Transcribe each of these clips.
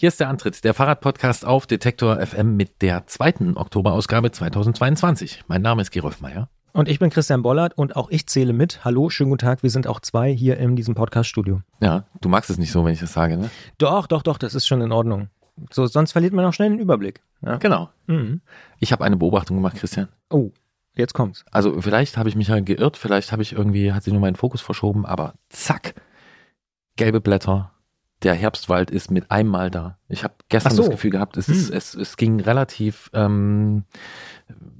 Hier ist der Antritt, der Fahrradpodcast auf Detektor FM mit der zweiten Oktoberausgabe 2022. Mein Name ist Gerolf Meyer. Und ich bin Christian Bollert und auch ich zähle mit. Hallo, schönen guten Tag. Wir sind auch zwei hier in diesem Podcast-Studio. Ja, du magst es nicht so, wenn ich das sage, ne? Doch, doch, doch, das ist schon in Ordnung. So, sonst verliert man auch schnell den Überblick. Ja. Genau. Mhm. Ich habe eine Beobachtung gemacht, Christian. Oh, jetzt kommt's. Also vielleicht habe ich mich ja geirrt, vielleicht habe ich irgendwie, hat sich nur meinen Fokus verschoben, aber zack, gelbe Blätter. Der Herbstwald ist mit einmal da. Ich habe gestern so. das Gefühl gehabt, es, ist, Hm. es, es ging relativ, ähm,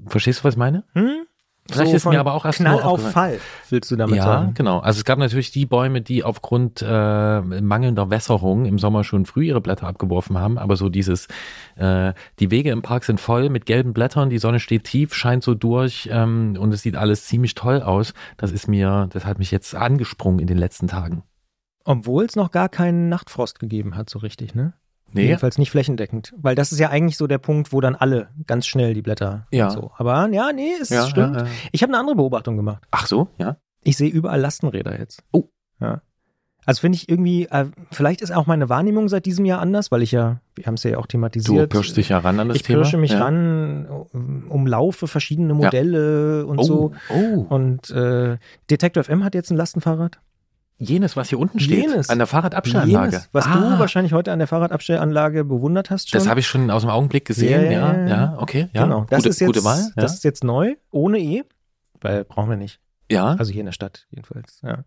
verstehst du, was ich meine? Hm? Vielleicht ist von mir aber auch erst Knall auf. Fall, willst du damit ja, sagen? genau. Also es gab natürlich die Bäume, die aufgrund äh, mangelnder Wässerung im Sommer schon früh ihre Blätter abgeworfen haben. Aber so dieses, äh, die Wege im Park sind voll mit gelben Blättern, die Sonne steht tief, scheint so durch ähm, und es sieht alles ziemlich toll aus. Das ist mir, das hat mich jetzt angesprungen in den letzten Tagen. Obwohl es noch gar keinen Nachtfrost gegeben hat, so richtig, ne? Nee, Jedenfalls nicht flächendeckend. Weil das ist ja eigentlich so der Punkt, wo dann alle ganz schnell die Blätter Ja. und so. Aber ja, nee, es ja, stimmt. ja, ja. Ich habe eine andere Beobachtung gemacht. Ach so, ja. Ich sehe überall Lastenräder jetzt. Oh. Ja. Also finde ich irgendwie, äh, vielleicht ist auch meine Wahrnehmung seit diesem Jahr anders, weil ich ja, wir haben es ja auch Du thematisiert. pirschst dich ja ran an das ich Thema. pirsche mich ja. ran, umlaufe verschiedene Modelle und Oh, so. oh. Und äh, Detektor FM hat jetzt ein Lastenfahrrad. Jenes, was hier unten steht, Jenes. an der Fahrradabstellanlage. Jenes, was ah, du wahrscheinlich heute an der Fahrradabstellanlage bewundert hast schon. Das habe ich schon aus dem Augenblick gesehen, Ja, ja, ja, okay, ja. Genau. Das gute, ist jetzt, gute Wahl. Ja. Das ist jetzt neu, ohne E, weil brauchen wir nicht. ja. Also hier in der Stadt jedenfalls. Ja.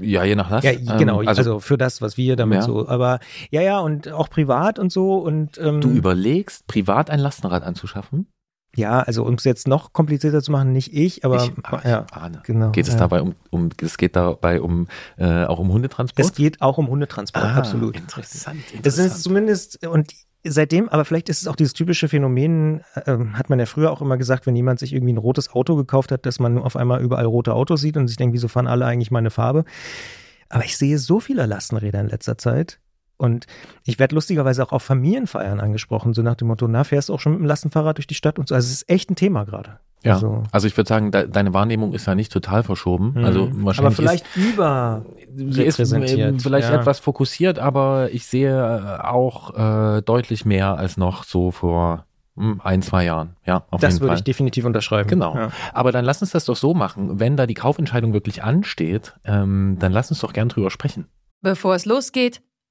Ja, je nach was. Ja, Ähm, genau. Also, für das, was wir damit Ja. so. Aber ja, ja, und auch privat und so. Und ähm, du überlegst, privat ein Lastenrad anzuschaffen? Ja, also um es jetzt noch komplizierter zu machen, nicht ich, aber ich, aber ja, ich ahne. genau. Geht es ja. dabei um, um, es geht dabei um, äh, auch um Hundetransport? Es geht auch um Hundetransport, Ah, absolut. Interessant, Es interessant. ist zumindest, und seitdem, aber vielleicht ist es auch dieses typische Phänomen, ähm, hat man ja früher auch immer gesagt, wenn jemand sich irgendwie ein rotes Auto gekauft hat, dass man auf einmal überall rote Autos sieht und sich denkt, wieso fahren alle eigentlich meine Farbe? Aber ich sehe so viele Lastenräder in letzter Zeit. Und ich werde lustigerweise auch auf Familienfeiern angesprochen, so nach dem Motto, na, fährst du auch schon mit dem Lastenfahrrad durch die Stadt und so. Also es ist echt ein Thema gerade. ja. Also, Also ich würde sagen, de deine Wahrnehmung ist ja nicht total verschoben. Also Mhm. wahrscheinlich aber vielleicht über ist, sie ist ähm, vielleicht ja. etwas fokussiert, aber ich sehe äh, auch äh, deutlich mehr als noch so vor hm, ein, zwei Jahren. Ja, auf das jeden würde Fall. ich definitiv unterschreiben. Genau. Ja. Aber dann lass uns das doch so machen. Wenn da die Kaufentscheidung wirklich ansteht, ähm, dann lass uns doch gern drüber sprechen. Bevor es losgeht,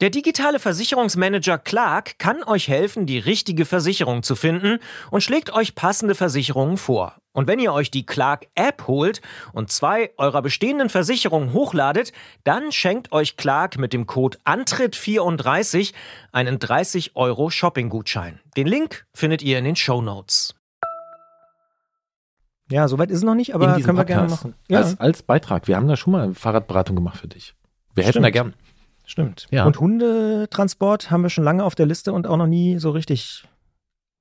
Der digitale Versicherungsmanager Clark kann euch helfen, die richtige Versicherung zu finden und schlägt euch passende Versicherungen vor. Und wenn ihr euch die Clark App holt und zwei eurer bestehenden Versicherungen hochladet, dann schenkt euch Clark mit dem Code Antritt34 einen 30 Euro Shopping-Gutschein. Den Link findet ihr in den Show Notes. Ja, soweit ist es noch nicht, aber können wir gerne Podcast. machen. Ja, Als, als Beitrag. Wir haben da schon mal Fahrradberatung gemacht für dich. Wir helfen da Stimmt. gern. Stimmt. Ja. Und Hundetransport haben wir schon lange auf der Liste und auch noch nie so richtig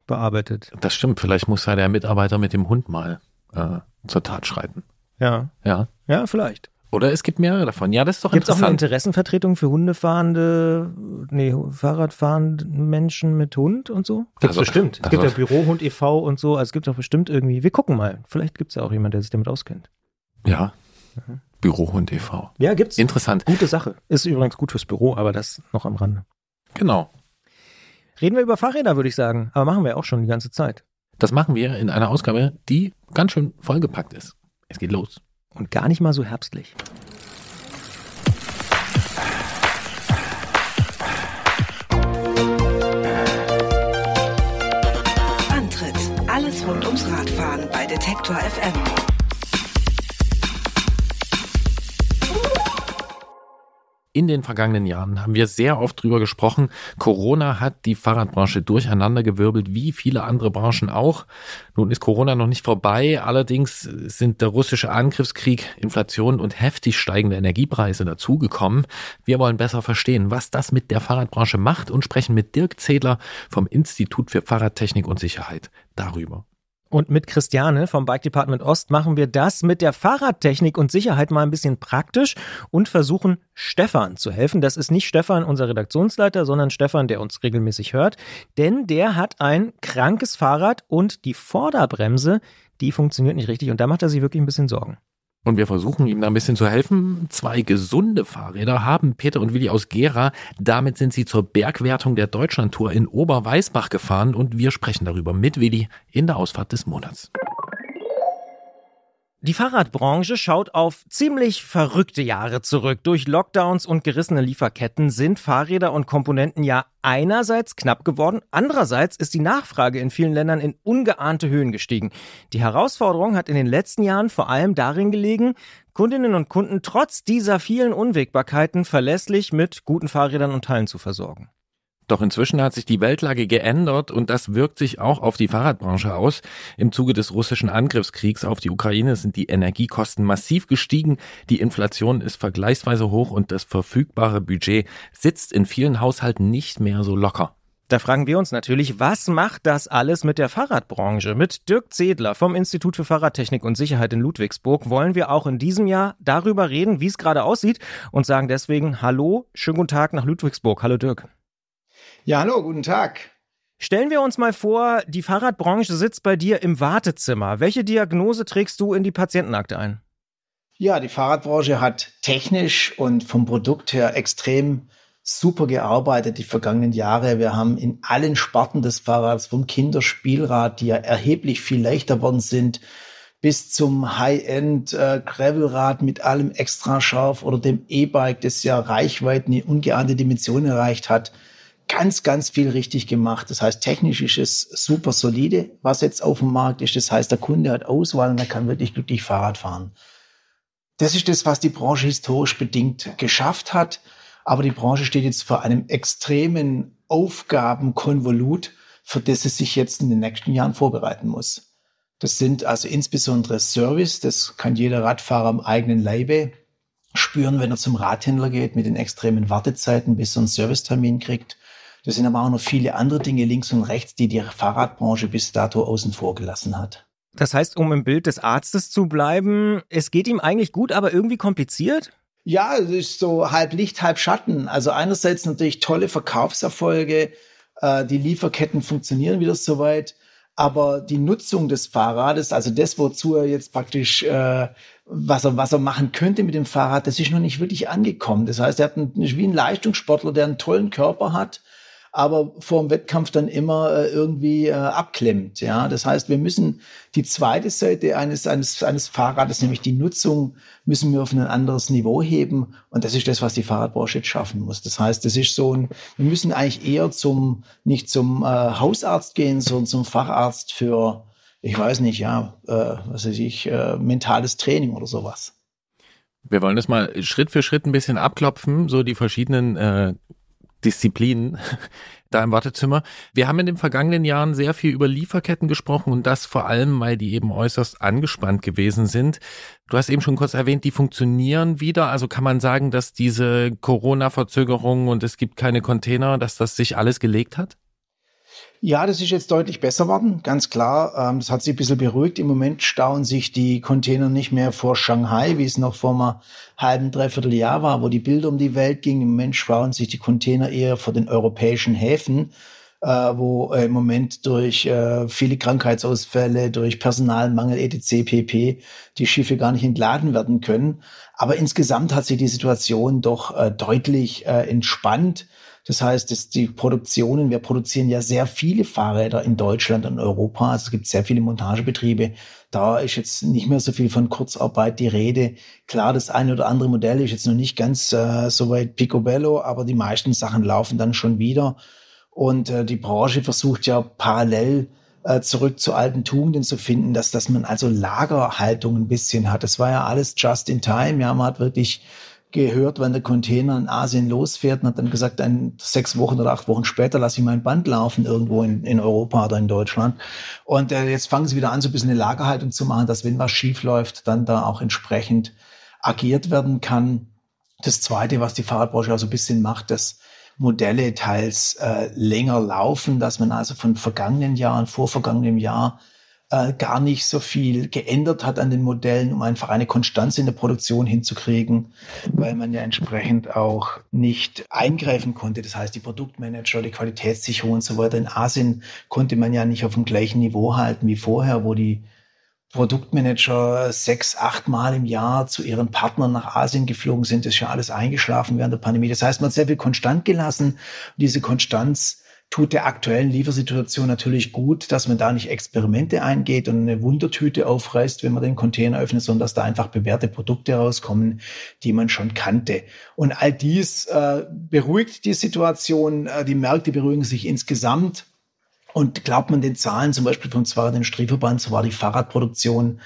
bearbeitet. Das stimmt. Vielleicht muss ja der Mitarbeiter mit dem Hund mal äh, zur Tat schreiten. Ja, Ja. ja, vielleicht. Oder es gibt mehrere davon. Ja, das ist doch Gibt es auch eine. Interessenvertretung für Hundefahrende, nee, Fahrradfahrende Menschen mit Hund und so? Gibt's Also, bestimmt. Es das gibt ja Bürohund e.V. und so. Also es gibt doch bestimmt irgendwie. Wir gucken mal. Vielleicht gibt es ja auch jemand, der sich damit auskennt. ja. Mhm. Bürohund e.V. Ja, gibt's. Interessant. Gute Sache. Ist übrigens gut fürs Büro, aber das noch am Rande. Genau. Reden wir über Fahrräder, würde ich sagen. Aber machen wir auch schon die ganze Zeit. Das machen wir in einer Ausgabe, die ganz schön vollgepackt ist. Es geht los. Und gar nicht mal so herbstlich. Antritt. Alles rund ums Radfahren bei Detektor FM. In den vergangenen Jahren haben wir sehr oft drüber gesprochen. Corona hat die Fahrradbranche durcheinandergewirbelt, wie viele andere Branchen auch. Nun ist Corona noch nicht vorbei. Allerdings sind der russische Angriffskrieg, Inflation und heftig steigende Energiepreise dazugekommen. Wir wollen besser verstehen, was das mit der Fahrradbranche macht und sprechen mit Dirk Zedler vom Institut für Fahrradtechnik und Sicherheit darüber. Und mit Christiane vom Bike Department Ost machen wir das mit der Fahrradtechnik und Sicherheit mal ein bisschen praktisch und versuchen Stefan zu helfen. Das ist nicht Stefan, unser Redaktionsleiter, sondern Stefan, der uns regelmäßig hört. Denn der hat ein krankes Fahrrad und die Vorderbremse, die funktioniert nicht richtig. Und da macht er sich wirklich ein bisschen Sorgen. Und wir versuchen ihm da ein bisschen zu helfen. Zwei gesunde Fahrräder haben Peter und Willi aus Gera. Damit sind sie zur Bergwertung der Deutschlandtour in Oberweißbach gefahren und wir sprechen darüber mit Willi in der Ausfahrt des Monats. Die Fahrradbranche schaut auf ziemlich verrückte Jahre zurück. Durch Lockdowns und gerissene Lieferketten sind Fahrräder und Komponenten ja einerseits knapp geworden, andererseits ist die Nachfrage in vielen Ländern in ungeahnte Höhen gestiegen. Die Herausforderung hat in den letzten Jahren vor allem darin gelegen, Kundinnen und Kunden trotz dieser vielen Unwägbarkeiten verlässlich mit guten Fahrrädern und Teilen zu versorgen. Doch inzwischen hat sich die Weltlage geändert und das wirkt sich auch auf die Fahrradbranche aus. Im Zuge des russischen Angriffskriegs auf die Ukraine sind die Energiekosten massiv gestiegen, die Inflation ist vergleichsweise hoch und das verfügbare Budget sitzt in vielen Haushalten nicht mehr so locker. Da fragen wir uns natürlich, was macht das alles mit der Fahrradbranche? Mit Dirk Zedler vom Institut für Fahrradtechnik und Sicherheit in Ludwigsburg wollen wir auch in diesem Jahr darüber reden, wie es gerade aussieht und sagen deswegen Hallo, schönen guten Tag nach Ludwigsburg. Hallo Dirk. Ja, hallo, guten Tag. Stellen wir uns mal vor, die Fahrradbranche sitzt bei dir im Wartezimmer. Welche Diagnose trägst du in die Patientenakte ein? Ja, die Fahrradbranche hat technisch und vom Produkt her extrem super gearbeitet die vergangenen Jahre. Wir haben in allen Sparten des Fahrrads, vom Kinderspielrad, die ja erheblich viel leichter worden sind, bis zum High-End äh, mit allem extra scharf oder dem E-Bike, das ja Reichweiten in ungeahnte Dimensionen erreicht hat, ganz, ganz viel richtig gemacht. Das heißt, technisch ist es super solide, was jetzt auf dem Markt ist. Das heißt, der Kunde hat Auswahl und er kann wirklich glücklich Fahrrad fahren. Das ist das, was die Branche historisch bedingt geschafft hat. Aber die Branche steht jetzt vor einem extremen Aufgabenkonvolut, für das es sich jetzt in den nächsten Jahren vorbereiten muss. Das sind also insbesondere Service, das kann jeder Radfahrer am eigenen Leibe spüren, wenn er zum Radhändler geht, mit den extremen Wartezeiten, bis er einen Servicetermin kriegt. Das sind aber auch noch viele andere Dinge links und rechts, die die Fahrradbranche bis dato außen vor gelassen hat. Das heißt, um im Bild des Arztes zu bleiben, es geht ihm eigentlich gut, aber irgendwie kompliziert? Ja, es ist so halb Licht, halb Schatten. Also einerseits natürlich tolle Verkaufserfolge, äh, die Lieferketten funktionieren wieder soweit, aber die Nutzung des Fahrrades, also das, wozu er jetzt praktisch, äh, was, er, was er machen könnte mit dem Fahrrad, das ist noch nicht wirklich angekommen. Das heißt, er hat einen, wie ein Leistungssportler, der einen tollen Körper hat, aber vor dem Wettkampf dann immer äh, irgendwie äh, abklemmt. Ja, das heißt, wir müssen die zweite Seite eines, eines, eines Fahrrades, nämlich die Nutzung, müssen wir auf ein anderes Niveau heben. Und das ist das, was die Fahrradbranche jetzt schaffen muss. Das heißt, das ist so ein, wir müssen eigentlich eher zum, nicht zum äh, Hausarzt gehen, sondern zum Facharzt für, ich weiß nicht, ja, äh, was weiß ich, äh, mentales Training oder sowas. Wir wollen das mal Schritt für Schritt ein bisschen abklopfen, so die verschiedenen äh, Disziplinen da im Wartezimmer. Wir haben in den vergangenen Jahren sehr viel über Lieferketten gesprochen und das vor allem, weil die eben äußerst angespannt gewesen sind. Du hast eben schon kurz erwähnt, die funktionieren wieder. Also kann man sagen, dass diese Corona-Verzögerungen und es gibt keine Container, dass das sich alles gelegt hat? Ja, das ist jetzt deutlich besser worden, ganz klar. Ähm, das hat sich ein bisschen beruhigt. Im Moment stauen sich die Container nicht mehr vor Shanghai, wie es noch vor einem halben, dreiviertel Jahr war, wo die Bilder um die Welt gingen. Im Moment stauen sich die Container eher vor den europäischen Häfen, äh, wo äh, im Moment durch äh, viele Krankheitsausfälle, durch Personalmangel etc. pp. die Schiffe gar nicht entladen werden können. Aber insgesamt hat sich die Situation doch deutlich entspannt. Das heißt, dass die Produktionen, wir produzieren ja sehr viele Fahrräder in Deutschland und Europa. Also es gibt sehr viele Montagebetriebe. Da ist jetzt nicht mehr so viel von Kurzarbeit die Rede. Klar, das eine oder andere Modell ist jetzt noch nicht ganz äh, so weit picobello, aber die meisten Sachen laufen dann schon wieder. Und äh, die Branche versucht ja parallel äh, zurück zu alten Tugenden zu finden, dass, dass man also Lagerhaltung ein bisschen hat. Das war ja alles just in time. Ja, man hat wirklich gehört, wenn der Container in Asien losfährt und hat dann gesagt, ein, sechs Wochen oder acht Wochen später lasse ich mein Band laufen irgendwo in, in Europa oder in Deutschland. Und äh, jetzt fangen sie wieder an, so ein bisschen eine Lagerhaltung zu machen, dass wenn was schief läuft, dann da auch entsprechend agiert werden kann. Das Zweite, was die Fahrradbranche auch so ein bisschen macht, dass Modelle teils äh, länger laufen, dass man also von vergangenen Jahren, vor vergangenem Jahr äh, gar nicht so viel geändert hat an den Modellen, um einfach eine Konstanz in der Produktion hinzukriegen, weil man ja entsprechend auch nicht eingreifen konnte. Das heißt, die Produktmanager, die Qualitätssicherung und so weiter in Asien konnte man ja nicht auf dem gleichen Niveau halten wie vorher, wo die Produktmanager sechs, acht Mal im Jahr zu ihren Partnern nach Asien geflogen sind. Das ist ja alles eingeschlafen während der Pandemie. Das heißt, man hat sehr viel konstant gelassen. Und diese Konstanz tut der aktuellen Liefersituation natürlich gut, dass man da nicht Experimente eingeht und eine Wundertüte aufreißt, wenn man den Container öffnet, sondern dass da einfach bewährte Produkte rauskommen, die man schon kannte. Und all dies äh, beruhigt die Situation. Äh, die Märkte beruhigen sich insgesamt. Und glaubt man den Zahlen, zum Beispiel vom Zwar den Strieverband, so war die Fahrradproduktion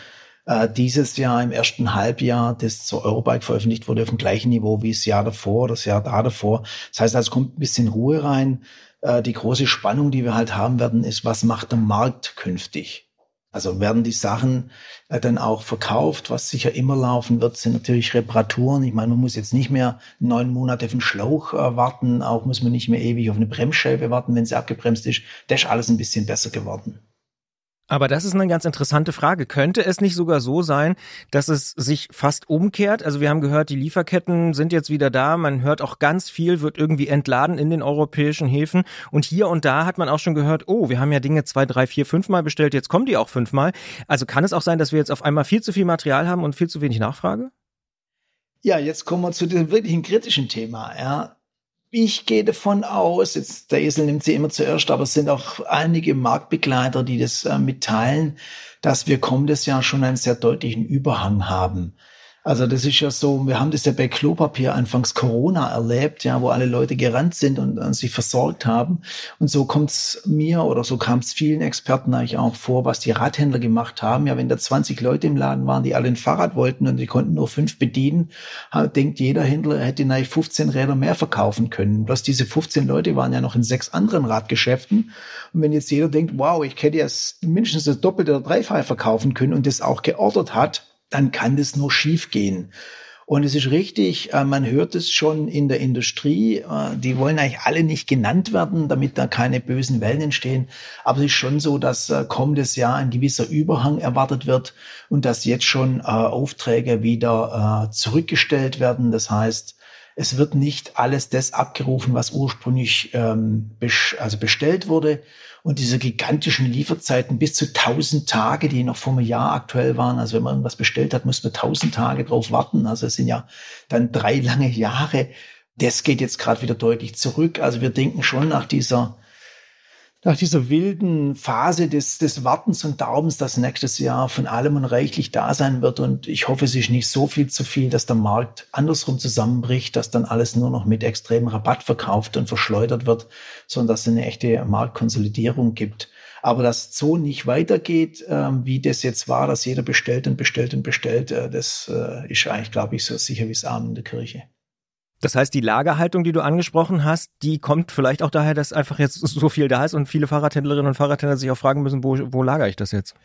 äh, dieses Jahr im ersten Halbjahr, das zur Eurobike veröffentlicht wurde, auf dem gleichen Niveau wie das Jahr davor, das Jahr da davor. Das heißt, es kommt ein bisschen Ruhe rein. Äh, die große Spannung, die wir halt haben werden, ist, was macht der Markt künftig? Also werden die Sachen äh, dann auch verkauft. Was sicher immer laufen wird, sind natürlich Reparaturen. Ich meine, man muss jetzt nicht mehr neun Monate auf den Schlauch äh, warten. Auch muss man nicht mehr ewig auf eine Bremsscheibe warten, wenn sie abgebremst ist. Das ist alles ein bisschen besser geworden. Aber das ist eine ganz interessante Frage. Könnte es nicht sogar so sein, dass es sich fast umkehrt? Also wir haben gehört, die Lieferketten sind jetzt wieder da. Man hört auch ganz viel, wird irgendwie entladen in den europäischen Häfen. Und hier und da hat man auch schon gehört, oh, wir haben ja Dinge zwei, drei, vier, fünfmal bestellt, jetzt kommen die auch fünfmal. Also kann es auch sein, dass wir jetzt auf einmal viel zu viel Material haben und viel zu wenig Nachfrage? Ja, jetzt kommen wir zu dem wirklichen kritischen Thema. Ja ich gehe davon aus, jetzt der Esel nimmt sie immer zuerst, aber es sind auch einige Marktbegleiter, die das äh, mitteilen, dass wir kommendes Jahr schon einen sehr deutlichen Überhang haben. Also das ist ja so, wir haben das ja bei Klopapier anfangs Corona erlebt, ja, wo alle Leute gerannt sind und, und sich versorgt haben. Und so kommt es mir oder so kam es vielen Experten eigentlich auch vor, was die Radhändler gemacht haben. Ja, wenn da 20 Leute im Laden waren, die alle ein Fahrrad wollten und die konnten nur fünf bedienen, denkt jeder Händler, er hätte eigentlich 15 Räder mehr verkaufen können. Bloß diese 15 Leute waren ja noch in sechs anderen Radgeschäften. Und wenn jetzt jeder denkt, wow, ich hätte ja mindestens das Doppelte oder Dreifache verkaufen können und das auch geordert hat, dann kann das nur schiefgehen. Und es ist richtig, äh, man hört es schon in der Industrie, äh, die wollen eigentlich alle nicht genannt werden, damit da keine bösen Wellen entstehen. Aber es ist schon so, dass äh, kommendes Jahr ein gewisser Überhang erwartet wird und dass jetzt schon Aufträge wieder zurückgestellt werden. Das heißt, es wird nicht alles das abgerufen, was ursprünglich ähm, also bestellt wurde und diese gigantischen Lieferzeiten bis zu 1000 Tage, die noch vor einem Jahr aktuell waren. Also wenn man irgendwas bestellt hat, muss man 1000 Tage drauf warten. Also es sind ja dann drei lange Jahre. Das geht jetzt gerade wieder deutlich zurück. Also wir denken schon nach dieser nach dieser wilden Phase des, des Wartens und Daubens, dass nächstes Jahr von allem und reichlich da sein wird. Und ich hoffe, es ist nicht so viel zu viel, dass der Markt andersrum zusammenbricht, dass dann alles nur noch mit extremem Rabatt verkauft und verschleudert wird, sondern dass es eine echte Marktkonsolidierung gibt. Aber dass es so nicht weitergeht, äh, wie das jetzt war, dass jeder bestellt und bestellt und bestellt, äh, das äh, ist eigentlich, glaube ich, so sicher wie es Arm in der Kirche. Das heißt, die Lagerhaltung, die du angesprochen hast, die kommt vielleicht auch daher, dass einfach jetzt so viel da ist und viele Fahrradhändlerinnen und Fahrradhändler sich auch fragen müssen, wo, wo lagere ich das jetzt?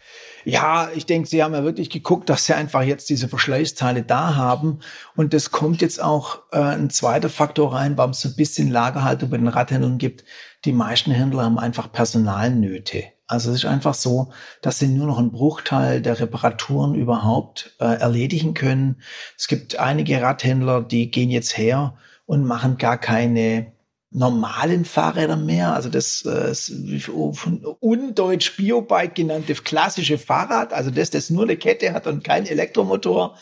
Ja, ich denke, sie haben ja wirklich geguckt, dass sie einfach jetzt diese Verschleißteile da haben. Und das kommt jetzt auch äh, ein zweiter Faktor rein, warum es so ein bisschen Lagerhaltung bei den Radhändlern gibt. Die meisten Händler haben einfach Personalnöte. Also es ist einfach so, dass sie nur noch einen Bruchteil der Reparaturen überhaupt äh, erledigen können. Es gibt einige Radhändler, die gehen jetzt her und machen gar keine normalen Fahrräder mehr. Also das äh, undeutsch Biobike genannte klassische Fahrrad, also das, das nur eine Kette hat und kein Elektromotor,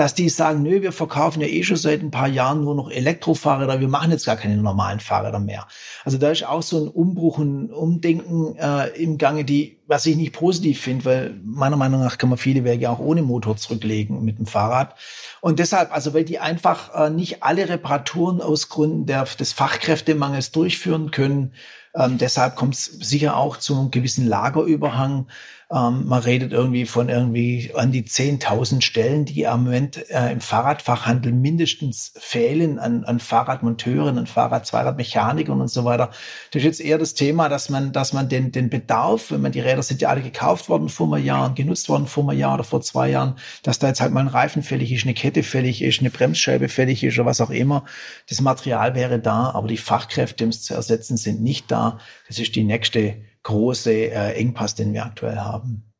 dass die sagen, nö, wir verkaufen ja eh schon seit ein paar Jahren nur noch Elektrofahrräder, wir machen jetzt gar keine normalen Fahrräder mehr. Also da ist auch so ein Umbruch und Umdenken äh, im Gange, die, was ich nicht positiv finde, weil meiner Meinung nach kann man viele Wege auch ohne Motor zurücklegen mit dem Fahrrad. Und deshalb, also weil die einfach äh, nicht alle Reparaturen aus Gründen der, des Fachkräftemangels durchführen können, ähm, deshalb kommt es sicher auch zu einem gewissen Lagerüberhang. Ähm, man redet irgendwie von irgendwie an die 10.000 Stellen, die im Moment äh, im Fahrradfachhandel mindestens fehlen an, an Fahrradmonteuren, an Fahrrad, Zweiradmechanikern und so weiter. Das ist jetzt eher das Thema, dass man, dass man den, den Bedarf, wenn man die Räder sind ja alle gekauft worden vor einem Jahr und genutzt worden vor einem Jahr oder vor zwei Jahren, dass da jetzt halt mal ein Reifen fällig ist, eine Kette fällig ist, eine Bremsscheibe fällig ist oder was auch immer. Das Material wäre da, aber die Fachkräfte, um es zu ersetzen, sind nicht da. Das ist die nächste große äh, Engpass, den wir aktuell haben.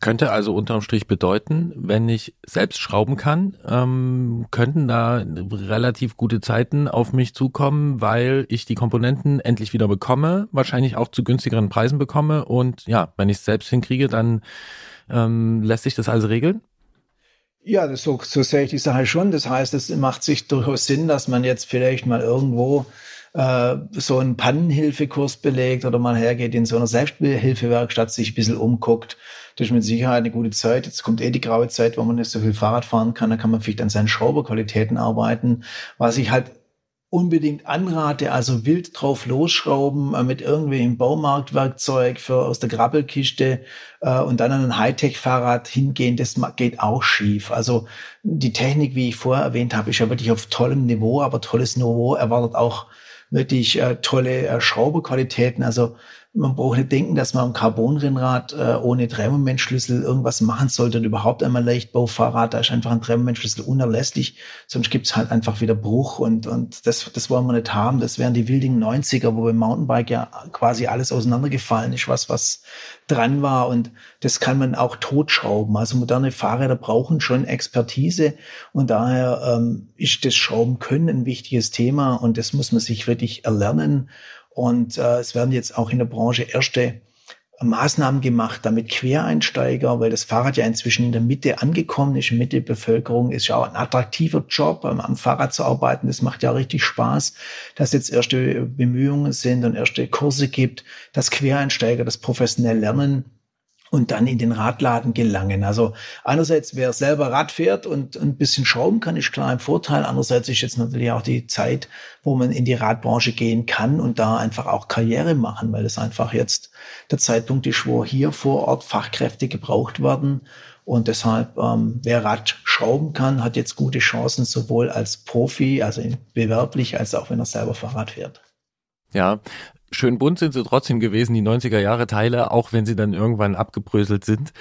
Könnte also unterm Strich bedeuten, wenn ich selbst schrauben kann, ähm, könnten da relativ gute Zeiten auf mich zukommen, weil ich die Komponenten endlich wieder bekomme, wahrscheinlich auch zu günstigeren Preisen bekomme und ja, wenn ich es selbst hinkriege, dann ähm, lässt sich das also regeln? Ja, das, so, so sehe ich die Sache schon. Das heißt, es macht sich durchaus Sinn, dass man jetzt vielleicht mal irgendwo äh, so einen Pannenhilfekurs belegt oder mal hergeht in so einer Selbsthilfewerkstatt, sich ein bisschen umguckt. Das ist mit Sicherheit eine gute Zeit. Jetzt kommt eh die graue Zeit, wo man nicht so viel Fahrrad fahren kann. Da kann man vielleicht an seinen Schrauberqualitäten arbeiten. Was ich halt unbedingt anrate, also wild drauf losschrauben äh, mit irgendwelchem Baumarktwerkzeug für aus der Grabbelkiste äh, und dann an ein Hightech-Fahrrad hingehen, das geht auch schief. Also die Technik, wie ich vorher erwähnt habe, ist ja wirklich auf tollem Niveau, aber tolles Niveau erwartet auch wirklich äh, tolle äh, Schrauberqualitäten. Also man braucht nicht denken, dass man am Carbonrennrad äh, ohne Drehmomentschlüssel irgendwas machen sollte und überhaupt einmal Leichtbaufahrrad, da ist einfach ein Drehmomentschlüssel unerlässlich, sonst gibt's halt einfach wieder Bruch und, und das, das wollen wir nicht haben. Das wären die wildigen 90er, wo beim Mountainbike ja quasi alles auseinandergefallen ist, was, was dran war und das kann man auch totschrauben. Also moderne Fahrräder brauchen schon Expertise und daher ähm, ist das Schrauben können ein wichtiges Thema und das muss man sich wirklich erlernen und äh, es werden jetzt auch in der Branche erste Maßnahmen gemacht, damit Quereinsteiger, weil das Fahrrad ja inzwischen in der Mitte angekommen ist, Mitte Bevölkerung ist ja auch ein attraktiver Job, am, am Fahrrad zu arbeiten. Das macht ja richtig Spaß, dass jetzt erste Bemühungen sind und erste Kurse gibt, dass Quereinsteiger das professionell lernen und dann in den Radladen gelangen. Also einerseits, wer selber Rad fährt und ein bisschen schrauben kann, ist klar ein Vorteil. Andererseits ist jetzt natürlich auch die Zeit, wo man in die Radbranche gehen kann und da einfach auch Karriere machen, weil es einfach jetzt der Zeitpunkt ist, wo hier vor Ort Fachkräfte gebraucht werden. Und deshalb, ähm, wer Rad schrauben kann, hat jetzt gute Chancen, sowohl als Profi, also bewerblich, als auch wenn er selber Fahrrad fährt. Ja, schön bunt sind sie trotzdem gewesen, die 90er Jahre Teile, auch wenn sie dann irgendwann abgebröselt sind.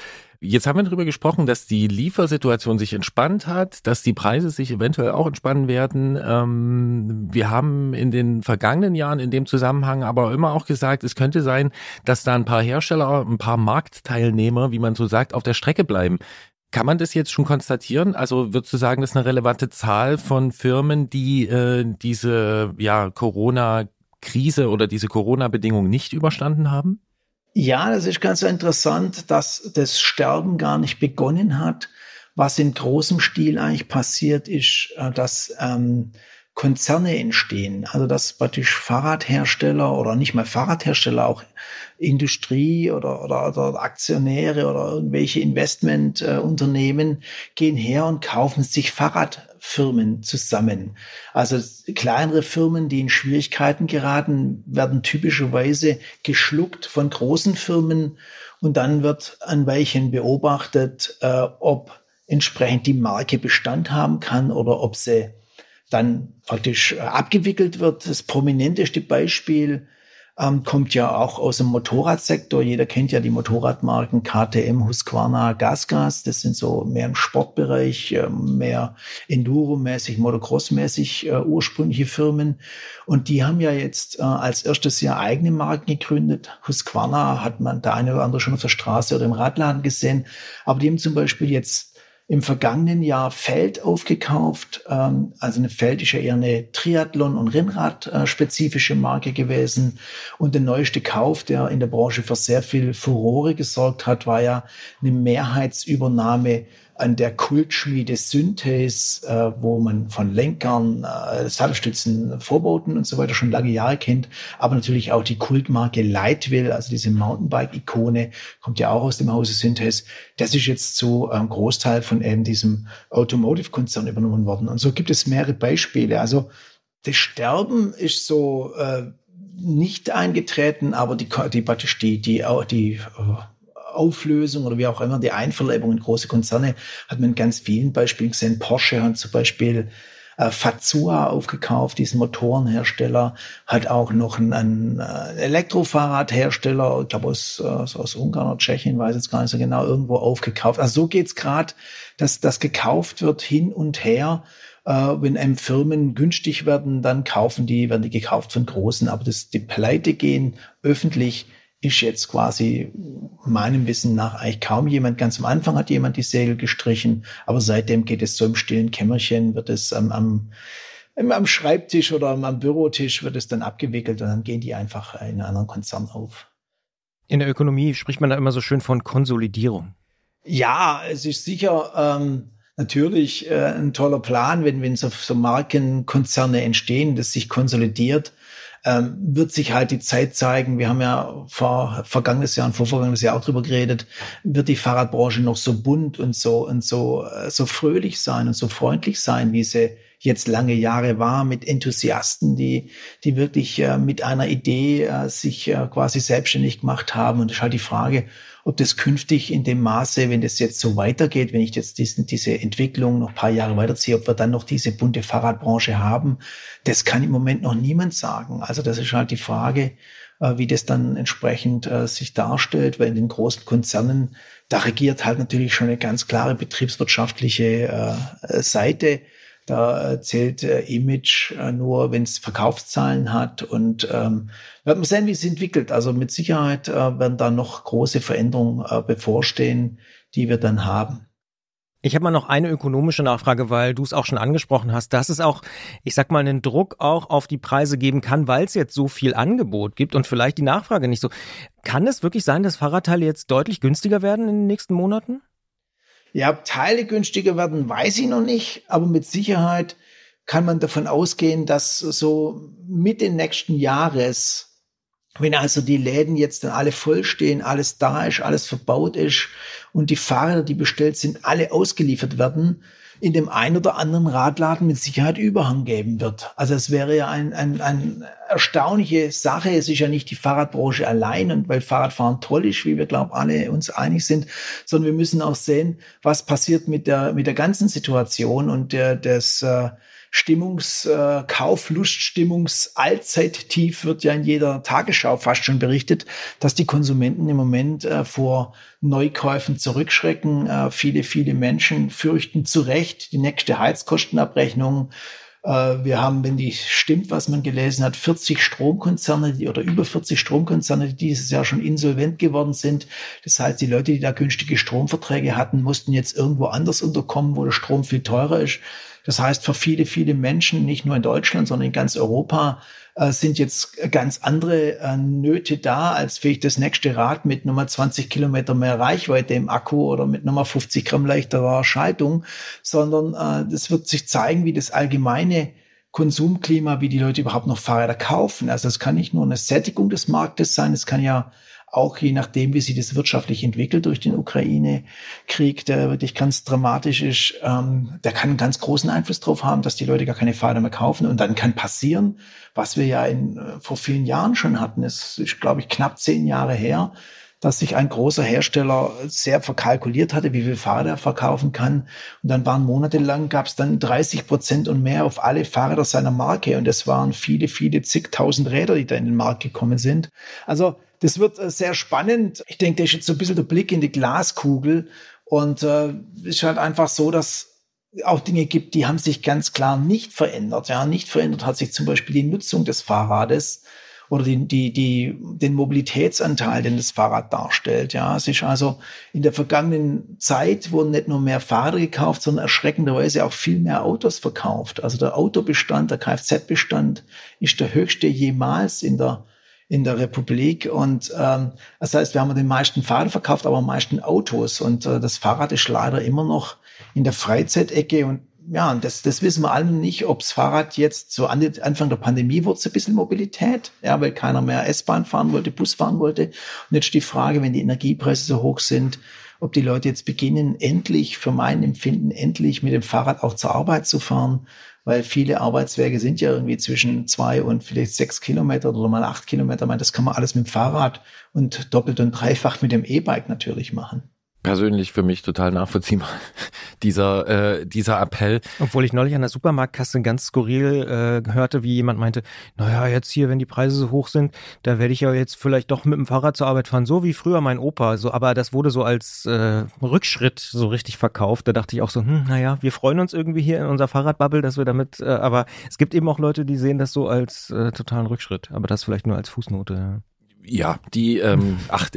Jetzt haben wir darüber gesprochen, dass die Liefersituation sich entspannt hat, dass die Preise sich eventuell auch entspannen werden. Ähm, wir haben in den vergangenen Jahren in dem Zusammenhang aber immer auch gesagt, es könnte sein, dass da ein paar Hersteller, ein paar Marktteilnehmer, wie man so sagt, auf der Strecke bleiben. Kann man das jetzt schon konstatieren? Also würdest du sagen, das ist eine relevante Zahl von Firmen, die äh, diese ja, Corona Krise oder diese Corona-Bedingungen nicht überstanden haben? Ja, das ist ganz interessant, dass das Sterben gar nicht begonnen hat. Was in großem Stil eigentlich passiert ist, äh, dass ähm, Konzerne entstehen. Also dass praktisch Fahrradhersteller oder nicht mal Fahrradhersteller, auch Industrie oder, oder, oder Aktionäre oder irgendwelche Investmentunternehmen äh, gehen her und kaufen sich Fahrradfirmen zusammen. Also kleinere Firmen, die in Schwierigkeiten geraten, werden typischerweise geschluckt von großen Firmen und dann wird ein Weilchen beobachtet, äh, ob entsprechend die Marke Bestand haben kann oder ob sie dann praktisch äh, abgewickelt wird. Das prominenteste Beispiel ähm, kommt ja auch aus dem Motorradsektor. Jeder kennt ja die Motorradmarken KTM, Husqvarna, Gasgas. Das sind so mehr im Sportbereich, äh, mehr Enduro-mäßig, Motocross-mäßig äh, ursprüngliche Firmen. Und die haben ja jetzt äh, als erstes Jahr eigene Marken gegründet. Husqvarna hat man der eine oder andere schon auf der Straße oder im Radladen gesehen. Aber die haben zum Beispiel jetzt im vergangenen Jahr Feld aufgekauft. Ähm, also eine Feld ist ja eher eine Triathlon- und Rennrad-spezifische Marke gewesen. Und der neueste Kauf, der in der Branche für sehr viel Furore gesorgt hat, war ja eine Mehrheitsübernahme an der Kultschmiede Synthes, äh, wo man von Lenkern, äh, Sattelstützen, Vorboten und so weiter schon lange Jahre kennt, aber natürlich auch die Kultmarke Lightwell, also diese Mountainbike-Ikone, kommt ja auch aus dem Hause Synthes. Das ist jetzt zu einem Großteil von eben diesem Automotive-Konzern übernommen worden. Und so gibt es mehrere Beispiele. Also das Sterben ist so äh, nicht eingetreten, aber die, die, die, die, die, die uh, Auflösung oder wie auch immer, die Einverleibung in große Konzerne, hat man in ganz vielen Beispielen gesehen. Porsche hat zum Beispiel äh, Fazua aufgekauft, diesen Motorenhersteller, hat auch noch einen, einen äh, Elektrofahrradhersteller, ich glaube aus, aus, aus Ungarn oder Tschechien, weiß jetzt gar nicht so genau, irgendwo aufgekauft. Also so geht's gerade, dass das gekauft wird hin und her. Äh, wenn einem Firmen günstig werden, dann kaufen die, werden die gekauft von Großen, aber das, die Pleite gehen öffentlich ist jetzt quasi meinem Wissen nach eigentlich kaum jemand. Ganz am Anfang hat jemand die Segel gestrichen, aber seitdem geht es so im stillen Kämmerchen, wird es am, am, am Schreibtisch oder am Bürotisch wird es dann abgewickelt und dann gehen die einfach in einen anderen Konzern auf. In der Ökonomie spricht man da immer so schön von Konsolidierung. Ja, es ist sicher ähm, natürlich äh, ein toller Plan, wenn, wenn so, so Markenkonzerne entstehen, das sich konsolidiert ähm, wird sich halt die Zeit zeigen. Wir haben ja vor vergangenes Jahr und vorvergangenes Jahr auch drüber geredet. Wird die Fahrradbranche noch so bunt und so und so äh, so fröhlich sein und so freundlich sein, wie sie jetzt lange Jahre war, mit Enthusiasten, die, die wirklich äh, mit einer Idee äh, sich äh, quasi selbstständig gemacht haben. Und das ist halt die Frage, ob das künftig in dem Maße, wenn das jetzt so weitergeht, wenn ich jetzt diesen, diese Entwicklung noch ein paar Jahre weiterziehe, ob wir dann noch diese bunte Fahrradbranche haben, das kann im Moment noch niemand sagen. Also das ist halt die Frage, äh, wie das dann entsprechend äh, sich darstellt, weil in den großen Konzernen, da regiert halt natürlich schon eine ganz klare betriebswirtschaftliche äh, Seite. Da zählt äh, Image äh, nur, wenn es Verkaufszahlen hat. Und ähm, werden wir sehen, wie es entwickelt. Also mit Sicherheit äh, werden da noch große Veränderungen äh, bevorstehen, die wir dann haben. Ich habe mal noch eine ökonomische Nachfrage, weil du es auch schon angesprochen hast, dass es auch, ich sag mal, einen Druck auch auf die Preise geben kann, weil es jetzt so viel Angebot gibt und vielleicht die Nachfrage nicht so. Kann es wirklich sein, dass Fahrradteile jetzt deutlich günstiger werden in den nächsten Monaten? Ja, Teile günstiger werden, weiß ich noch nicht, aber mit Sicherheit kann man davon ausgehen, dass so Mitte nächsten Jahres wenn also die Läden jetzt dann alle voll stehen, alles da ist, alles verbaut ist und die Fahrräder, die bestellt sind, alle ausgeliefert werden, in dem einen oder anderen Radladen mit Sicherheit Überhang geben wird. Also es wäre ja ein, ein, ein erstaunliche Sache. Es ist ja nicht die Fahrradbranche allein und weil Fahrradfahren toll ist, wie wir glaube alle uns einig sind, sondern wir müssen auch sehen, was passiert mit der mit der ganzen Situation und der, des äh, Stimmungs, äh, Kaufluststimmungs Allzeittief wird ja in jeder Tagesschau fast schon berichtet, dass die Konsumenten im Moment äh, vor Neukäufen zurückschrecken. Äh, viele, viele Menschen fürchten zu Recht die nächste Heizkostenabrechnung. Äh, wir haben, wenn die stimmt, was man gelesen hat, 40 Stromkonzerne die, oder über 40 Stromkonzerne, die dieses Jahr schon insolvent geworden sind. Das heißt, die Leute, die da günstige Stromverträge hatten, mussten jetzt irgendwo anders unterkommen, wo der Strom viel teurer ist. Das heißt, für viele, viele Menschen, nicht nur in Deutschland, sondern in ganz Europa, äh, sind jetzt ganz andere äh, Nöte da, als vielleicht das nächste Rad mit nochmal 20 Kilometer mehr Reichweite im Akku oder mit nochmal 50 Gramm leichterer Schaltung, sondern äh, das wird sich zeigen, wie das allgemeine Konsumklima, wie die Leute überhaupt noch Fahrräder kaufen. Also es kann nicht nur eine Sättigung des Marktes sein, es kann ja auch je nachdem, wie sich das wirtschaftlich entwickelt durch den Ukraine-Krieg, der wirklich ganz dramatisch ist, ähm, der kann einen ganz großen Einfluss darauf haben, dass die Leute gar keine Fahrräder mehr kaufen. Und dann kann passieren, was wir ja in, äh, vor vielen Jahren schon hatten. Es ist, glaube ich, knapp zehn Jahre her, dass sich ein großer Hersteller sehr verkalkuliert hatte, wie viel Fahrräder er verkaufen kann. Und dann waren monatelang, gab es dann 30 Prozent und mehr auf alle Fahrräder seiner Marke. Und es waren viele, viele zigtausend Räder, die da in den Markt gekommen sind. Also das wird äh, sehr spannend. Ich denke, das ist jetzt so ein bisschen der Blick in die Glaskugel. Und äh, es ist halt einfach so, dass auch Dinge gibt, die haben sich ganz klar nicht verändert. Ja, nicht verändert hat sich zum Beispiel die Nutzung des Fahrrades oder die, die, die, den Mobilitätsanteil, den das Fahrrad darstellt. Ja, es ist also in der vergangenen Zeit wurden nicht nur mehr Fahrräder gekauft, sondern erschreckenderweise auch viel mehr Autos verkauft. Also der Autobestand, der Kfz-Bestand ist der höchste jemals in der in der Republik. Und ähm, das heißt, wir haben den meisten Fahrrad verkauft, aber am meisten Autos. Und äh, das Fahrrad ist leider immer noch in der Freizeitecke. Und ja, das, das wissen wir alle nicht, ob das Fahrrad jetzt so an Anfang der Pandemie wurde, so ein bisschen Mobilität, ja, weil keiner mehr S-Bahn fahren wollte, Bus fahren wollte. Und jetzt die Frage, wenn die Energiepreise so hoch sind, ob die Leute jetzt beginnen, endlich, für mein Empfinden, endlich mit dem Fahrrad auch zur Arbeit zu fahren weil viele Arbeitswege sind ja irgendwie zwischen zwei und vielleicht sechs Kilometer oder mal acht Kilometer. Das kann man alles mit dem Fahrrad und doppelt und dreifach mit dem E-Bike natürlich machen persönlich für mich total nachvollziehbar, dieser, äh, dieser Appell. Obwohl ich neulich an der Supermarktkasse ganz skurril äh, hörte, wie jemand meinte, naja, jetzt hier, wenn die Preise so hoch sind, da werde ich ja jetzt vielleicht doch mit dem Fahrrad zur Arbeit fahren, so wie früher mein Opa. So, aber das wurde so als äh, Rückschritt so richtig verkauft. Da dachte ich auch so, hm, naja, wir freuen uns irgendwie hier in unserer Fahrradbubble, dass wir damit, äh, aber es gibt eben auch Leute, die sehen das so als äh, totalen Rückschritt. Aber das vielleicht nur als Fußnote. Ja Ja, die, ähm, ach,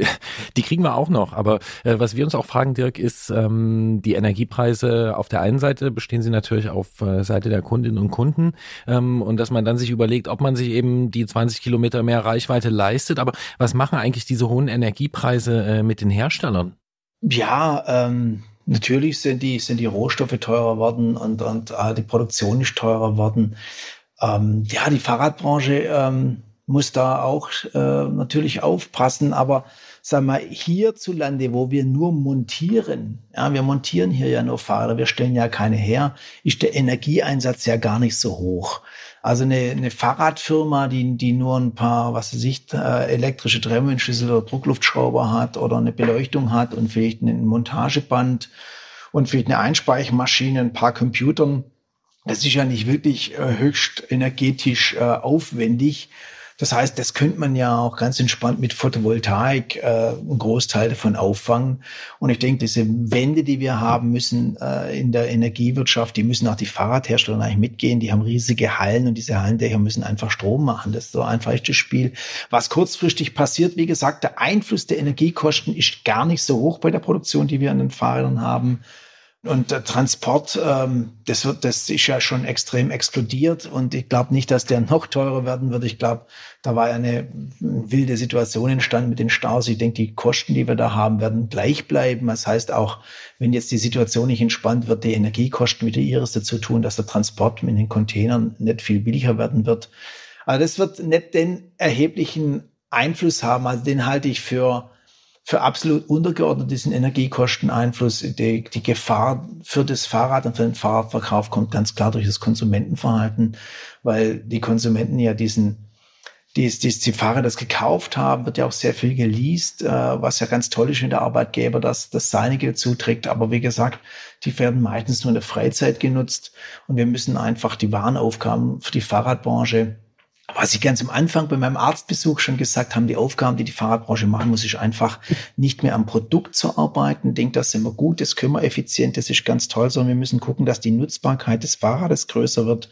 die kriegen wir auch noch. Aber äh, was wir uns auch fragen, Dirk, ist ähm, die Energiepreise. Auf der einen Seite bestehen sie natürlich auf äh, Seite der Kundinnen und Kunden ähm, und dass man dann sich überlegt, ob man sich eben die 20 Kilometer mehr Reichweite leistet. Aber was machen eigentlich diese hohen Energiepreise äh, mit den Herstellern? Ja, ähm, natürlich sind die sind die Rohstoffe teurer worden und und äh, die Produktion ist teurer worden. Ähm, ja, die Fahrradbranche. Ähm, muss da auch äh, natürlich aufpassen. Aber sag mal, hierzulande, wo wir nur montieren, ja, wir montieren hier ja nur Fahrräder, wir stellen ja keine her, ist der Energieeinsatz ja gar nicht so hoch. Also eine, eine Fahrradfirma, die, die nur ein paar, was weiß ich, äh, elektrische Trennwindschlüssel oder Druckluftschrauber hat oder eine Beleuchtung hat und vielleicht ein Montageband und vielleicht eine Einspeichermaschine, ein paar Computern, das ist ja nicht wirklich äh, höchst energetisch äh, aufwendig. Das heißt, das könnte man ja auch ganz entspannt mit Photovoltaik äh, einen Großteil davon auffangen. Und ich denke, diese Wende, die wir haben müssen äh, in der Energiewirtschaft, die müssen auch die Fahrradhersteller eigentlich mitgehen. Die haben riesige Hallen und diese Hallendächer müssen einfach Strom machen. Das ist so einfach ist das Spiel. Was kurzfristig passiert, wie gesagt, der Einfluss der Energiekosten ist gar nicht so hoch bei der Produktion, die wir an den Fahrrädern haben. Und der Transport, ähm, das wird, das ist ja schon extrem explodiert und ich glaube nicht, dass der noch teurer werden wird. Ich glaube, da war ja eine wilde Situation entstanden mit den Staus. Ich denke, die Kosten, die wir da haben, werden gleich bleiben. Das heißt auch, wenn jetzt die Situation nicht entspannt wird, die Energiekosten wieder ihres dazu tun, dass der Transport mit den Containern nicht viel billiger werden wird. Also das wird nicht den erheblichen Einfluss haben. Also den halte ich für für absolut untergeordnet diesen Energiekosteneinfluss. Die, die Gefahr für das Fahrrad und für den Fahrradverkauf kommt ganz klar durch das Konsumentenverhalten, weil die Konsumenten ja diesen die, die, die Fahrer das gekauft haben, wird ja auch sehr viel geleast, äh, was ja ganz toll ist, wenn der Arbeitgeber das, das Seinige zuträgt. Aber wie gesagt, die werden meistens nur in der Freizeit genutzt und wir müssen einfach die Warenaufgaben für die Fahrradbranche was ich ganz am Anfang bei meinem Arztbesuch schon gesagt haben, die Aufgaben, die die Fahrradbranche machen muss, ist einfach nicht mehr am Produkt zu arbeiten. Denkt, das sind wir gut, das können wir effizient, das ist ganz toll, sondern wir müssen gucken, dass die Nutzbarkeit des Fahrrades größer wird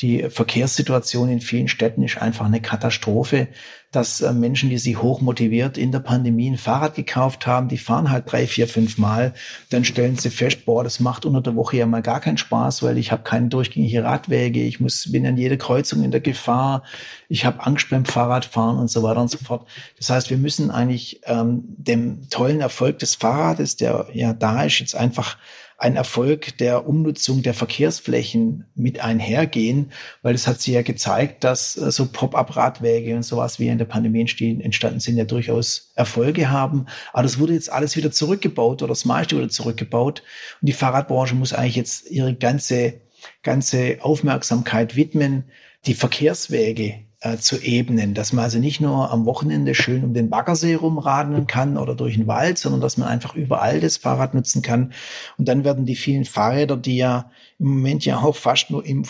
die Verkehrssituation in vielen Städten ist einfach eine Katastrophe, dass äh, Menschen, die sich hoch motiviert in der Pandemie ein Fahrrad gekauft haben, die fahren halt drei, vier, fünf Mal, dann stellen sie fest, boah, das macht unter der Woche ja mal gar keinen Spaß, weil ich habe keine durchgängige Radwege, ich muss bin an jeder Kreuzung in der Gefahr, ich habe Angst beim Fahrradfahren und so weiter und so fort. Das heißt, wir müssen eigentlich ähm, dem tollen Erfolg des Fahrrades, der ja da ist, jetzt einfach ein Erfolg der Umnutzung der Verkehrsflächen mit einhergehen, weil es hat sich ja gezeigt, dass äh, so Pop-up-Radwege und sowas, wie in der Pandemie entstehen, entstanden sind, ja durchaus Erfolge haben. Aber das wurde jetzt alles wieder zurückgebaut oder das meiste wurde zurückgebaut. Und die Fahrradbranche muss eigentlich jetzt ihre ganze, ganze Aufmerksamkeit widmen, die Verkehrswege äh, zu ebnen, dass man also nicht nur am Wochenende schön um den Baggersee rumradeln kann oder durch den Wald, sondern dass man einfach überall das Fahrrad nutzen kann. Und dann werden die vielen Fahrräder, die ja im Moment ja auch fast nur im,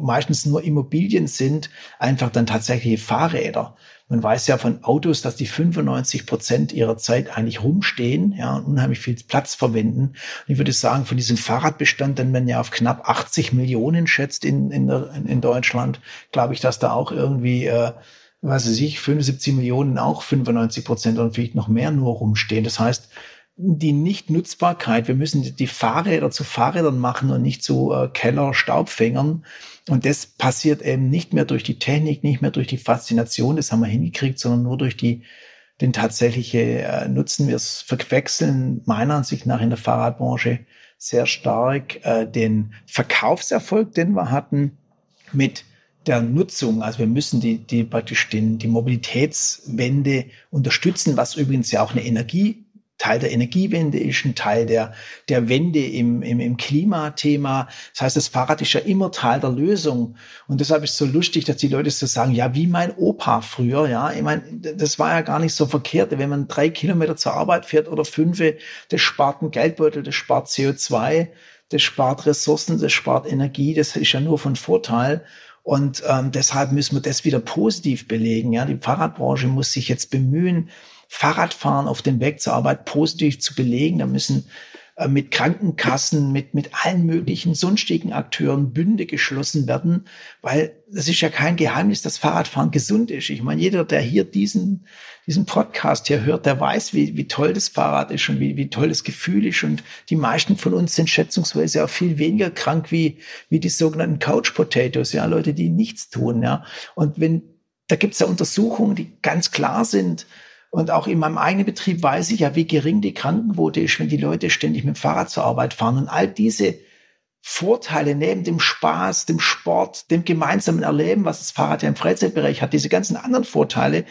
meistens nur Immobilien sind, einfach dann tatsächliche Fahrräder. Man weiß ja von Autos, dass die 95 Prozent ihrer Zeit eigentlich rumstehen, ja, und unheimlich viel Platz verwenden. Und ich würde sagen, von diesem Fahrradbestand, den man ja auf knapp 80 Millionen schätzt in, in, in Deutschland, glaube ich, dass da auch irgendwie, äh, weiß ich, 75 Millionen auch 95 Prozent und vielleicht noch mehr nur rumstehen. Das heißt, die Nichtnutzbarkeit, wir müssen die Fahrräder zu Fahrrädern machen und nicht zu äh, Keller-Staubfängern. Und das passiert eben nicht mehr durch die Technik, nicht mehr durch die Faszination, das haben wir hingekriegt, sondern nur durch die, den tatsächliche äh, Nutzen. Wir verwechseln meiner Ansicht nach in der Fahrradbranche sehr stark äh, den Verkaufserfolg, den wir hatten, mit der Nutzung. Also wir müssen die, die praktisch den, die Mobilitätswende unterstützen, was übrigens ja auch eine Energie Teil der Energiewende ist, ein Teil der, der Wende im, im, im Klimathema. Das heißt, das Fahrrad ist ja immer Teil der Lösung. Und deshalb ist es so lustig, dass die Leute so sagen, ja, wie mein Opa früher, ja. Ich meine, das war ja gar nicht so verkehrt. Wenn man drei Kilometer zur Arbeit fährt oder fünf, das spart einen Geldbeutel, das spart CO2, das spart Ressourcen, das spart Energie, das ist ja nur von Vorteil. Und ähm, deshalb müssen wir das wieder positiv belegen. Ja, die Fahrradbranche muss sich jetzt bemühen, Fahrradfahren auf dem Weg zur Arbeit positiv zu belegen. Da müssen äh, mit Krankenkassen, mit, mit allen möglichen sonstigen Akteuren Bünde geschlossen werden, weil das ist ja kein Geheimnis, dass Fahrradfahren gesund ist. Ich meine, jeder, der hier diesen, diesen Podcast hier hört, der weiß, wie, wie toll das Fahrrad ist und wie, wie toll das Gefühl ist. Und die meisten von uns sind schätzungsweise auch viel weniger krank wie, wie die sogenannten Couch Potatoes, ja, Leute, die nichts tun, ja. Und wenn, da gibt es ja Untersuchungen, die ganz klar sind, und auch in meinem eigenen Betrieb weiß ich ja, wie gering die Krankenquote ist, wenn die Leute ständig mit dem Fahrrad zur Arbeit fahren. Und all diese Vorteile neben dem Spaß, dem Sport, dem gemeinsamen Erleben, was das Fahrrad ja im Freizeitbereich hat, diese ganzen anderen Vorteile,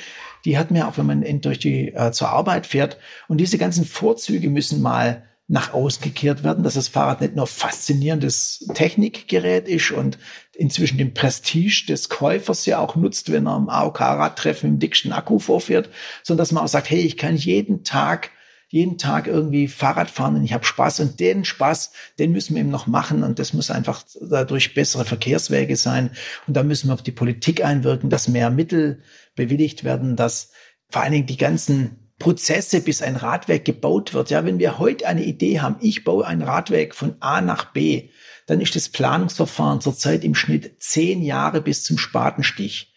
die hat man auch, wenn man durch die äh, zur Arbeit fährt. Und diese ganzen Vorzüge müssen mal nach außen gekehrt werden, dass das Fahrrad nicht nur faszinierendes Technikgerät ist und inzwischen den Prestige des Käufers ja auch nutzt, wenn er am AOK-Radtreffen im dicksten Akku vorfährt, sondern dass man auch sagt, hey, ich kann jeden Tag jeden Tag irgendwie Fahrrad fahren und ich habe Spaß und den Spaß, den müssen wir eben noch machen und das muss einfach dadurch bessere Verkehrswege sein und da müssen wir auf die Politik einwirken, dass mehr Mittel bewilligt werden, dass vor allen Dingen die ganzen Prozesse, bis ein Radweg gebaut wird. Ja, wenn wir heute eine Idee haben, ich baue ein Radweg von A nach B, dann ist das Planungsverfahren zurzeit im Schnitt zehn Jahre bis zum Spatenstich.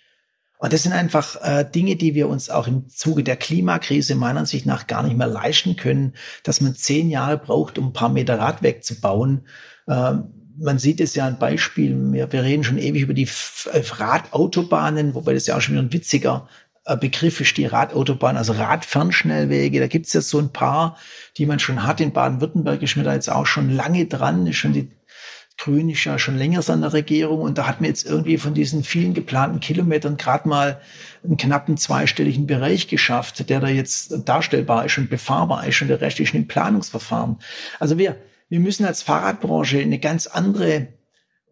Und das sind einfach äh, Dinge, die wir uns auch im Zuge der Klimakrise meiner Ansicht nach gar nicht mehr leisten können, dass man zehn Jahre braucht, um ein paar Meter Radweg zu bauen. Ähm, man sieht es ja ein Beispiel, wir, reden schon ewig über die Radautobahnen, wobei das ja auch schon wieder ein witziger Begriff ist die Radautobahn, also Radfernschnellwege. Da gibt es jetzt so ein paar, die man schon hat. In Baden-Württemberg ist mir da jetzt auch schon lange dran, ist schon die Grün ist ja schon länger an der Regierung und da hat mir jetzt irgendwie von diesen vielen geplanten Kilometern gerade mal einen knappen zweistelligen Bereich geschafft, der da jetzt darstellbar ist und befahrbar ist und der Rest ist im Planungsverfahren. Also wir, wir müssen als Fahrradbranche eine ganz andere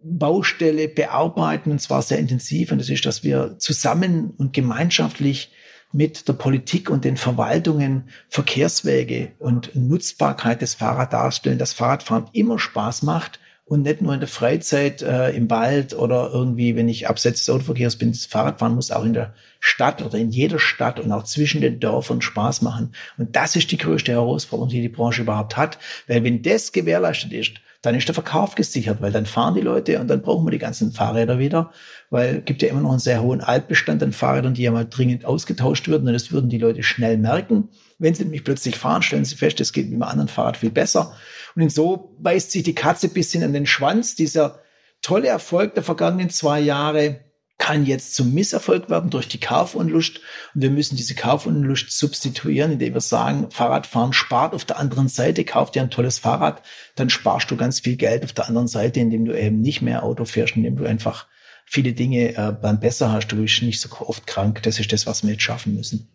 Baustelle bearbeiten und zwar sehr intensiv. Und das ist, dass wir zusammen und gemeinschaftlich mit der Politik und den Verwaltungen Verkehrswege und Nutzbarkeit des Fahrrads darstellen, dass Fahrradfahren immer Spaß macht und nicht nur in der Freizeit äh, im Wald oder irgendwie, wenn ich abseits des Autoverkehrs bin, das Fahrradfahren muss auch in der Stadt oder in jeder Stadt und auch zwischen den Dörfern Spaß machen. Und das ist die größte Herausforderung, die die Branche überhaupt hat, weil wenn das gewährleistet ist, dann ist der Verkauf gesichert, weil dann fahren die Leute und dann brauchen wir die ganzen Fahrräder wieder, weil es gibt ja immer noch einen sehr hohen Altbestand an Fahrrädern, die ja mal dringend ausgetauscht würden und das würden die Leute schnell merken. Wenn sie nämlich plötzlich fahren, stellen sie fest, es geht mit einem anderen Fahrrad viel besser. Und so beißt sich die Katze bisschen an den Schwanz. Dieser tolle Erfolg der vergangenen zwei Jahre kann jetzt zum Misserfolg werden durch die Kaufunlust. Und wir müssen diese Kaufunlust substituieren, indem wir sagen, Fahrradfahren spart auf der anderen Seite, kauf dir ein tolles Fahrrad, dann sparst du ganz viel Geld auf der anderen Seite, indem du eben nicht mehr Auto fährst, indem du einfach viele Dinge äh, dann besser hast. Du bist nicht so oft krank. Das ist das, was wir jetzt schaffen müssen.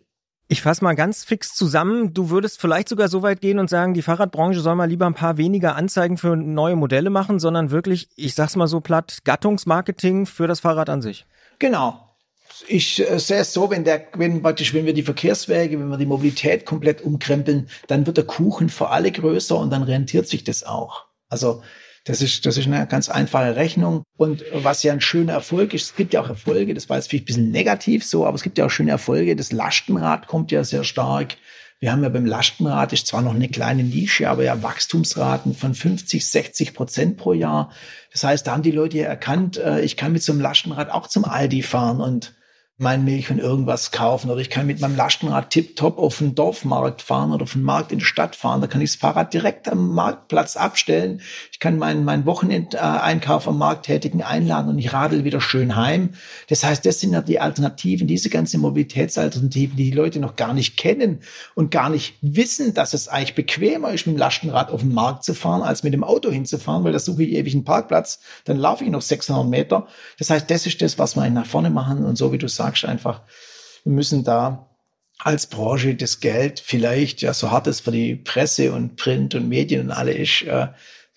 Ich fasse mal ganz fix zusammen. Du würdest vielleicht sogar so weit gehen und sagen, die Fahrradbranche soll mal lieber ein paar weniger Anzeigen für neue Modelle machen, sondern wirklich, ich sag's mal so platt, Gattungsmarketing für das Fahrrad an sich. Genau. Ich äh, sehe es so, wenn der, wenn praktisch, wenn wir die Verkehrswege, wenn wir die Mobilität komplett umkrempeln, dann wird der Kuchen für alle größer und dann rentiert sich das auch. Also das ist, das ist eine ganz einfache Rechnung. Und was ja ein schöner Erfolg ist, es gibt ja auch Erfolge, das war jetzt vielleicht ein bisschen negativ so, aber es gibt ja auch schöne Erfolge. Das Lastenrad kommt ja sehr stark. Wir haben ja beim Lastenrad, ist zwar noch eine kleine Nische, aber ja Wachstumsraten von 50, 60 Prozent pro Jahr. Das heißt, da haben die Leute ja erkannt, äh, ich kann mit so einem Lastenrad auch zum Aldi fahren und mein Milch und irgendwas kaufen oder ich kann mit meinem Lastenrad tipptopp auf den Dorfmarkt fahren oder auf den Markt in die Stadt fahren. Da kann ich das Fahrrad direkt am Marktplatz abstellen. Ich kann meinen, meinen Wochenendeinkauf am Markt tätigen einladen und ich radel wieder schön heim. Das heißt, das sind ja die Alternativen, diese ganzen Mobilitätsalternativen, die die Leute noch gar nicht kennen und gar nicht wissen, dass es eigentlich bequemer ist, mit dem Lastenrad auf den Markt zu fahren, als mit dem Auto hinzufahren, weil da suche ich ewig einen Parkplatz, dann laufe ich noch 600 Meter. Das heißt, das ist das, was wir nach vorne machen und so wie du sagst, sagst einfach, wir müssen da als Branche das Geld vielleicht, ja, so hart es für die Presse und Print und Medien und alle ist, äh,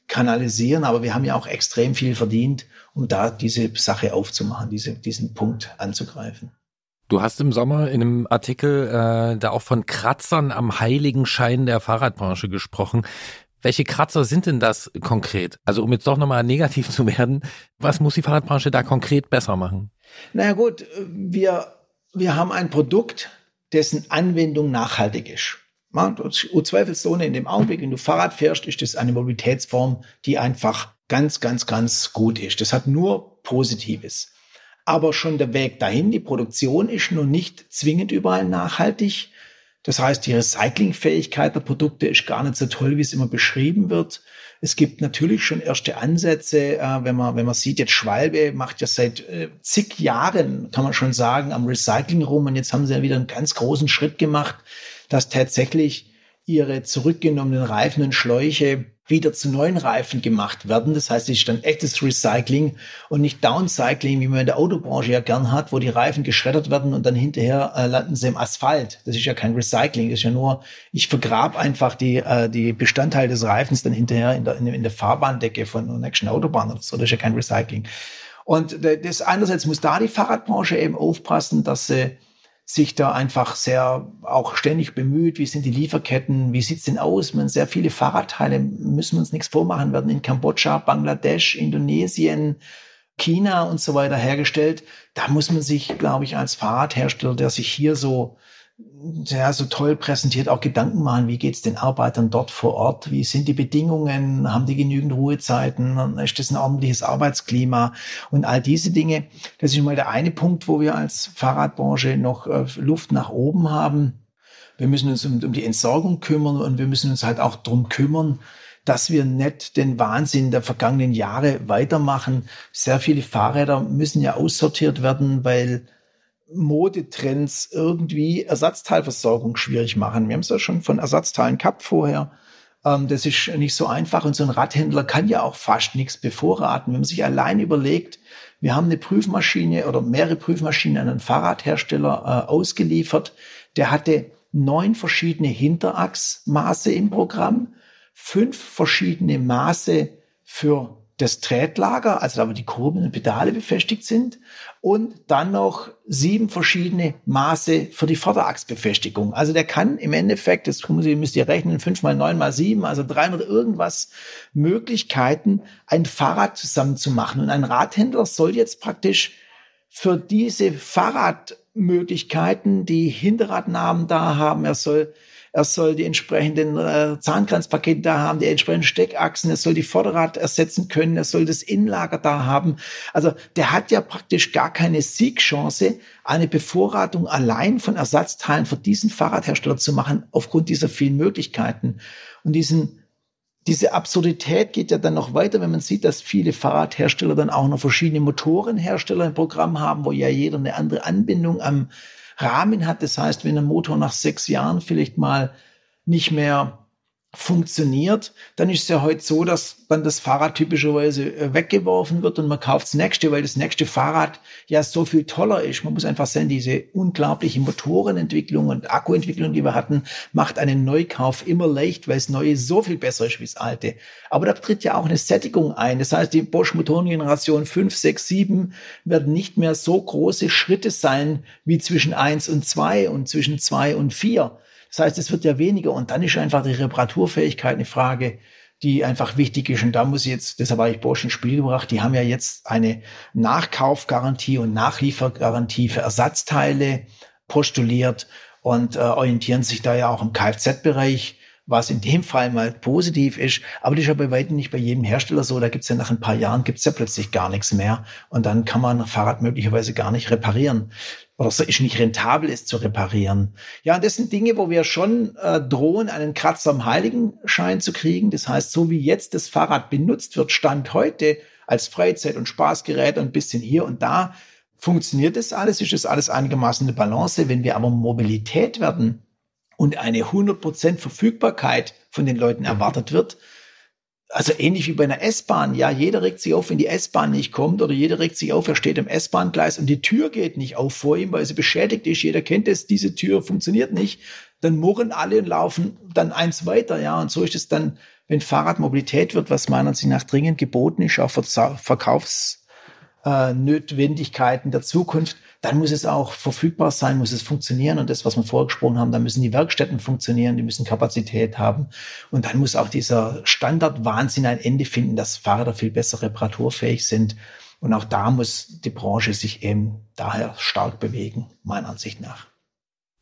kanalisieren. Aber wir haben ja auch extrem viel verdient, um da diese Sache aufzumachen, diese, diesen Punkt anzugreifen. Du hast im Sommer in einem Artikel äh, da auch von Kratzern am heiligen Schein der Fahrradbranche gesprochen. Welche Kratzer sind denn das konkret? Also um jetzt doch nochmal negativ zu werden, was muss die Fahrradbranche da konkret besser machen? Naja gut, wir, wir haben ein Produkt, dessen Anwendung nachhaltig ist. zweifelsohne in dem Augenblick, wenn du Fahrrad fährst, ist das eine Mobilitätsform, die einfach ganz, ganz, ganz gut ist. Das hat nur Positives. Aber schon der Weg dahin, die Produktion ist noch nicht zwingend überall nachhaltig. Das heißt, die Recyclingfähigkeit der Produkte ist gar nicht so toll, wie es immer beschrieben wird. Es gibt natürlich schon erste Ansätze, äh, wenn man, wenn man sieht, jetzt Schwalbe macht ja seit äh, zig Jahren, kann man schon sagen, am Recycling rum und jetzt haben sie ja wieder einen ganz großen Schritt gemacht, dass tatsächlich ihre zurückgenommenen Reifen und Schläuche wieder zu neuen Reifen gemacht werden. Das heißt, es ist dann echtes Recycling und nicht Downcycling, wie man in der Autobranche ja gern hat, wo die Reifen geschreddert werden und dann hinterher äh, landen sie im Asphalt. Das ist ja kein Recycling, das ist ja nur, ich vergrab einfach die, äh, die Bestandteile des Reifens dann hinterher in der, in der Fahrbahndecke von der nächsten Autobahn oder so. Das ist ja kein Recycling. Und das einerseits muss da die Fahrradbranche eben aufpassen, dass sie sich da einfach sehr auch ständig bemüht, wie sind die Lieferketten, wie sieht's denn aus? Man sehr viele Fahrradteile, müssen wir uns nichts vormachen, werden in Kambodscha, Bangladesch, Indonesien, China und so weiter hergestellt. Da muss man sich, glaube ich, als Fahrradhersteller, der sich hier so ja, so toll präsentiert, auch Gedanken machen, wie geht's den Arbeitern dort vor Ort, wie sind die Bedingungen, haben die genügend Ruhezeiten, ist das ein ordentliches Arbeitsklima und all diese Dinge. Das ist mal der eine Punkt, wo wir als Fahrradbranche noch äh, Luft nach oben haben. Wir müssen uns um, um die Entsorgung kümmern und wir müssen uns halt auch drum kümmern, dass wir nicht den Wahnsinn der vergangenen Jahre weitermachen. Sehr viele Fahrräder müssen ja aussortiert werden, weil Modetrends irgendwie Ersatzteilversorgung schwierig machen. Wir haben es ja schon von Ersatzteilen gehabt vorher. Ähm, das ist nicht so einfach und so ein Radhändler kann ja auch fast nichts bevorraten. Wenn man sich allein überlegt, wir haben eine Prüfmaschine oder mehrere Prüfmaschinen an einen Fahrradhersteller äh, ausgeliefert. Der hatte neun verschiedene Hinterachsmaße im Programm, fünf verschiedene Maße für das Tretlager, also da wo die Kurbeln und Pedale befestigt sind und dann noch sieben verschiedene Maße für die Vorderachsbefestigung. Also der kann im Endeffekt, das müsst ihr rechnen, fünf mal neun mal sieben, also 300 irgendwas Möglichkeiten, ein Fahrrad zusammenzumachen. Und ein Radhändler soll jetzt praktisch für diese Fahrradmöglichkeiten die Hinterradnamen da haben. Er soll er soll die entsprechenden äh, Zahnkranzpakete da haben, die entsprechenden Steckachsen, er soll die Vorderrad ersetzen können, er soll das Innenlager da haben. Also der hat ja praktisch gar keine Siegchance, eine Bevorratung allein von Ersatzteilen für diesen Fahrradhersteller zu machen, aufgrund dieser vielen Möglichkeiten. Und diesen diese Absurdität geht ja dann noch weiter, wenn man sieht, dass viele Fahrradhersteller dann auch noch verschiedene Motorenhersteller im Programm haben, wo ja jeder eine andere Anbindung am Rahmen hat. Das heißt, wenn ein Motor nach sechs Jahren vielleicht mal nicht mehr funktioniert, dann ist es ja heute so, dass dann das Fahrrad typischerweise äh, weggeworfen wird und man kauft das nächste, weil das nächste Fahrrad ja so viel toller ist. Man muss einfach sehen, diese unglaubliche Motorenentwicklung und Akkuentwicklung, die wir hatten, macht einen Neukauf immer leicht, weil das Neue so viel besser ist wie das Alte. Aber da tritt ja auch eine Sättigung ein. Das heißt, die Bosch Motorengeneration 5, 6, 7 werden nicht mehr so große Schritte sein wie zwischen 1 und 2 und zwischen 2 und 4 das heißt, es wird ja weniger und dann ist einfach die Reparaturfähigkeit eine Frage, die einfach wichtig ist. Und da muss ich jetzt, deshalb habe ich Bosch ins Spiel gebracht, die haben ja jetzt eine Nachkaufgarantie und Nachliefergarantie für Ersatzteile postuliert und äh, orientieren sich da ja auch im Kfz-Bereich was in dem Fall mal positiv ist, aber das ist ja bei weitem nicht bei jedem Hersteller so. Da gibt's ja nach ein paar Jahren gibt's ja plötzlich gar nichts mehr und dann kann man ein Fahrrad möglicherweise gar nicht reparieren oder so ist nicht rentabel ist zu reparieren. Ja, das sind Dinge, wo wir schon äh, drohen, einen Kratzer am Heiligenschein zu kriegen. Das heißt, so wie jetzt das Fahrrad benutzt wird, Stand heute als Freizeit- und Spaßgerät und ein bisschen hier und da, funktioniert das alles, ist das alles einigermaßen eine Balance. Wenn wir aber Mobilität werden und eine 100% Verfügbarkeit von den Leuten erwartet wird, also ähnlich wie bei einer S-Bahn, ja, jeder regt sich auf, wenn die S-Bahn nicht kommt oder jeder regt sich auf, er steht im S-Bahn-Gleis und die Tür geht nicht auf vor ihm, weil sie beschädigt ist. Jeder kennt es, diese Tür funktioniert nicht. Dann murren alle und laufen dann eins weiter, ja. Und so ist es dann, wenn Fahrradmobilität wird, was meiner Ansicht nach dringend geboten ist, auch Verkaufsnotwendigkeiten äh, der Zukunft, dann muss es auch verfügbar sein, muss es funktionieren. Und das, was wir vorher gesprochen haben, da müssen die Werkstätten funktionieren, die müssen Kapazität haben. Und dann muss auch dieser Standardwahnsinn ein Ende finden, dass Fahrräder viel besser reparaturfähig sind. Und auch da muss die Branche sich eben daher stark bewegen, meiner Ansicht nach.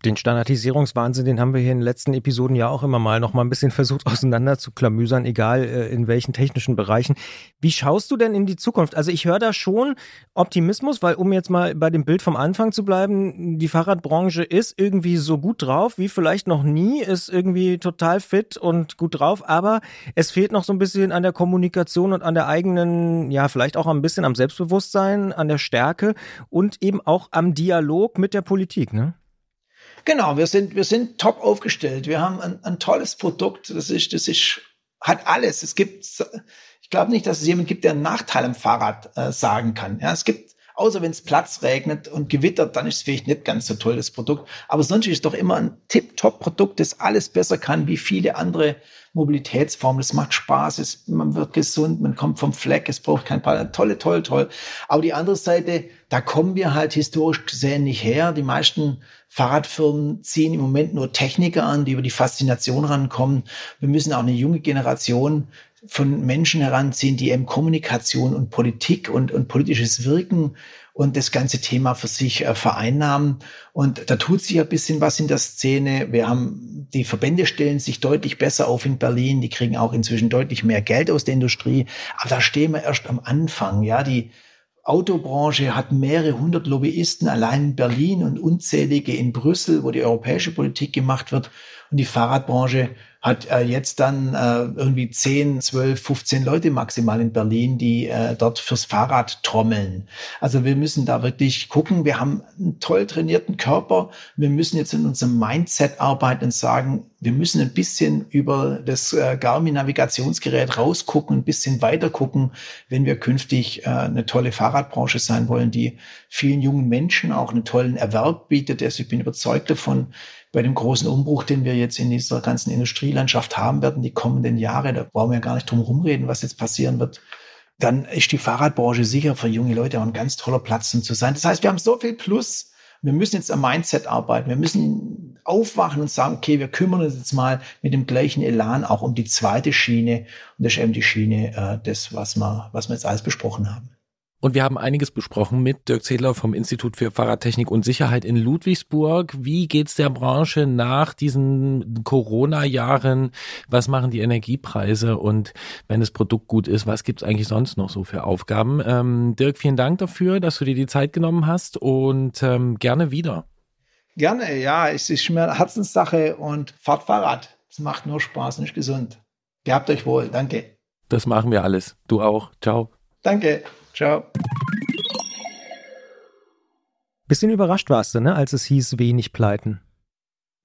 Den Standardisierungswahnsinn, den haben wir hier in den letzten Episoden ja auch immer mal noch mal ein bisschen versucht auseinander zu klamüsern, egal äh, in welchen technischen Bereichen. Wie schaust du denn in die Zukunft? Also ich höre da schon Optimismus, weil um jetzt mal bei dem Bild vom Anfang zu bleiben, die Fahrradbranche ist irgendwie so gut drauf wie vielleicht noch nie, ist irgendwie total fit und gut drauf, aber es fehlt noch so ein bisschen an der Kommunikation und an der eigenen, ja, vielleicht auch ein bisschen am Selbstbewusstsein, an der Stärke und eben auch am Dialog mit der Politik, ne? Genau, wir sind, wir sind top aufgestellt. Wir haben ein, ein tolles Produkt. Das ist, das ist, hat alles. Es gibt, ich glaube nicht, dass es jemand gibt, der einen Nachteil am Fahrrad äh, sagen kann. Ja, es gibt, außer wenn es Platz regnet und gewittert, dann ist es vielleicht nicht ganz so toll, das Produkt. Aber sonst ist es doch immer ein tip-top-Produkt, das alles besser kann wie viele andere Mobilitätsformen. Es macht Spaß, es, man wird gesund, man kommt vom Fleck, es braucht kein Paar. Tolle, toll, toll. Aber die andere Seite, da kommen wir halt historisch gesehen nicht her. Die meisten Fahrradfirmen ziehen im Moment nur Techniker an, die über die Faszination rankommen. Wir müssen auch eine junge Generation von Menschen heranziehen, die eben Kommunikation und Politik und, und politisches Wirken und das ganze Thema für sich äh, vereinnahmen. Und da tut sich ein bisschen was in der Szene. Wir haben, die Verbände stellen sich deutlich besser auf in Berlin. Die kriegen auch inzwischen deutlich mehr Geld aus der Industrie. Aber da stehen wir erst am Anfang. Ja, die Autobranche hat mehrere hundert Lobbyisten allein in Berlin und unzählige in Brüssel, wo die europäische Politik gemacht wird. Und die Fahrradbranche hat äh, jetzt dann äh, irgendwie 10, 12, 15 Leute maximal in Berlin, die äh, dort fürs Fahrrad trommeln. Also wir müssen da wirklich gucken. Wir haben einen toll trainierten Körper. Wir müssen jetzt in unserem Mindset arbeiten und sagen, wir müssen ein bisschen über das äh, Garmin-Navigationsgerät rausgucken, ein bisschen weiter gucken, wenn wir künftig äh, eine tolle Fahrradbranche sein wollen, die vielen jungen Menschen auch einen tollen Erwerb bietet. Also ich bin überzeugt davon, bei dem großen Umbruch, den wir jetzt in dieser ganzen Industrielandschaft haben werden, die kommenden Jahre, da brauchen wir gar nicht drum rumreden, was jetzt passieren wird, dann ist die Fahrradbranche sicher für junge Leute auch ein ganz toller Platz, um zu sein. Das heißt, wir haben so viel Plus. Wir müssen jetzt am Mindset arbeiten. Wir müssen aufwachen und sagen, okay, wir kümmern uns jetzt mal mit dem gleichen Elan auch um die zweite Schiene. Und das ist eben die Schiene, äh, das, was wir, was wir jetzt alles besprochen haben. Und wir haben einiges besprochen mit Dirk Zedler vom Institut für Fahrradtechnik und Sicherheit in Ludwigsburg. Wie geht's der Branche nach diesen Corona-Jahren? Was machen die Energiepreise? Und wenn das Produkt gut ist, was gibt's eigentlich sonst noch so für Aufgaben? Ähm, Dirk, vielen Dank dafür, dass du dir die Zeit genommen hast und ähm, gerne wieder. Gerne, ja. Es ist mir eine Herzenssache und fahrt Fahrrad. Es macht nur Spaß und ist gesund. Gehabt euch wohl. Danke. Das machen wir alles. Du auch. Ciao. Danke. Ciao. Bisschen überrascht warst du, ne, als es hieß, wenig Pleiten.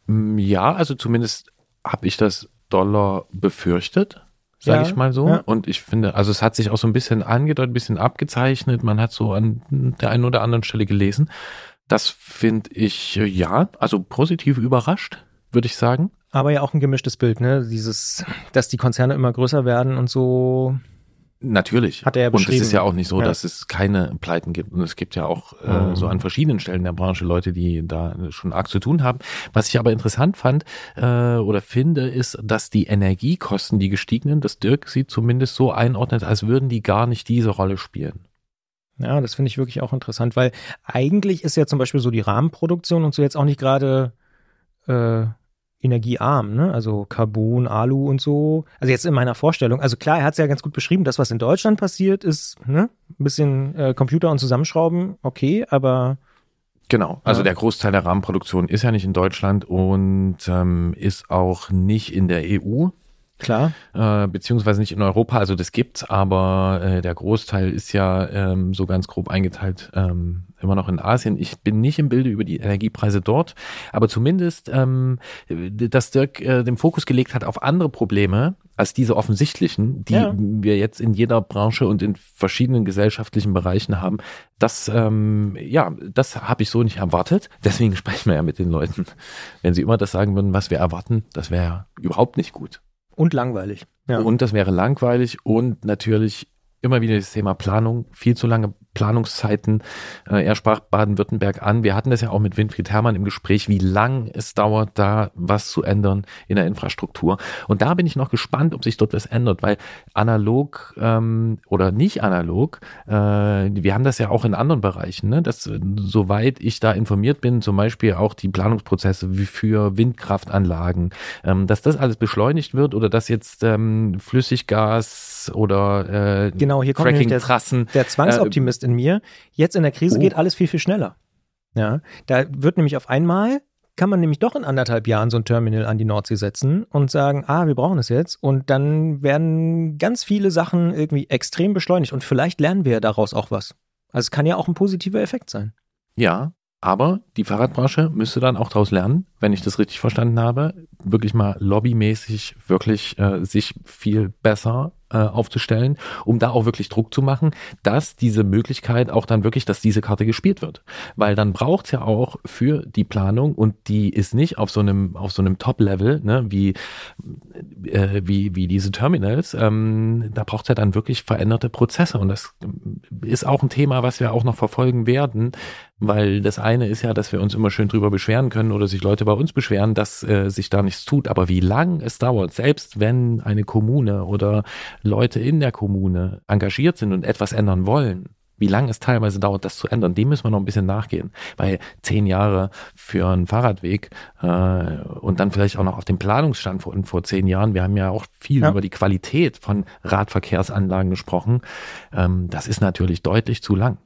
Mm, ja, also zumindest habe ich das Dollar befürchtet, sage ja, ich mal so. Ja. Und ich finde, also es hat sich auch so ein bisschen angedeutet, ein bisschen abgezeichnet. Man hat so an der einen oder anderen Stelle gelesen. Das finde ich, ja, also positiv überrascht, würde ich sagen. Aber ja auch ein gemischtes Bild, ne? Dieses, dass die Konzerne immer größer werden und so Natürlich. Hat er ja Und es ist ja auch nicht so, ja. dass es keine Pleiten gibt. Und es gibt ja auch äh, mhm. so an verschiedenen Stellen der Branche Leute, die da schon arg zu tun haben. Was ich aber interessant fand äh, oder finde, ist, dass die Energiekosten, die gestiegenen, das Dirk sie zumindest so einordnet, als würden die gar nicht diese Rolle spielen. Ja, das finde ich wirklich auch interessant, weil eigentlich ist ja zum Beispiel so die Rahmenproduktion und so jetzt auch nicht gerade äh, energiearm, ne? Also Carbon, Alu und so. Also jetzt in meiner Vorstellung. Also klar, er hat es ja ganz gut beschrieben. Das, was in Deutschland passiert, ist ne? ein bisschen äh, Computer und Zusammenschrauben, okay, aber Genau, also der Großteil der Rahmenproduktion ist ja nicht in Deutschland und ähm, ist auch nicht in der EU. Klar. Äh, beziehungsweise nicht in Europa, also das gibt's, aber äh, der Großteil ist ja ähm, so ganz grob eingeteilt ähm, immer noch in Asien. Ich bin nicht im Bilde über die Energiepreise dort, aber zumindest, ähm, dass Dirk äh, den Fokus gelegt hat auf andere Probleme als diese offensichtlichen, die ja. wir jetzt in jeder Branche und in verschiedenen gesellschaftlichen Bereichen haben. Das, ähm, ja, das habe ich so nicht erwartet. Deswegen sprechen wir ja mit den Leuten. Wenn sie immer das sagen würden, was wir erwarten, das wäre überhaupt nicht gut. Und langweilig. Ja. Und das wäre langweilig und natürlich immer wieder das Thema Planung. Viel zu lange Planungszeiten. Äh, er sprach Baden-Württemberg an. Wir hatten das ja auch mit Winfried Herrmann im Gespräch, wie lang es dauert, da was zu ändern in der Infrastruktur. Und da bin ich noch gespannt, ob sich dort was ändert, weil analog ähm, oder nicht analog, äh, wir haben das ja auch in anderen Bereichen, ne? dass soweit ich da informiert bin, zum Beispiel auch die Planungsprozesse für Windkraftanlagen, ähm, dass das alles beschleunigt wird oder dass jetzt ähm, Flüssiggas oder äh, genau hier kommt Fracking-Trassen. Der, der Zwangsoptimist äh, in mir. Jetzt in der Krise oh. geht alles viel viel schneller. Ja, da wird nämlich auf einmal kann man nämlich doch in anderthalb Jahren so ein Terminal an die Nordsee setzen und sagen, ah, wir brauchen es jetzt. Und dann werden ganz viele Sachen irgendwie extrem beschleunigt und vielleicht lernen wir daraus auch was. Also es kann ja auch ein positiver Effekt sein. Ja, aber die Fahrradbranche müsste dann auch daraus lernen, wenn ich das richtig verstanden habe, wirklich mal lobbymäßig wirklich äh, sich viel besser äh, aufzustellen, um da auch wirklich Druck zu machen, dass diese Möglichkeit auch dann wirklich, dass diese Karte gespielt wird. Weil dann braucht's ja auch für die Planung und die ist nicht auf so einem, auf so einem Top-Level, ne, wie, äh, wie, wie diese Terminals, ähm, da braucht's ja dann wirklich veränderte Prozesse und das ist auch ein Thema, was wir auch noch verfolgen werden, weil das eine ist ja, dass wir uns immer schön drüber beschweren können oder sich Leute bei uns beschweren, dass äh, sich da nichts tut. Aber wie lang es dauert, selbst wenn eine Kommune oder Leute in der Kommune engagiert sind und etwas ändern wollen, wie lange es teilweise dauert, das zu ändern, dem müssen wir noch ein bisschen nachgehen. Weil zehn Jahre für einen Fahrradweg äh, und dann vielleicht auch noch auf dem Planungsstand von vor zehn Jahren, wir haben ja auch viel ja. über die Qualität von Radverkehrsanlagen gesprochen, ähm, das ist natürlich deutlich zu lang.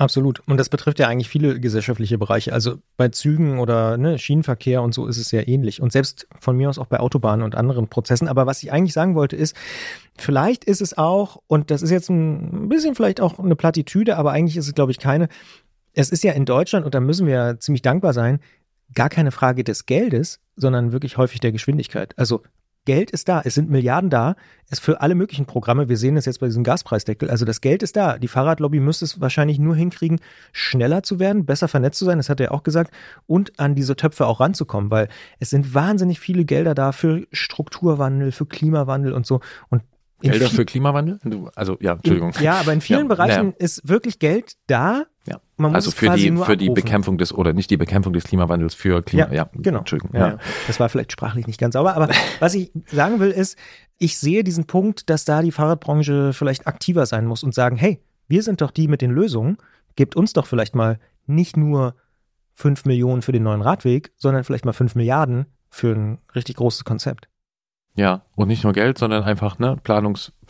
Absolut. Und das betrifft ja eigentlich viele gesellschaftliche Bereiche. Also bei Zügen oder ne, Schienenverkehr und so ist es sehr ähnlich. Und selbst von mir aus auch bei Autobahnen und anderen Prozessen. Aber was ich eigentlich sagen wollte ist, vielleicht ist es auch, und das ist jetzt ein bisschen vielleicht auch eine Plattitüde, aber eigentlich ist es, glaube ich, keine. Es ist ja in Deutschland, und da müssen wir ja ziemlich dankbar sein, gar keine Frage des Geldes, sondern wirklich häufig der Geschwindigkeit. Also Geld ist da, es sind Milliarden da, es für alle möglichen Programme, wir sehen das jetzt bei diesem Gaspreisdeckel, also das Geld ist da. Die Fahrradlobby müsste es wahrscheinlich nur hinkriegen, schneller zu werden, besser vernetzt zu sein, das hat er auch gesagt, und an diese Töpfe auch ranzukommen, weil es sind wahnsinnig viele Gelder da für Strukturwandel, für Klimawandel und so. Und Gelder für Klimawandel? Also ja, Entschuldigung. ja, aber in vielen ja, Bereichen ja. ist wirklich Geld da. Ja. Also für die für die Bekämpfung des oder nicht die Bekämpfung des Klimawandels für Klima. Ja, ja genau. Entschuldigung. Ja. Das war vielleicht sprachlich nicht ganz sauber, aber was ich sagen will ist, ich sehe diesen Punkt, dass da die Fahrradbranche vielleicht aktiver sein muss und sagen, hey, wir sind doch die mit den Lösungen. Gebt uns doch vielleicht mal nicht nur fünf Millionen für den neuen Radweg, sondern vielleicht mal fünf Milliarden für ein richtig großes Konzept. Ja, und nicht nur Geld, sondern einfach ne,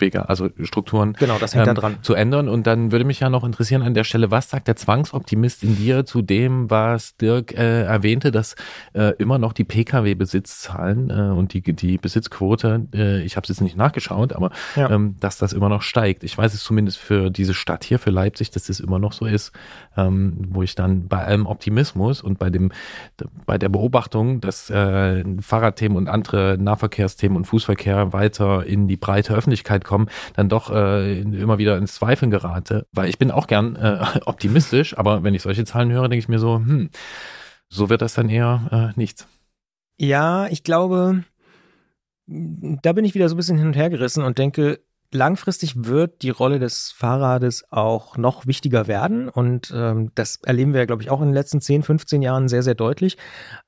Planungswege, also Strukturen genau, das hängt ähm, da dran. zu ändern. Und dann würde mich ja noch interessieren an der Stelle, was sagt der Zwangsoptimist in dir zu dem, was Dirk äh, erwähnte, dass äh, immer noch die Pkw-Besitzzahlen äh, und die, die Besitzquote, äh, ich habe es jetzt nicht nachgeschaut, aber ja. ähm, dass das immer noch steigt. Ich weiß es zumindest für diese Stadt hier, für Leipzig, dass das immer noch so ist, ähm, wo ich dann bei allem Optimismus und bei dem bei der Beobachtung, dass äh, Fahrradthemen und andere Nahverkehrsthemen und Fußverkehr weiter in die breite Öffentlichkeit kommen, dann doch äh, immer wieder ins Zweifeln gerate. Weil ich bin auch gern äh, optimistisch, aber wenn ich solche Zahlen höre, denke ich mir so, hm, so wird das dann eher äh, nichts. Ja, ich glaube, da bin ich wieder so ein bisschen hin und her gerissen und denke, langfristig wird die Rolle des Fahrrades auch noch wichtiger werden. Und ähm, das erleben wir, glaube ich, auch in den letzten 10, 15 Jahren sehr, sehr deutlich.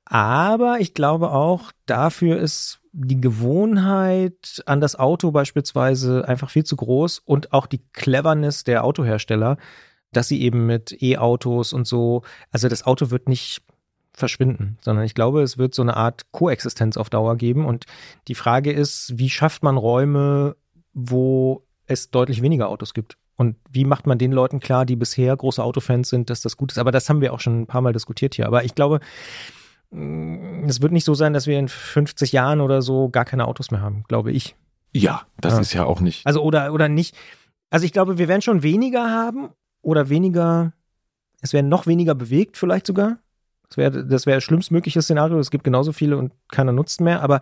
Aber ich glaube auch, dafür ist die Gewohnheit an das Auto beispielsweise einfach viel zu groß und auch die Cleverness der Autohersteller, dass sie eben mit E-Autos und so, also das Auto wird nicht verschwinden, sondern ich glaube, es wird so eine Art Koexistenz auf Dauer geben. Und die Frage ist, wie schafft man Räume, wo es deutlich weniger Autos gibt? Und wie macht man den Leuten klar, die bisher große Autofans sind, dass das gut ist? Aber das haben wir auch schon ein paar Mal diskutiert hier. Aber ich glaube, Mm, es wird nicht so sein, dass wir in 50 Jahren oder so gar keine Autos mehr haben, glaube ich. Ja, das ja. ist ja auch nicht. Also oder oder nicht. Also ich glaube, wir werden schon weniger haben oder weniger. Es werden noch weniger bewegt, vielleicht sogar. Das wäre das wäre das schlimmstmögliche Szenario. Es gibt genauso viele und keiner nutzt mehr. Aber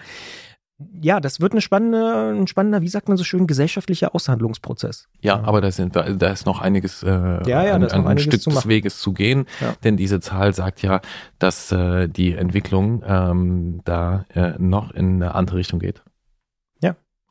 ja, das wird eine spannende, ein spannender, wie sagt man so schön, gesellschaftlicher Aushandlungsprozess. Ja, aber da sind da ist noch einiges, äh, ja, ja, an, an ein Stück des Weges zu gehen, denn diese Zahl sagt ja, dass äh, die Entwicklung ähm, da äh, noch in eine andere Richtung geht.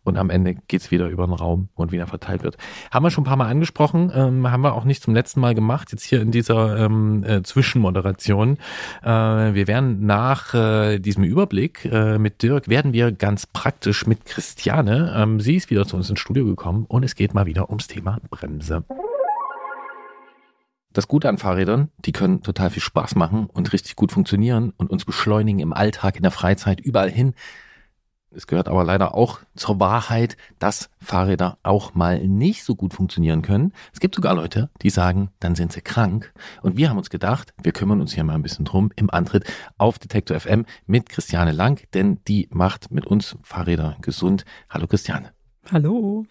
Und am Ende geht's wieder über den Raum und wieder verteilt wird. Haben wir schon ein paar Mal angesprochen, ähm, haben wir auch nicht zum letzten Mal gemacht, jetzt hier in dieser ähm, äh, Zwischenmoderation. Äh, wir werden nach äh, diesem Überblick äh, mit Dirk, werden wir ganz praktisch mit Christiane. Ähm, sie ist wieder zu uns ins Studio gekommen und es geht mal wieder ums Thema Bremse. Das Gute an Fahrrädern, die können total viel Spaß machen und richtig gut funktionieren und uns beschleunigen im Alltag, in der Freizeit, überall hin. Es gehört aber leider auch zur Wahrheit, dass Fahrräder auch mal nicht so gut funktionieren können. Es gibt sogar Leute, die sagen, dann sind sie krank. Und wir haben uns gedacht, wir kümmern uns hier mal ein bisschen drum im Antritt auf Detektor FM mit Christiane Lang, denn die macht mit uns Fahrräder gesund. Hallo Christiane. Hallo.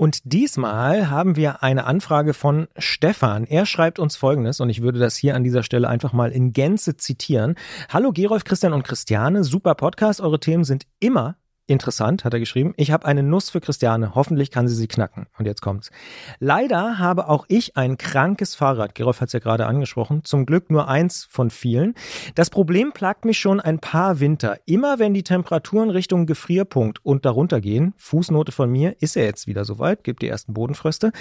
Und diesmal haben wir eine Anfrage von Stefan. Er schreibt uns Folgendes und ich würde das hier an dieser Stelle einfach mal in Gänze zitieren. Hallo Gerolf, Christian und Christiane, super Podcast. Eure Themen sind immer Interessant, hat er geschrieben. Ich habe eine Nuss für Christiane. Hoffentlich kann sie sie knacken. Und jetzt kommt's. Leider habe auch ich ein krankes Fahrrad. Gerolf hat es ja gerade angesprochen. Zum Glück nur eins von vielen. Das Problem plagt mich schon ein paar Winter. Immer wenn die Temperaturen Richtung Gefrierpunkt und darunter gehen, Fußnote von mir, ist er jetzt wieder soweit, gibt die ersten Bodenfröste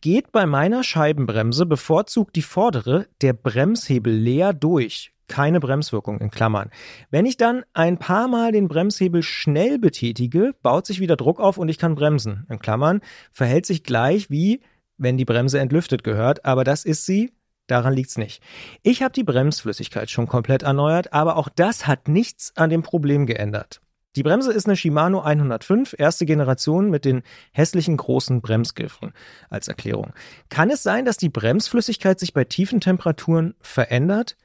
geht bei meiner Scheibenbremse bevorzugt die vordere, der Bremshebel leer durch keine Bremswirkung in Klammern. Wenn ich dann ein paar Mal den Bremshebel schnell betätige, baut sich wieder Druck auf und ich kann bremsen. In Klammern verhält sich gleich wie wenn die Bremse entlüftet gehört, aber das ist sie, daran liegt's nicht. Ich habe die Bremsflüssigkeit schon komplett erneuert, aber auch das hat nichts an dem Problem geändert. Die Bremse ist eine Shimano 105, erste Generation mit den hässlichen großen Bremsgriffen als Erklärung. Kann es sein, dass die Bremsflüssigkeit sich bei tiefen Temperaturen verändert?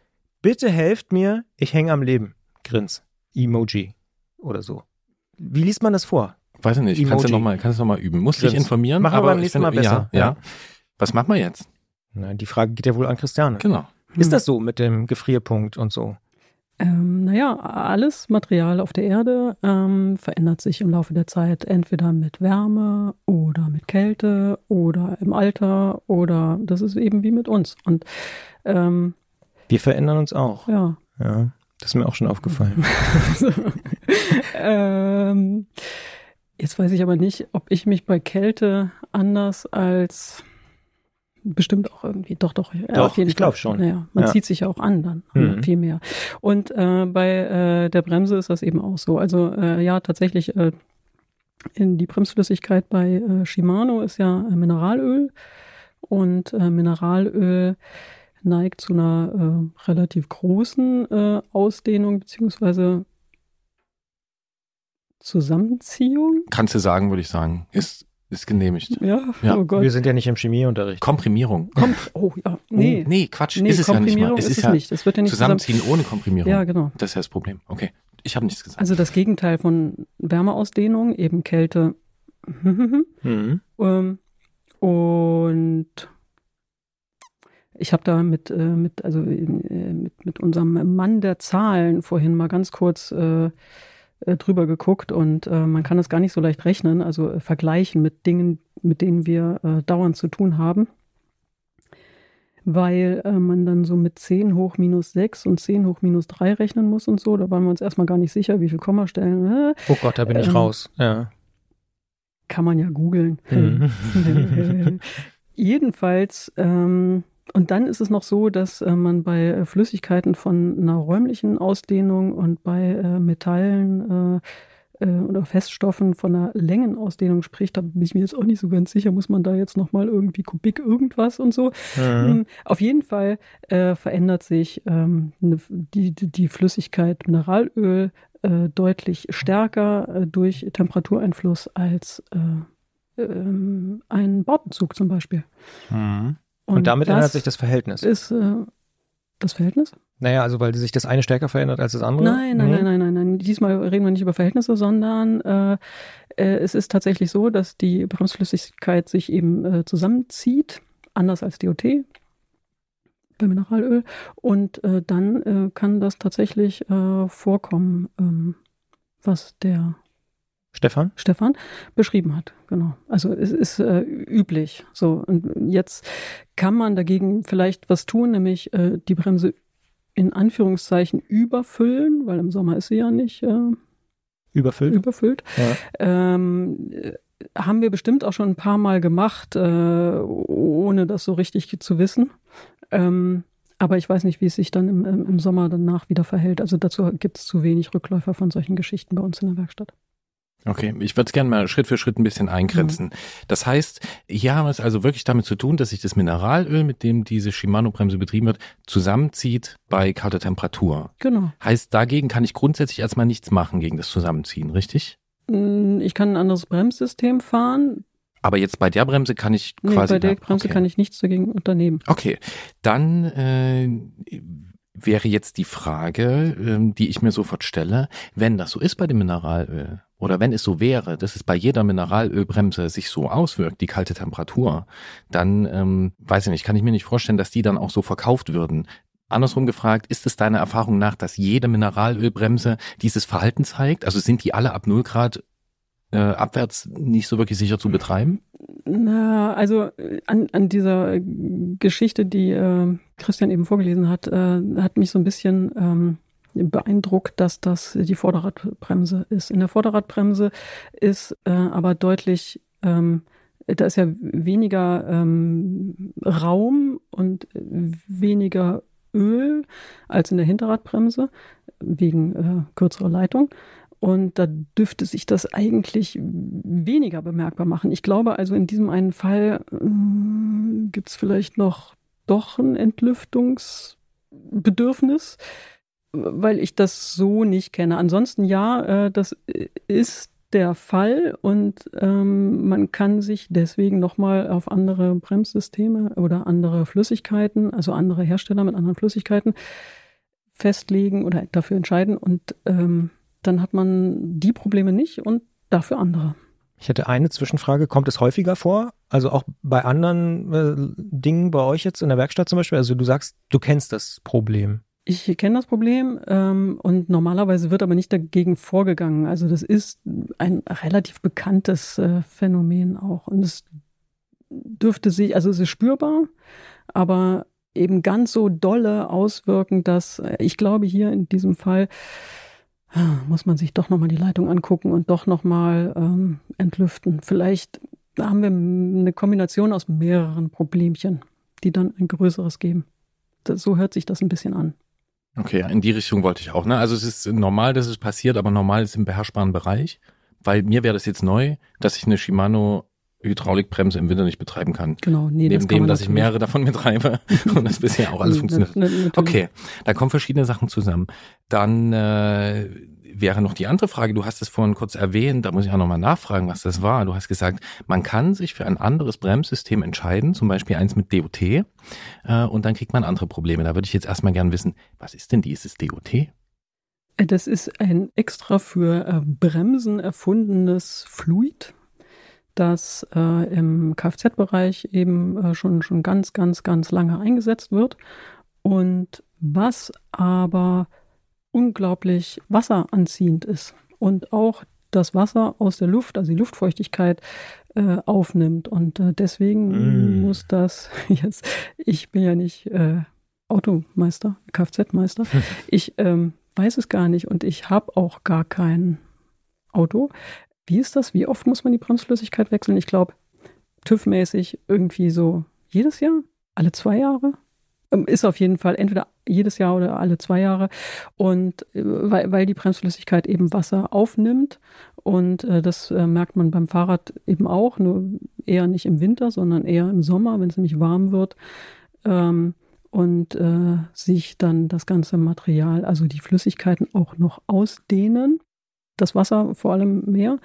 Bitte helft mir, ich hänge am Leben. Grins. Emoji. Oder so. Wie liest man das vor? Weiß ich nicht, Emoji. kannst du nochmal, kannst du noch mal üben. Musst dich informieren. Machen wir beim nächsten Mal besser. Ja, ja. Was machen wir jetzt? Nein, die Frage geht ja wohl an Christiane. Genau. Ist hm. das so mit dem Gefrierpunkt und so? Ähm, naja, alles Material auf der Erde ähm, verändert sich im Laufe der Zeit, entweder mit Wärme oder mit Kälte oder im Alter oder das ist eben wie mit uns. Und ähm, wir verändern uns auch. Ja. Ja, das ist mir auch schon aufgefallen. ähm, jetzt weiß ich aber nicht, ob ich mich bei Kälte anders als bestimmt auch irgendwie, doch, doch, doch ich glaube schon. Naja, man ja. zieht sich ja auch an dann, mhm. viel mehr. Und äh, bei äh, der Bremse ist das eben auch so. Also äh, ja, tatsächlich, äh, in die Bremsflüssigkeit bei äh, Shimano ist ja äh, Mineralöl und Mineralöl neigt zu einer äh, relativ großen äh, Ausdehnung beziehungsweise Zusammenziehung. Kannst du sagen, würde ich sagen. Ist, ist genehmigt. Ja, ja. oh Gott. Wir sind ja nicht im Chemieunterricht. Komprimierung. Kom oh ja, nee. Oh, nee, Quatsch, nee, ist es ja nicht mal. Es ist, es ja nicht. Es wird ja nicht Zusammenziehen zusammen ohne Komprimierung. Ja, genau. Das ist ja das Problem. Okay, ich habe nichts gesagt. Also das Gegenteil von Wärmeausdehnung, eben Kälte. mhm. ähm, und ich habe da mit, äh, mit, also, äh, mit, mit unserem Mann der Zahlen vorhin mal ganz kurz äh, äh drüber geguckt und äh, man kann das gar nicht so leicht rechnen, also äh, vergleichen mit Dingen, mit denen wir dauernd zu tun haben. Weil man dann so mit 10 hoch minus 6 und 10 hoch minus 3 rechnen muss und so. Da waren wir uns erstmal gar nicht sicher, wie viel Kommastellen. oh Gott, da bin ich ähm, raus. Ja. Kann man ja googeln. Mhm. Jedenfalls ähm, und dann ist es noch so, dass äh, man bei äh, Flüssigkeiten von einer räumlichen Ausdehnung und bei äh, Metallen äh, äh, oder Feststoffen von einer Längenausdehnung spricht. Da bin ich mir jetzt auch nicht so ganz sicher, muss man da jetzt nochmal irgendwie Kubik irgendwas und so. Mhm. Auf jeden Fall äh, verändert sich ähm, ne, die, die Flüssigkeit Mineralöl deutlich stärker durch Temperatureinfluss als ähm, ein Bautenzug zum Beispiel. Mhm. Und, und damit ändert sich das Verhältnis. Ist äh, das Verhältnis? Naja, also weil sich das eine stärker verändert als das andere? Nein, nein, mhm. nein, nein, nein, nein. Diesmal reden wir nicht über Verhältnisse, sondern äh, äh, es ist tatsächlich so, dass die Bremsflüssigkeit sich eben äh, zusammenzieht, anders als DOT bei Mineralöl. Und äh, dann äh, kann das tatsächlich äh, vorkommen, ähm, was der Stefan? Stefan beschrieben hat, genau. Also es ist äh, üblich. So, und jetzt kann man dagegen vielleicht was tun, nämlich äh, die Bremse in Anführungszeichen überfüllen, weil im Sommer ist sie ja nicht äh, Überfüllt? Überfüllt. Ja. Ähm, haben wir bestimmt auch schon ein paar Mal gemacht, äh, ohne das so richtig zu wissen. Ähm, aber ich weiß nicht, wie es sich dann im, im Sommer danach wieder verhält. Also dazu gibt es zu wenig Rückläufer von solchen Geschichten bei uns in der Werkstatt. Okay, ich würde es gerne mal Schritt für Schritt ein bisschen eingrenzen. Mhm. Das heißt, hier haben wir es also wirklich damit zu tun, dass sich das Mineralöl, mit dem diese Shimano-Bremse betrieben wird, zusammenzieht bei kalter Temperatur. Genau. Heißt, dagegen kann ich grundsätzlich erstmal nichts machen gegen das Zusammenziehen, richtig? Mm, ich kann ein anderes Bremssystem fahren. Aber jetzt bei der Bremse kann ich quasi. Nee, bei der Bremse okay. kann ich nichts dagegen unternehmen. Okay, dann äh, wäre jetzt die Frage, ähm, die ich mir sofort stelle, wenn das so ist bei dem Mineralöl oder wenn es so wäre, dass es bei jeder Mineralölbremse sich so auswirkt, die kalte Temperatur, dann ähm, weiß ich nicht, kann ich mir nicht vorstellen, dass die dann auch so verkauft würden. Andersrum gefragt, ist es deiner Erfahrung nach, dass jede Mineralölbremse dieses Verhalten zeigt? Also sind die alle ab 0 Grad äh, abwärts nicht so wirklich sicher zu betreiben? Na, also äh, an, an dieser Geschichte, die äh, Christian eben vorgelesen hat, äh, hat mich so ein bisschen ähm, beeindruckt, dass das die Vorderradbremse ist. In der Vorderradbremse ist äh, aber deutlich, ähm, da ist ja weniger ähm, Raum und weniger Öl als in der Hinterradbremse wegen äh, kürzerer Leitung. Und da dürfte sich das eigentlich weniger bemerkbar machen. Ich glaube also in diesem einen Fall äh, gibt es vielleicht noch doch ein Entlüftungsbedürfnis, weil ich das so nicht kenne. Ansonsten ja, äh, das ist der Fall und ähm, man kann sich deswegen nochmal auf andere Bremssysteme oder andere Flüssigkeiten, also andere Hersteller mit anderen Flüssigkeiten festlegen oder dafür entscheiden und ähm, dann hat man die Probleme nicht und dafür andere. Ich hätte eine Zwischenfrage. Kommt es häufiger vor? Also auch bei anderen äh, Dingen bei euch jetzt in der Werkstatt zum Beispiel? Also du sagst, du kennst das Problem. Ich kenne das Problem ähm, und normalerweise wird aber nicht dagegen vorgegangen. Also das ist ein relativ bekanntes äh, Phänomen auch. Und es dürfte sich, also es ist spürbar, aber eben ganz so dolle auswirken, dass äh, ich glaube hier in diesem Fall muss man sich doch nochmal die Leitung angucken und doch nochmal ähm, entlüften. Vielleicht haben wir eine Kombination aus mehreren Problemchen, die dann ein größeres geben. Das, so hört sich das ein bisschen an. Okay, in die Richtung wollte ich auch. Ne? Also es ist normal, dass es passiert, aber normal ist im beherrschbaren Bereich. Weil mir wäre das jetzt neu, dass ich eine Shimano Hydraulikbremse im Winter nicht betreiben kann. Genau, nee, Neben das dem, dass ich mehrere davon betreibe und das bisher auch alles funktioniert. Okay, da kommen verschiedene Sachen zusammen. Dann äh, wäre noch die andere Frage, du hast es vorhin kurz erwähnt, da muss ich auch nochmal nachfragen, was das war. Du hast gesagt, man kann sich für ein anderes Bremssystem entscheiden, zum Beispiel eins mit DOT, äh, und dann kriegt man andere Probleme. Da würde ich jetzt erstmal gern wissen, was ist denn dieses DOT? Äh, das ist ein extra für äh, Bremsen erfundenes Fluid das äh, im Kfz-Bereich eben äh, schon, schon ganz, ganz, ganz lange eingesetzt wird und was aber unglaublich wasseranziehend ist und auch das Wasser aus der Luft, also die Luftfeuchtigkeit, äh, aufnimmt. Und äh, deswegen mm. muss das jetzt, ich bin ja nicht äh, Automeister, Kfz-Meister, ich ähm, weiß es gar nicht und ich habe auch gar kein Auto. Wie ist das? Wie oft muss man die Bremsflüssigkeit wechseln? Ich glaube, TÜV-mäßig irgendwie so jedes Jahr, alle zwei Jahre. Ähm, ist auf jeden Fall entweder jedes Jahr oder alle zwei Jahre. Und äh, weil, weil die Bremsflüssigkeit eben Wasser aufnimmt. Und äh, das äh, merkt man beim Fahrrad eben auch, nur eher nicht im Winter, sondern eher im Sommer, wenn es nämlich warm wird. Ähm, und äh, sich dann das ganze Material, also die Flüssigkeiten auch noch ausdehnen das Wasser vor allem mehr,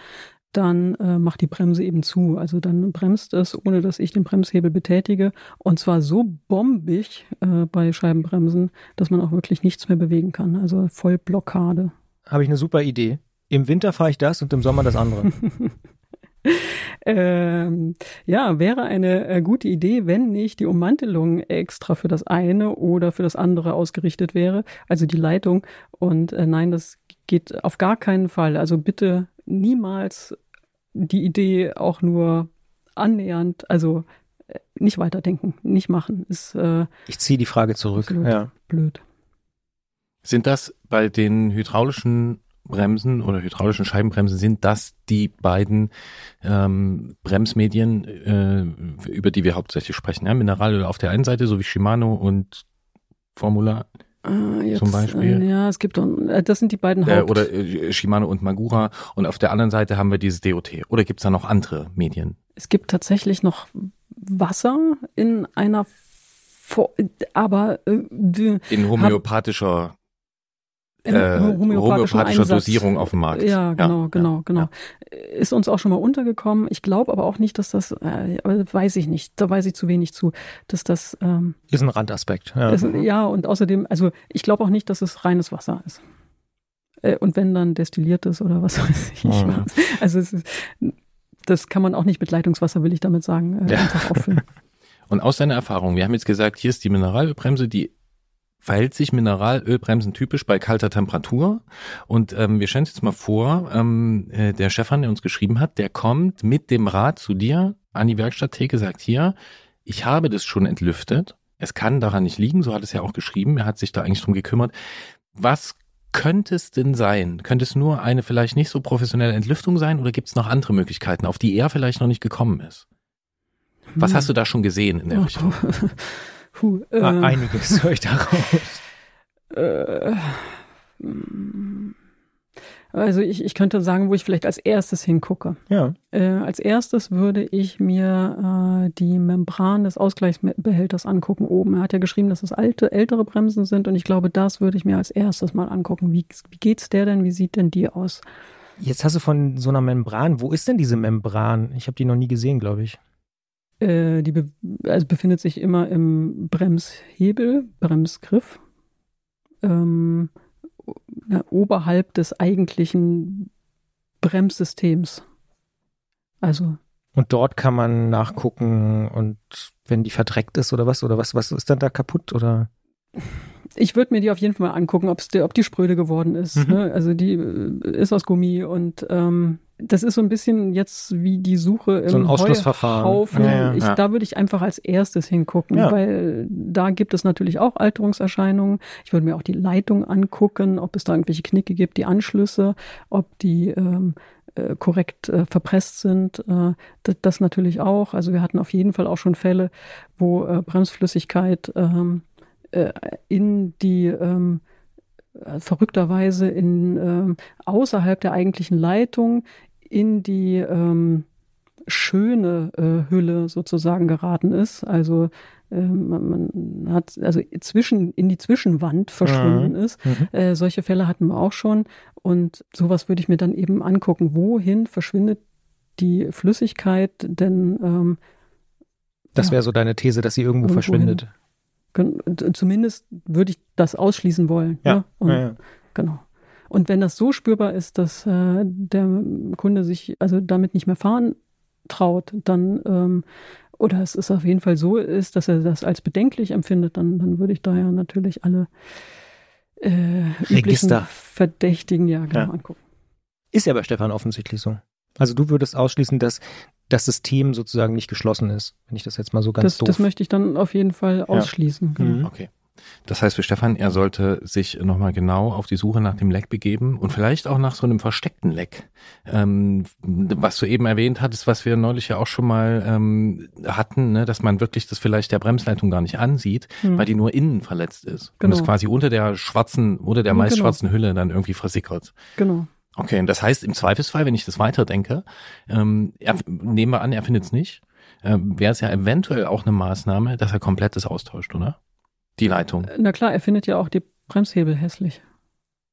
dann äh, macht die Bremse eben zu. Also dann bremst es, ohne dass ich den Bremshebel betätige. Und zwar so bombig äh, bei Scheibenbremsen, dass man auch wirklich nichts mehr bewegen kann. Also Vollblockade. Habe ich eine super Idee. Im Winter fahre ich das und im Sommer das andere. ähm, ja, wäre eine äh, gute Idee, wenn nicht die Ummantelung extra für das eine oder für das andere ausgerichtet wäre, also die Leitung. Und äh, nein, das geht auf gar keinen Fall. Also bitte niemals die Idee auch nur annähernd, also äh, nicht weiterdenken, nicht machen. Ist, äh, ich ziehe die Frage zurück. Blöd. Ja. blöd. Sind das bei den hydraulischen Bremsen oder hydraulischen Scheibenbremsen sind das die beiden ähm, Bremsmedien, äh, über die wir hauptsächlich sprechen. Ja? Mineralöl auf der einen Seite, so wie Shimano und Formula Äh, jetzt, Zum Beispiel? Äh, ja, es gibt, äh, das sind die beiden äh, Haupt. oder äh, Shimano und Magura und auf der anderen Seite haben wir dieses DOT. Oder gibt's da noch andere Medien? Es gibt tatsächlich noch Wasser in einer, Fo aber äh, In homöopathischer in äh, homöopathischer. Dosierung auf dem Markt. Ja, genau, genau, ja, genau. Ist uns auch schon mal untergekommen. Ich glaube aber auch nicht, dass das, äh, weiß ich nicht, da weiß ich zu wenig zu, dass das, ähm, Ist ein Randaspekt. Ja. es, ja, und außerdem, also ich glaube auch nicht, dass es reines Wasser ist. Äh, und wenn dann destilliertes oder was weiß ich. Mhm. was. Also es ist, das kann man auch nicht mit Leitungswasser, will ich damit sagen, äh, Ja. einfach auffüllen. Und aus deiner Erfahrung, wir haben jetzt gesagt, hier ist die Mineralölbremse, die verhält sich Mineralölbremsen typisch bei kalter Temperatur. Und ähm, wir stellen uns jetzt mal vor, ähm, äh, der Stefan, der uns geschrieben hat, der kommt mit dem Rad zu dir an die Werkstatttheke, sagt hier, ich habe das schon entlüftet. Es kann daran nicht liegen, so hat es ja auch geschrieben. Er hat sich da eigentlich drum gekümmert. Was könnte es denn sein? Könnte es nur eine vielleicht nicht so professionelle Entlüftung sein oder gibt es noch andere Möglichkeiten, auf die er vielleicht noch nicht gekommen ist? Was hast du da schon gesehen in der Richtung? Puh, äh, Einiges höre ich daraus. Äh, mm. Also ich, ich könnte sagen, wo ich vielleicht als erstes hingucke. Ja. Äh, als erstes würde ich mir äh, die Membran des Ausgleichsbehälters angucken oben. Er hat ja geschrieben, dass es alte, ältere Bremsen sind und ich glaube, das würde ich mir als erstes mal angucken. Wie, wie geht's der denn? Wie sieht denn die aus? Jetzt hast du von so einer Membran. Wo ist denn diese Membran? Ich habe die noch nie gesehen, glaube ich. Äh, die be also befindet sich immer im Bremshebel, Bremsgriff, ähm, na, oberhalb des eigentlichen Bremssystems. Also Und dort kann man nachgucken und wenn die verdreckt ist oder was oder was was ist dann da kaputt oder ich würde mir die auf jeden Fall mal angucken, ob's die, ob die spröde geworden ist. Mhm. Ne? Also die äh, ist aus Gummi und ähm, das ist so ein bisschen jetzt wie die Suche im So ein Ausschlussverfahren. Ja, ja. Ich, Ja. Da würde ich einfach als erstes hingucken, Ja. weil da gibt es natürlich auch Alterungserscheinungen. Ich würde mir auch die Leitung angucken, ob es da irgendwelche Knicke gibt, die Anschlüsse, ob die ähm, äh, korrekt äh, verpresst sind. Äh, das, das natürlich auch. Also wir hatten auf jeden Fall auch schon Fälle, wo äh, Bremsflüssigkeit ähm, äh, in die ähm, äh, verrückterweise in ähm, außerhalb der eigentlichen Leitung in die ähm, schöne äh, Hülle sozusagen geraten ist. Also ähm, man, man hat also zwischen in die Zwischenwand verschwunden ist. Mhm. Äh, solche Fälle hatten wir auch schon und sowas würde ich mir dann eben angucken. Wohin verschwindet die Flüssigkeit? Denn ähm, das Ja. wäre so deine These, dass sie irgendwo verschwindet. D- Zumindest würde ich das ausschließen wollen. Ja. Ne? Und, ja, ja. Genau. Und wenn das so spürbar ist, dass äh, der Kunde sich also damit nicht mehr fahren traut, dann ähm, oder es ist auf jeden Fall so ist, dass er das als bedenklich empfindet, dann, dann würde ich da ja natürlich alle äh, üblichen Register. Verdächtigen ja genau Ja. angucken. Ist ja bei Stefan offensichtlich so. Also du würdest ausschließen, dass das System sozusagen nicht geschlossen ist, wenn ich das jetzt mal so ganz Das, doof. das möchte ich dann auf jeden Fall ausschließen. Genau. Mhm. Okay. Das heißt für Stefan, er sollte sich nochmal genau auf die Suche nach dem Leck begeben und vielleicht auch nach so einem versteckten Leck. Ähm, was du eben erwähnt hattest, was wir neulich ja auch schon mal ähm, hatten, ne, dass man wirklich das vielleicht der Bremsleitung gar nicht ansieht, Hm. weil die nur innen verletzt ist. Und Genau. es quasi unter der schwarzen, unter der Ja, meist genau. schwarzen Hülle dann irgendwie versickert. Genau. Okay, und das heißt im Zweifelsfall, wenn ich das weiterdenke, ähm, er, nehmen wir an, er findet es nicht, ähm, wäre es ja eventuell auch eine Maßnahme, dass er komplett das austauscht, oder? Die Leitung. Na klar, er findet ja auch die Bremshebel hässlich.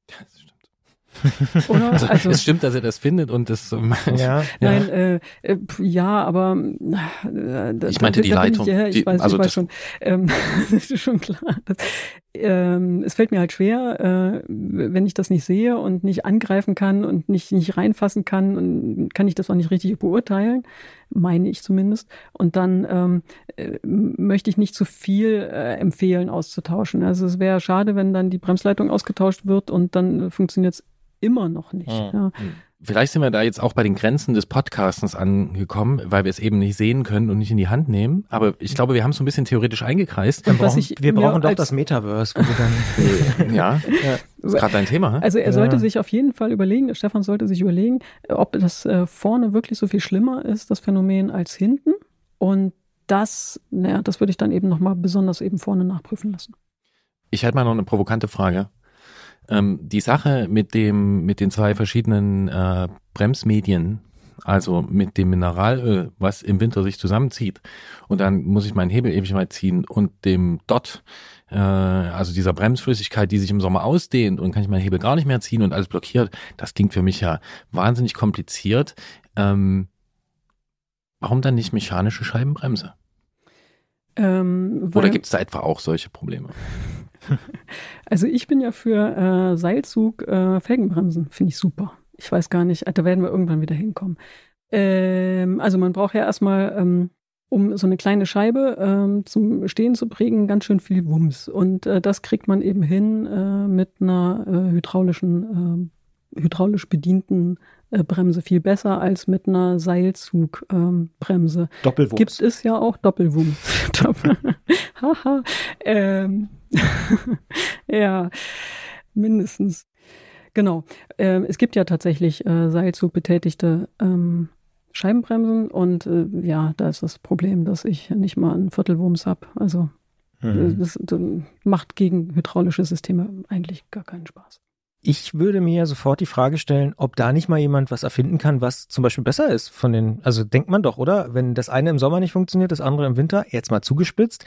Das stimmt. Oder? Also, Also, es stimmt, dass er das findet und das. ähm, ja. Nein, äh, äh, ja, aber äh, da- Ich meinte da- die da Leitung. Ich, ja, ich Die- weiß, also ich weiß das- schon. Ähm, das ist schon klar. Das, ähm, es fällt mir halt schwer, äh, wenn ich das nicht sehe und nicht angreifen kann und nicht, nicht reinfassen kann und kann ich das auch nicht richtig beurteilen, meine ich zumindest. Und dann ähm, äh, möchte ich nicht zu viel äh, empfehlen, auszutauschen. Also es wäre schade, wenn dann die Bremsleitung ausgetauscht wird und dann funktioniert es immer noch nicht. Mhm. Ja. Vielleicht sind wir da jetzt auch bei den Grenzen des Podcastens angekommen, weil wir es eben nicht sehen können und nicht in die Hand nehmen. Aber ich glaube, wir haben es so ein bisschen theoretisch eingekreist. Dann brauchen, wir brauchen doch das Metaverse. Dann, ja, das ist gerade dein Thema. He? Also er sollte ja. sich auf jeden Fall überlegen, Stefan sollte sich überlegen, ob das äh, vorne wirklich so viel schlimmer ist, das Phänomen, als hinten. Und das, naja, das würde ich dann eben nochmal besonders eben vorne nachprüfen lassen. Ich hätte mal noch eine provokante Frage. Ähm, die Sache mit dem, mit den zwei verschiedenen äh, Bremsmedien, also mit dem Mineralöl, was im Winter sich zusammenzieht, und dann muss ich meinen Hebel ewig mal ziehen und dem Dot, äh, also dieser Bremsflüssigkeit, die sich im Sommer ausdehnt und kann ich meinen Hebel gar nicht mehr ziehen und alles blockiert, das klingt für mich ja wahnsinnig kompliziert. Ähm, warum dann nicht mechanische Scheibenbremse? Ähm, Oder gibt es da etwa auch solche Probleme? Also ich bin ja für äh, Seilzug äh, Felgenbremsen, finde ich super. Ich weiß gar nicht, da werden wir irgendwann wieder hinkommen. Ähm, also man braucht ja erstmal, ähm, um so eine kleine Scheibe ähm, zum Stehen zu prägen, ganz schön viel Wumms. Und äh, das kriegt man eben hin äh, mit einer äh, hydraulischen, äh, hydraulisch bedienten Bremse viel besser als mit einer Seilzugbremse. Ähm, Doppelwumms. Gibt es ja auch Doppelwumms. Haha. ähm, ja, mindestens. Genau. Ähm, es gibt ja tatsächlich äh, Seilzug ähm, Scheibenbremsen und äh, ja, da ist das Problem, dass ich nicht mal einen Viertelwumms habe. Also mhm. das, das macht gegen hydraulische Systeme eigentlich gar keinen Spaß. Ich würde mir sofort die Frage stellen, ob da nicht mal jemand was erfinden kann, was zum Beispiel besser ist von den, also denkt man doch, oder? Wenn das eine im Sommer nicht funktioniert, das andere im Winter, jetzt mal zugespitzt,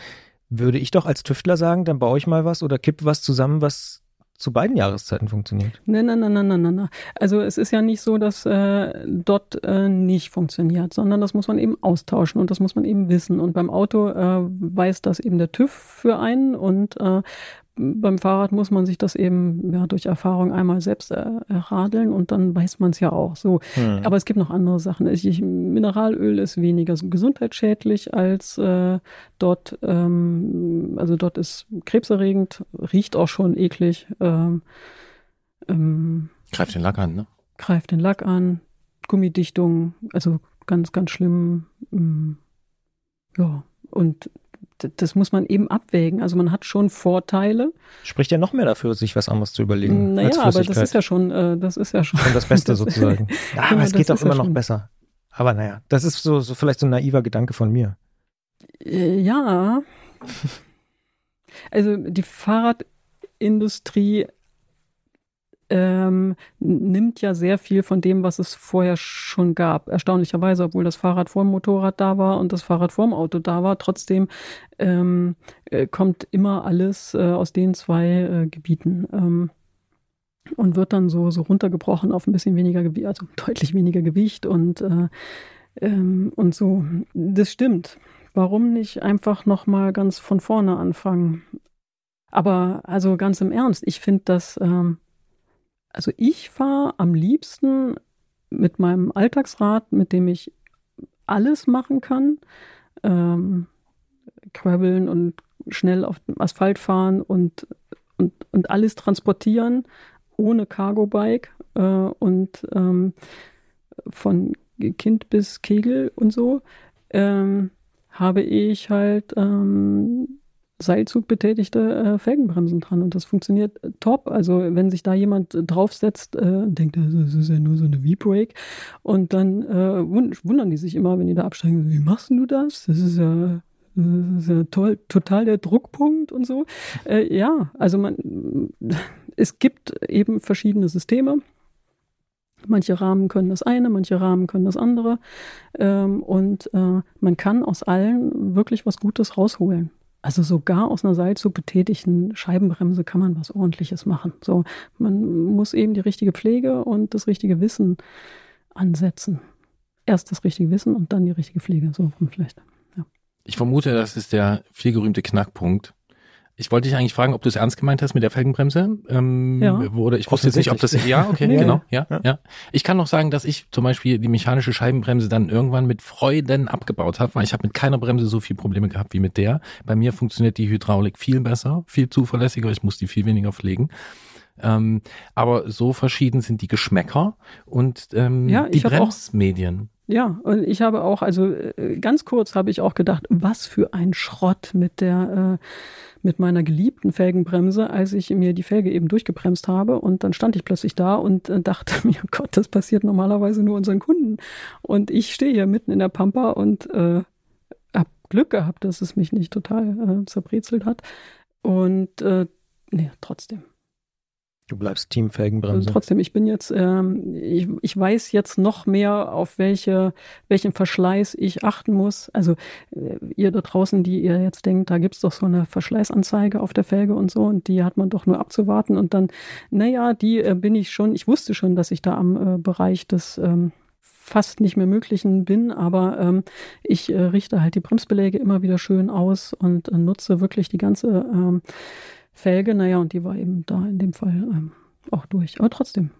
würde ich doch als Tüftler sagen, dann baue ich mal was oder kipp was zusammen, was zu beiden Jahreszeiten funktioniert. Nein, nein, nein, nein, nein, nein. Also es ist ja nicht so, dass äh, dort äh, nicht funktioniert, sondern das muss man eben austauschen und das muss man eben wissen. Und beim Auto äh, weiß das eben der TÜV für einen und äh, beim Fahrrad muss man sich das eben ja, durch Erfahrung einmal selbst äh, erradeln und dann weiß man es ja auch so. Hm. Aber es gibt noch andere Sachen. Ich, Mineralöl ist weniger gesundheitsschädlich als äh, dort, ähm, also dort ist krebserregend, riecht auch schon eklig. Ähm, ähm, greift den Lack an, ne? Greift den Lack an, Gummidichtung, also ganz, ganz schlimm. Ähm, ja, und das muss man eben abwägen. Also man hat schon Vorteile. Spricht ja noch mehr dafür, sich was anderes zu überlegen. Naja, aber das ist ja schon, äh, das ist ja schon. schon das Beste das sozusagen. ja, aber es geht doch immer ja noch besser. Aber naja, das ist so, so vielleicht so ein naiver Gedanke von mir. Äh, ja. Also die Fahrradindustrie ähm, nimmt ja sehr viel von dem, was es vorher schon gab. Erstaunlicherweise, obwohl das Fahrrad vor dem Motorrad da war und das Fahrrad vor dem Auto da war, trotzdem ähm, äh, kommt immer alles äh, aus den zwei äh, Gebieten. Ähm, und wird dann so, so runtergebrochen auf ein bisschen weniger Gewicht, also deutlich weniger Gewicht und, äh, ähm, und so. Das stimmt. Warum nicht einfach nochmal ganz von vorne anfangen? Aber also ganz im Ernst, ich finde das, ähm, also ich fahre am liebsten mit meinem Alltagsrad, mit dem ich alles machen kann. Ähm, krabbeln und schnell auf dem Asphalt fahren und, und, und alles transportieren ohne Cargo-Bike äh, und ähm, von Kind bis Kegel und so ähm, habe ich halt ähm, Seilzug betätigte äh, Felgenbremsen dran und das funktioniert äh, top. Also wenn sich da jemand draufsetzt äh, und denkt, das ist ja nur so eine V-Brake und dann äh, wundern die sich immer, wenn die da absteigen, wie machst du das? Das ist ja, das ist ja toll, total der Druckpunkt und so. Äh, ja, also man, es gibt eben verschiedene Systeme. Manche Rahmen können das eine, manche Rahmen können das andere. Ähm, und äh, man kann aus allen wirklich was Gutes rausholen. Also sogar aus einer Seilzug betätigten Scheibenbremse kann man was ordentliches machen. So, man muss eben die richtige Pflege und das richtige Wissen ansetzen. Erst das richtige Wissen und dann die richtige Pflege, so vielleicht. Ja. Ich vermute, das ist der vielgerühmte Knackpunkt ich wollte dich eigentlich fragen, ob du es ernst gemeint hast mit der Felgenbremse. Ähm, ja. Wurde, ich wusste jetzt nicht, ob das. Ja, okay, ja, genau. Ja, ja, ja. Ich kann noch sagen, dass ich zum Beispiel die mechanische Scheibenbremse dann irgendwann mit Freuden abgebaut habe, weil ich habe mit keiner Bremse so viel Probleme gehabt wie mit der. Bei mir funktioniert die Hydraulik viel besser, viel zuverlässiger. Ich muss die viel weniger pflegen. Ähm, aber so verschieden sind die Geschmäcker und ähm, Ja, die Bremsmedien. Ja, und ich habe auch, also äh, ganz kurz habe ich auch gedacht, was für ein Schrott mit der, äh, mit meiner geliebten Felgenbremse, als ich mir die Felge eben durchgebremst habe. Und dann stand ich plötzlich da und äh, dachte mir, Gott, das passiert normalerweise nur unseren Kunden. Und ich stehe hier mitten in der Pampa und äh, habe Glück gehabt, dass es mich nicht total äh, zerbrezelt hat. Und äh, nee, trotzdem. Du bleibst Team Also Felgenbremse. trotzdem, ich bin jetzt, ähm, ich, ich weiß jetzt noch mehr, auf welche, welchen Verschleiß ich achten muss. Also äh, ihr da draußen, die ihr jetzt denkt, da gibt's doch so eine Verschleißanzeige auf der Felge und so und die hat man doch nur abzuwarten und dann, naja, die äh, bin ich schon, ich wusste schon, dass ich da am äh, Bereich des ähm, fast nicht mehr Möglichen bin, aber ähm, ich äh, richte halt die Bremsbeläge immer wieder schön aus und äh, nutze wirklich die ganze ähm, Felge. Naja, und die war eben da in dem Fall ähm, auch durch. Aber trotzdem.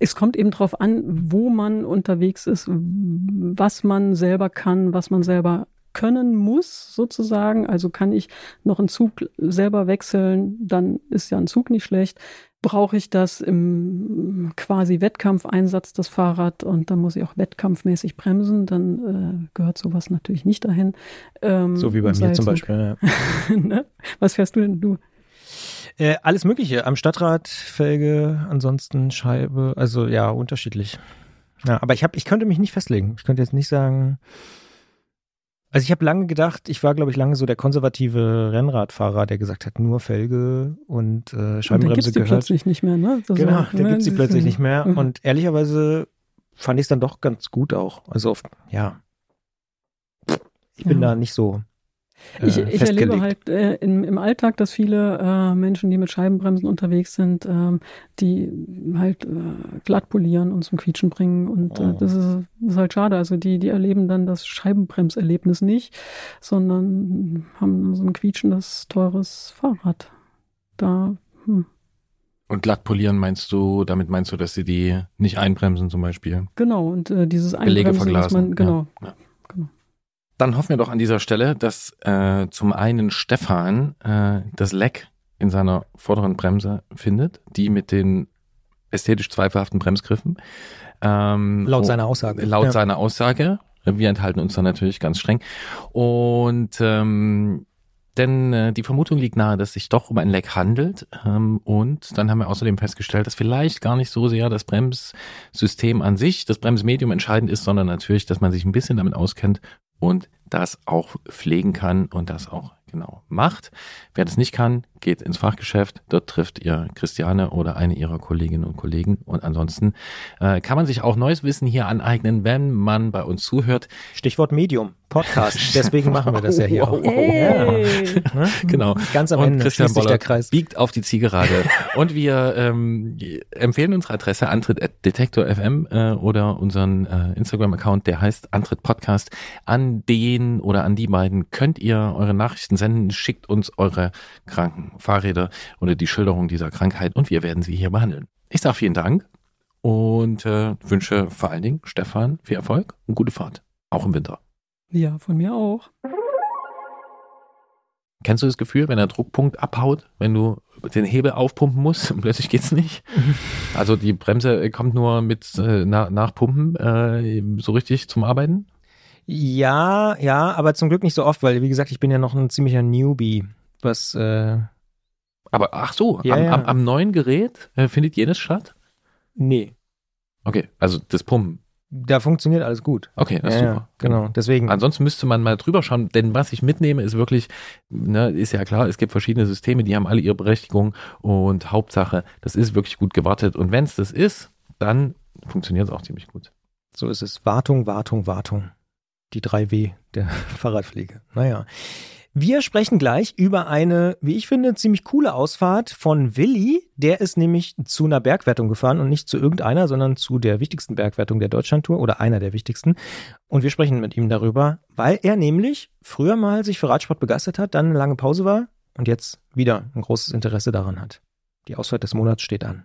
Es kommt eben drauf an, wo man unterwegs ist, was man selber kann, was man selber können muss, sozusagen. Also kann ich noch einen Zug selber wechseln, dann ist ja ein Zug nicht schlecht. Brauche ich das im quasi Wettkampfeinsatz, das Fahrrad, und dann muss ich auch wettkampfmäßig bremsen, dann äh, gehört sowas natürlich nicht dahin. Ähm, so wie bei mir zum. Beispiel. Ja. ne? Was fährst du denn, du? Äh, alles Mögliche. Am Stadtrad, Felge, ansonsten Scheibe. Also ja, unterschiedlich. Ja, aber ich hab, ich könnte mich nicht festlegen. Ich könnte jetzt nicht sagen. Also ich habe lange gedacht, ich war, glaube ich, lange so der konservative Rennradfahrer, der gesagt hat, nur Felge und äh, Und dann gibt's Scheibenbremse die gehört. plötzlich nicht mehr, ne? Das Genau, war- da gibt's sie das- plötzlich nicht mehr. Mhm. Und ehrlicherweise fand ich es dann doch ganz gut auch. Also oft, ja. Ich bin Ja. da nicht so. Äh, Ich, ich festgelegt. erlebe halt äh, im, im Alltag, dass viele äh, Menschen, die mit Scheibenbremsen unterwegs sind, ähm, die halt äh, glatt polieren und zum Quietschen bringen. Und Oh. äh, das, ist, ist halt schade. Also die, die erleben dann das Scheibenbremserlebnis nicht, sondern haben so ein quietschendes, teures Fahrrad. Da, hm, Und glatt polieren meinst du, damit meinst du, dass sie die nicht einbremsen zum Beispiel? genau. Und äh, dieses Einbremsen, verglasen. man, genau. Ja, ja. Dann hoffen wir doch an dieser Stelle, dass äh, zum einen Stefan äh, das Leck in seiner vorderen Bremse findet, die mit den ästhetisch zweifelhaften Bremsgriffen. Ähm, Laut seiner Aussage. Laut Ja. seiner Aussage. Wir enthalten uns da natürlich ganz streng. Und ähm, denn äh, die Vermutung liegt nahe, dass sich doch um ein Leck handelt. Ähm, und dann haben wir außerdem festgestellt, dass vielleicht gar nicht so sehr das Bremssystem an sich, das Bremsmedium entscheidend ist, sondern natürlich, dass man sich ein bisschen damit auskennt und das auch pflegen kann und das auch genau macht. Wer das nicht kann, geht ins Fachgeschäft. Dort trifft ihr Christiane oder eine ihrer Kolleginnen und Kollegen. Und ansonsten äh, kann man sich auch neues Wissen hier aneignen, wenn man bei uns zuhört. Stichwort Medium, Podcast. Deswegen machen wir das ja hier auch. Hey. Ne? Genau. Ganz am und Ende Christian schließt sich der Bollert Kreis. biegt auf die Zielgerade. und wir ähm, empfehlen unsere Adresse antritt.detektor.fm äh, oder unseren äh, Instagram-Account, der heißt Antritt Podcast. An den oder an die beiden könnt ihr eure Nachrichten senden. Schickt uns eure kranken Fahrräder oder die Schilderung dieser Krankheit und wir werden sie hier behandeln. Ich sage vielen Dank und äh, wünsche vor allen Dingen Stefan viel Erfolg und gute Fahrt. Auch im Winter. Ja, von mir auch. Kennst du das Gefühl, wenn der Druckpunkt abhaut, wenn du den Hebel aufpumpen musst und plötzlich geht's nicht? Also die Bremse kommt nur mit äh, na, nach Pumpen äh, so richtig zum Arbeiten? Ja, ja, aber zum Glück nicht so oft, weil wie gesagt, ich bin ja noch ein ziemlicher Newbie, was äh, Aber ach so, Ja, am, ja. Am, am neuen Gerät äh, findet jedes statt? nee, Okay, also das Pumpen. da funktioniert alles gut. Okay, das ist ja, super. ja, genau, deswegen. Ansonsten müsste man mal drüber schauen, denn was ich mitnehme, ist wirklich, ne, ist ja klar, es gibt verschiedene Systeme, die haben alle ihre Berechtigung und Hauptsache, das ist wirklich gut gewartet. Und wenn es das ist, dann funktioniert es auch ziemlich gut. So ist es. Wartung, Wartung, Wartung. Die 3W der Fahrradpflege. Naja. Wir sprechen gleich über eine, wie ich finde, ziemlich coole Ausfahrt von Willi. Der ist nämlich zu einer Bergwertung gefahren und nicht zu irgendeiner, sondern zu der wichtigsten Bergwertung der Deutschlandtour oder einer der wichtigsten. Und wir sprechen mit ihm darüber, weil er nämlich früher mal sich für Radsport begeistert hat, dann eine lange Pause war und jetzt wieder ein großes Interesse daran hat. Die Ausfahrt des Monats steht an.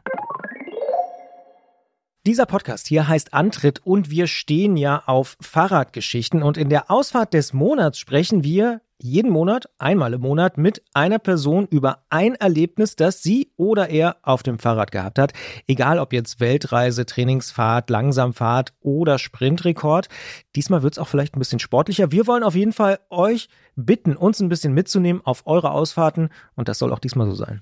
Dieser Podcast hier heißt Antritt und wir stehen ja auf Fahrradgeschichten und in der Ausfahrt des Monats sprechen wir jeden Monat, einmal im Monat, mit einer Person über ein Erlebnis, das sie oder er auf dem Fahrrad gehabt hat. Egal ob jetzt Weltreise, Trainingsfahrt, Langsamfahrt oder Sprintrekord. Diesmal wird es auch vielleicht ein bisschen sportlicher. Wir wollen auf jeden Fall euch bitten, uns ein bisschen mitzunehmen auf eure Ausfahrten und das soll auch diesmal so sein.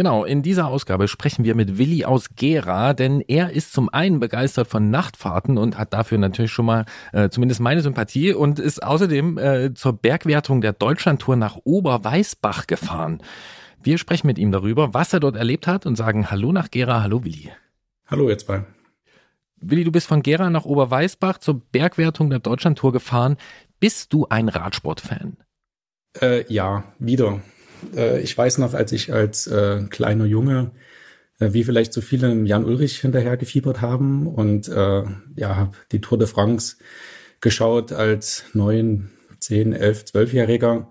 Genau, in dieser Ausgabe sprechen wir mit Willi aus Gera, denn er ist zum einen begeistert von Nachtfahrten und hat dafür natürlich schon mal äh, zumindest meine Sympathie und ist außerdem äh, zur Bergwertung der Deutschlandtour nach Oberweißbach gefahren. Wir sprechen mit ihm darüber, was er dort erlebt hat und sagen Hallo nach Gera, hallo Willi. Hallo jetzt bei. Willi, du bist von Gera nach Oberweißbach zur Bergwertung der Deutschlandtour gefahren. Bist du ein Radsportfan? Äh, ja, wieder. Äh, ich weiß noch, als ich als äh, kleiner Junge, äh, wie vielleicht so viele Jan Ulrich hinterher gefiebert haben und äh, ja, habe die Tour de France geschaut als neun, zehn, elf, zwölfjähriger,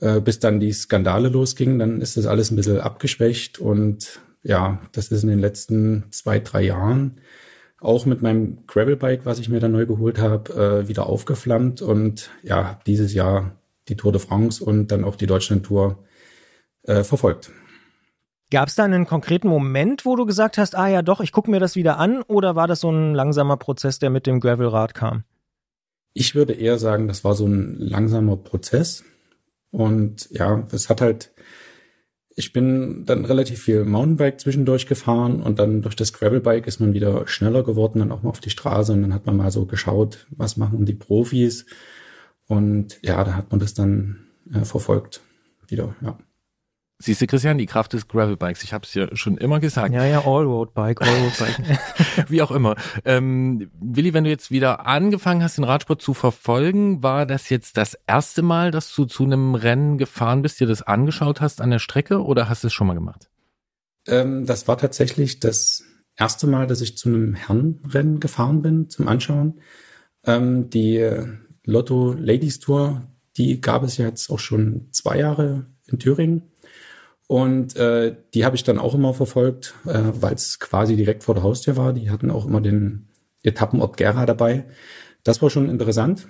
äh, bis dann die Skandale losgingen. Dann ist das alles ein bisschen abgeschwächt und ja, das ist in den letzten zwei, drei Jahren auch mit meinem Gravelbike, was ich mir dann neu geholt habe, äh, wieder aufgeflammt und ja, dieses Jahr die Tour de France und dann auch die Deutschland-Tour äh, verfolgt. Gab es da einen konkreten Moment, wo du gesagt hast, ah ja doch, ich gucke mir das wieder an, oder war das so ein langsamer Prozess, der mit dem Gravelrad kam? Ich würde eher sagen, das war so ein langsamer Prozess. Und ja, es hat halt, ich bin dann relativ viel Mountainbike zwischendurch gefahren und dann durch das Gravelbike ist man wieder schneller geworden, dann auch mal auf die Straße und dann hat man mal so geschaut, was machen die Profis. Und ja, da hat man das dann äh, verfolgt wieder, ja. Siehst du, Christian, die Kraft des Gravelbikes. Ich habe es ja schon immer gesagt. Ja, ja, Allroad-Bike, Allroad-Bike. Wie auch immer. Ähm, Willi, wenn du jetzt wieder angefangen hast, den Radsport zu verfolgen, war das jetzt das erste Mal, dass du zu einem Rennen gefahren bist, dir das angeschaut hast an der Strecke oder hast du es schon mal gemacht? Ähm, das war tatsächlich das erste Mal, dass ich zu einem Herrenrennen gefahren bin zum Anschauen. Ähm, die Lotto Ladies Tour, die gab es ja jetzt auch schon zwei Jahre in Thüringen. Und äh, die habe ich dann auch immer verfolgt, äh, weil es quasi direkt vor der Haustür war. Die hatten auch immer den Etappenort Gera dabei. Das war schon interessant.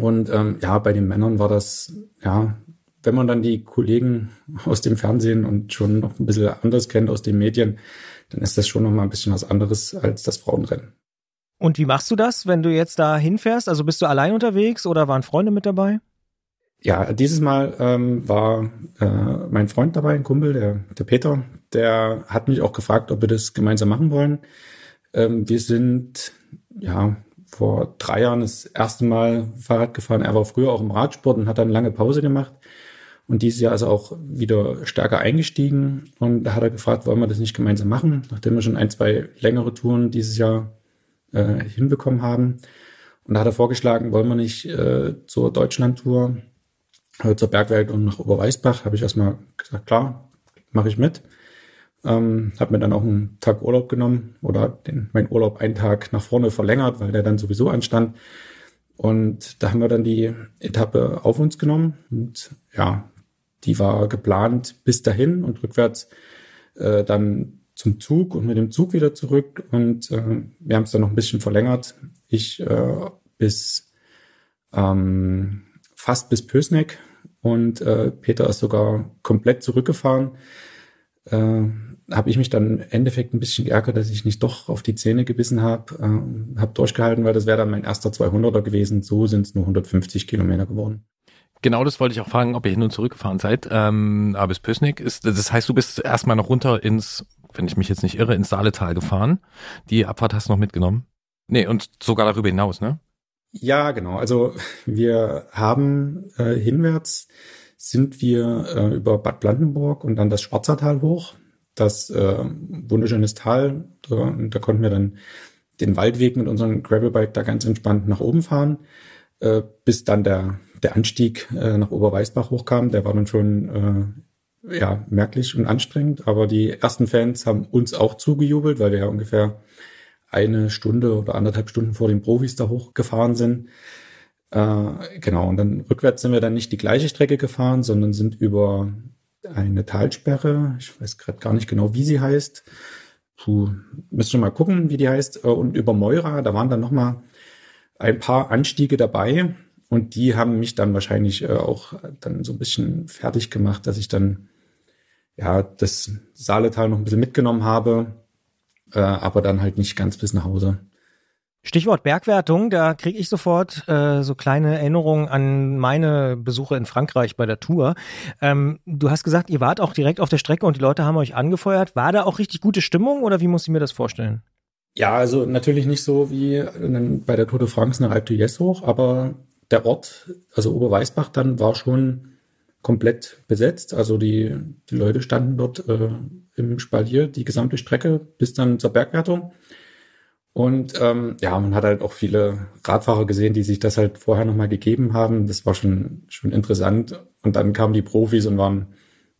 Und ähm, ja, bei den Männern war das, ja, wenn man dann die Kollegen aus dem Fernsehen und schon noch ein bisschen anders kennt aus den Medien, dann ist das schon noch mal ein bisschen was anderes als das Frauenrennen. Und wie machst du das, wenn du jetzt da hinfährst? Also bist du allein unterwegs oder waren Freunde mit dabei? Ja, dieses Mal ähm, war äh, mein Freund dabei, ein Kumpel, der, der Peter, der hat mich auch gefragt, ob wir das gemeinsam machen wollen. Ähm, wir sind ja vor drei Jahren das erste Mal Fahrrad gefahren. Er war früher auch im Radsport und hat dann lange Pause gemacht. Und dieses Jahr ist er auch wieder stärker eingestiegen. Und da hat er gefragt, wollen wir das nicht gemeinsam machen, nachdem wir schon ein, zwei längere Touren dieses Jahr äh, hinbekommen haben. Und da hat er vorgeschlagen, wollen wir nicht äh, zur Deutschlandtour zur Bergwelt und nach Oberweißbach habe ich erstmal gesagt, klar, mache ich mit. Ähm, habe mir dann auch einen Tag Urlaub genommen oder den, mein Urlaub einen Tag nach vorne verlängert, weil der dann sowieso anstand. Und da haben wir dann die Etappe auf uns genommen. Und ja, die war geplant bis dahin und rückwärts äh, dann zum Zug und mit dem Zug wieder zurück. Und äh, wir haben es dann noch ein bisschen verlängert. Ich äh, bis ähm, fast bis Pösneck und äh, Peter ist sogar komplett zurückgefahren. Äh, habe ich mich dann im Endeffekt ein bisschen geärgert, dass ich nicht doch auf die Zähne gebissen habe, äh, habe durchgehalten, weil das wäre dann mein erster 200er gewesen. So sind es nur 150 Kilometer geworden. Genau, das wollte ich auch fragen, ob ihr hin und zurück gefahren seid. Ähm, aber bis Pösneck ist, das heißt, du bist erstmal noch runter ins, wenn ich mich jetzt nicht irre, ins Saaletal gefahren. Die Abfahrt hast du noch mitgenommen. Nee, und sogar darüber hinaus, ne? Ja, genau. Also wir haben äh, hinwärts sind wir äh, über Bad Blankenburg und dann das Schwarzertal hoch. Das äh, wunderschönes Tal. Da, da konnten wir dann den Waldweg mit unserem Gravelbike da ganz entspannt nach oben fahren, äh, bis dann der, der Anstieg äh, nach Oberweißbach hochkam. Der war dann schon äh, ja, merklich und anstrengend. Aber die ersten Fans haben uns auch zugejubelt, weil wir ja ungefähr eine Stunde oder anderthalb Stunden vor den Profis da hochgefahren sind. Äh, genau, und dann rückwärts sind wir dann nicht die gleiche Strecke gefahren, sondern sind über eine Talsperre, ich weiß gerade gar nicht genau, wie sie heißt. Puh, müsst schon mal gucken, wie die heißt. Äh, und über Moira, da waren dann nochmal ein paar Anstiege dabei. und die haben mich dann wahrscheinlich äh, auch dann so ein bisschen fertig gemacht, dass ich dann ja das Saaletal noch ein bisschen mitgenommen habe, äh, aber dann halt nicht ganz bis nach Hause. Stichwort Bergwertung, da kriege ich sofort äh, so kleine Erinnerungen an meine Besuche in Frankreich bei der Tour. Ähm, du hast gesagt, ihr wart auch direkt auf der Strecke und die Leute haben euch angefeuert. War da auch richtig gute Stimmung oder wie muss ich mir das vorstellen? Ja, also natürlich nicht so wie bei der Tour de France nach Alpe d'Huez hoch, aber der Ort, also Oberweißbach dann, war schon komplett besetzt. Also die, die Leute standen dort äh, im Spalier die gesamte Strecke bis dann zur Bergwertung. Und ähm, ja, man hat halt auch viele Radfahrer gesehen, die sich das halt vorher nochmal gegeben haben. Das war schon, schon interessant. Und dann kamen die Profis und waren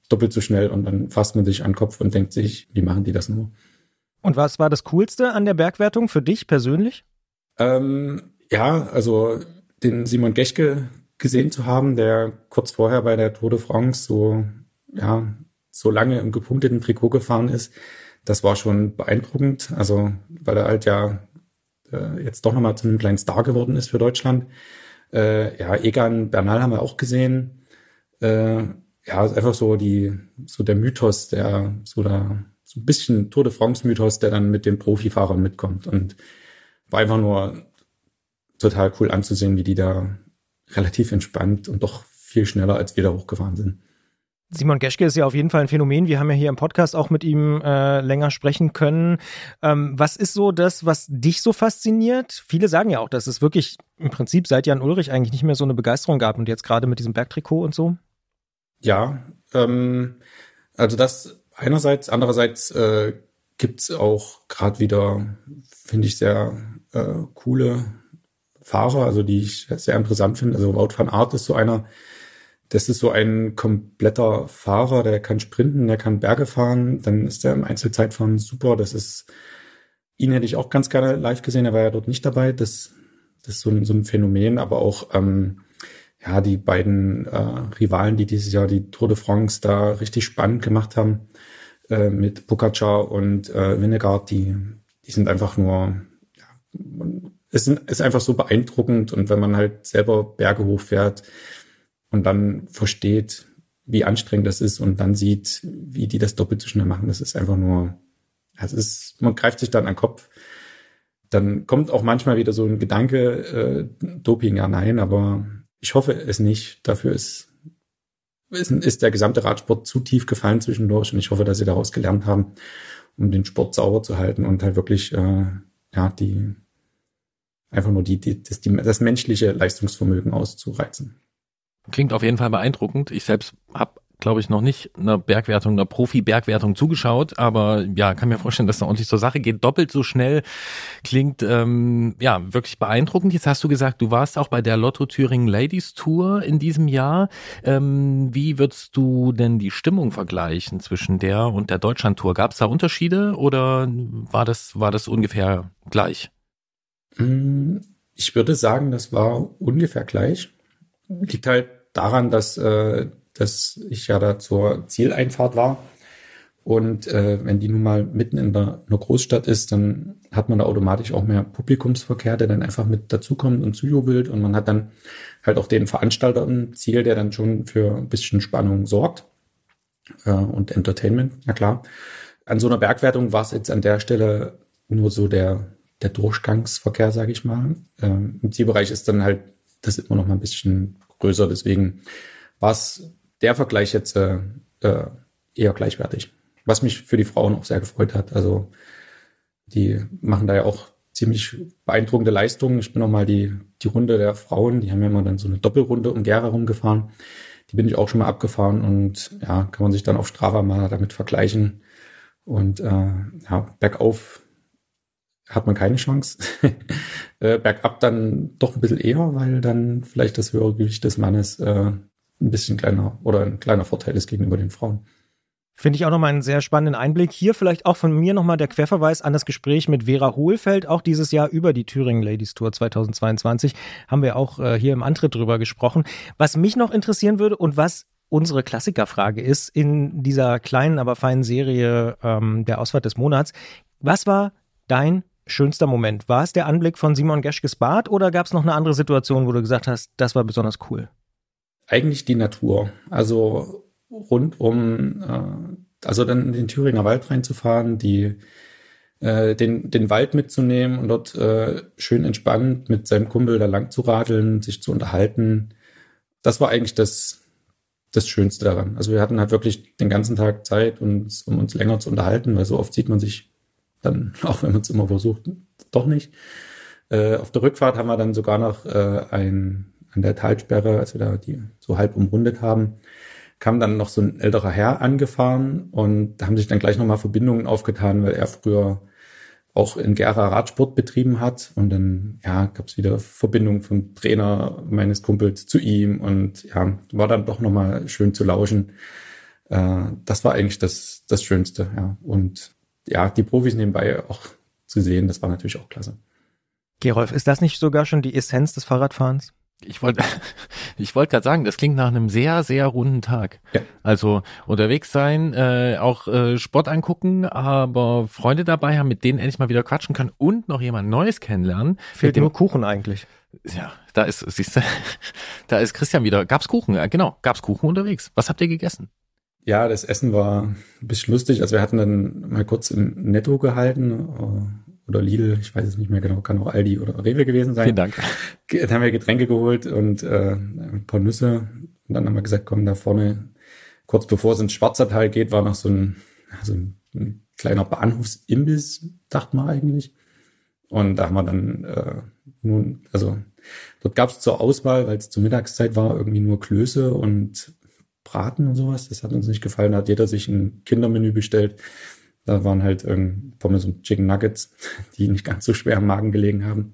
doppelt so schnell und dann fasst man sich an den Kopf und denkt sich, wie machen die das nur? Und was war das Coolste an der Bergwertung für dich persönlich? Ähm, ja, also den Simon Geschke gesehen zu haben, der kurz vorher bei der Tour de France so, ja, so lange im gepunkteten Trikot gefahren ist das war schon beeindruckend. Also, weil er halt ja äh, jetzt doch nochmal zu einem kleinen Star geworden ist für Deutschland. Äh, ja, Egan Bernal haben wir auch gesehen. Äh, ja, einfach so die, so der Mythos, der, so da, so ein bisschen Tour de France Mythos, der dann mit den Profifahrern mitkommt und war einfach nur total cool anzusehen, wie die da relativ entspannt und doch viel schneller als wir da hochgefahren sind. Simon Geschke ist ja auf jeden Fall ein Phänomen. Wir haben ja hier im Podcast auch mit ihm äh, länger sprechen können. Ähm, was ist so das, was dich so fasziniert? Viele sagen ja auch, dass es wirklich im Prinzip seit Jan Ulrich eigentlich nicht mehr so eine Begeisterung gab und jetzt gerade mit diesem Bergtrikot und so. Ja, ähm, also das einerseits, andererseits äh, gibt auch gerade wieder, finde ich, sehr äh, coole Fahrer, also die ich sehr interessant finde. Also Wout van Aert ist so einer, das ist so ein kompletter Fahrer, der kann sprinten, der kann Berge fahren, dann ist er im Einzelzeitfahren super. Das ist, ihn hätte ich auch ganz gerne live gesehen, er war ja dort nicht dabei. Das, das ist so ein, so ein Phänomen, aber auch, ähm, ja, die beiden äh, Rivalen, die dieses Jahr die Tour de France da richtig spannend gemacht haben, äh, mit Pogacar und äh, Winnegard, die, die sind einfach nur, ja, es ist einfach so beeindruckend und wenn man halt selber Berge hochfährt, und dann versteht, wie anstrengend das ist und dann sieht, wie die das doppelt so schnell machen. Das ist einfach nur, es ist, man greift sich dann an den Kopf. Dann kommt auch manchmal wieder so ein Gedanke, äh, Doping, ja, nein, aber ich hoffe es nicht. Dafür ist, ist, ist der gesamte Radsport zu tief gefallen zwischendurch und ich hoffe, dass sie daraus gelernt haben, um den Sport sauber zu halten und halt wirklich, äh, ja, die, einfach nur die, die, das, die, das menschliche Leistungsvermögen auszureizen. Klingt auf jeden Fall beeindruckend. Ich selbst habe glaube ich, noch nicht einer Bergwertung, einer Profi-Bergwertung zugeschaut, aber ja, kann mir vorstellen, dass da ordentlich zur Sache geht. Doppelt so schnell klingt ähm, ja wirklich beeindruckend. Jetzt hast du gesagt, du warst auch bei der Lotto Thüringen Ladies Tour in diesem Jahr. Ähm, wie würdest du denn die Stimmung vergleichen zwischen der und der Deutschland Tour? Gab es da Unterschiede oder war das war das ungefähr gleich? Mm, ich würde sagen, das war ungefähr gleich. Liegt halt daran, dass, äh, dass ich ja da zur Zieleinfahrt war. Und äh, wenn die nun mal mitten in der, einer Großstadt ist, dann hat man da automatisch auch mehr Publikumsverkehr, der dann einfach mit dazukommt und zujubelt. Und man hat dann halt auch den Veranstalter im Ziel, der dann schon für ein bisschen Spannung sorgt äh, und Entertainment, na klar. An so einer Bergwertung war es jetzt an der Stelle nur so der, der Durchgangsverkehr, sage ich mal. Ähm, Im Zielbereich ist dann halt das immer noch mal ein bisschen größer. Deswegen war es der Vergleich jetzt äh, äh, eher gleichwertig. Was mich für die Frauen auch sehr gefreut hat. Also die machen da ja auch ziemlich beeindruckende Leistungen. Ich bin noch mal die, die Runde der Frauen, die haben ja immer dann so eine Doppelrunde um Gera rumgefahren. Die bin ich auch schon mal abgefahren und ja, kann man sich dann auf Strava mal damit vergleichen. Und äh, ja, bergauf hat man keine Chance. äh, bergab dann doch ein bisschen eher, weil dann vielleicht das höhere Gewicht des Mannes äh, ein bisschen kleiner oder ein kleiner Vorteil ist gegenüber den Frauen. Finde ich auch nochmal einen sehr spannenden Einblick. Hier vielleicht auch von mir nochmal der Querverweis an das Gespräch mit Vera Hohlfeld, auch dieses Jahr über die Thüringen Ladies Tour 2022. Haben wir auch äh, hier im Antritt drüber gesprochen. Was mich noch interessieren würde und was unsere Klassikerfrage ist in dieser kleinen, aber feinen Serie ähm, der Ausfahrt des Monats. Was war dein schönster Moment? War es der Anblick von Simon Geschkes Bad oder gab es noch eine andere Situation, wo du gesagt hast, das war besonders cool? Eigentlich die Natur. Also rund um, äh, also dann in den Thüringer Wald reinzufahren, die äh, den, den Wald mitzunehmen und dort äh, schön entspannt mit seinem Kumpel da lang zu radeln, sich zu unterhalten. Das war eigentlich das, das Schönste daran. Also wir hatten halt wirklich den ganzen Tag Zeit, uns, um uns länger zu unterhalten, weil so oft sieht man sich dann, auch wenn man es immer versucht, doch nicht. Äh, auf der Rückfahrt haben wir dann sogar noch äh, ein, an der Talsperre, als wir da die so halb umrundet haben, kam dann noch so ein älterer Herr angefahren und da haben sich dann gleich nochmal Verbindungen aufgetan, weil er früher auch in Gera Radsport betrieben hat und dann ja gab es wieder Verbindungen vom Trainer meines Kumpels zu ihm und ja war dann doch nochmal schön zu lauschen. Äh, das war eigentlich das das Schönste ja und ja die Profis nebenbei auch zu sehen, das war natürlich auch klasse. Gerolf, ist das nicht sogar schon die Essenz des Fahrradfahrens? Ich wollte ich wollte gerade sagen, das klingt nach einem sehr, sehr runden Tag. Ja. Also unterwegs sein, äh, auch äh, Sport angucken, aber Freunde dabei haben, mit denen endlich mal wieder quatschen können und noch jemand Neues kennenlernen. Fehlt nur Kuchen eigentlich. Ja, da ist, siehst du, da ist Christian wieder. Gab's Kuchen? Ja, genau, gab's Kuchen unterwegs. Was habt ihr gegessen? Ja, das Essen war ein bisschen lustig. Also wir hatten dann mal kurz im Netto gehalten oder Lidl, ich weiß es nicht mehr genau, kann auch Aldi oder Rewe gewesen sein. Vielen Dank. Dann haben wir Getränke geholt und äh, ein paar Nüsse. Und dann haben wir gesagt, komm, da vorne, kurz bevor es ins Schwarzertal geht, war noch so ein, so ein, ein kleiner Bahnhofsimbiss, dachte man eigentlich. Und da haben wir dann äh, nun, also dort gab es zur Auswahl, weil es zur Mittagszeit war, irgendwie nur Klöße und Braten und sowas. Das hat uns nicht gefallen. Da hat jeder sich ein Kindermenü bestellt. Da waren halt ähm, Pommes und Chicken Nuggets, die nicht ganz so schwer am Magen gelegen haben.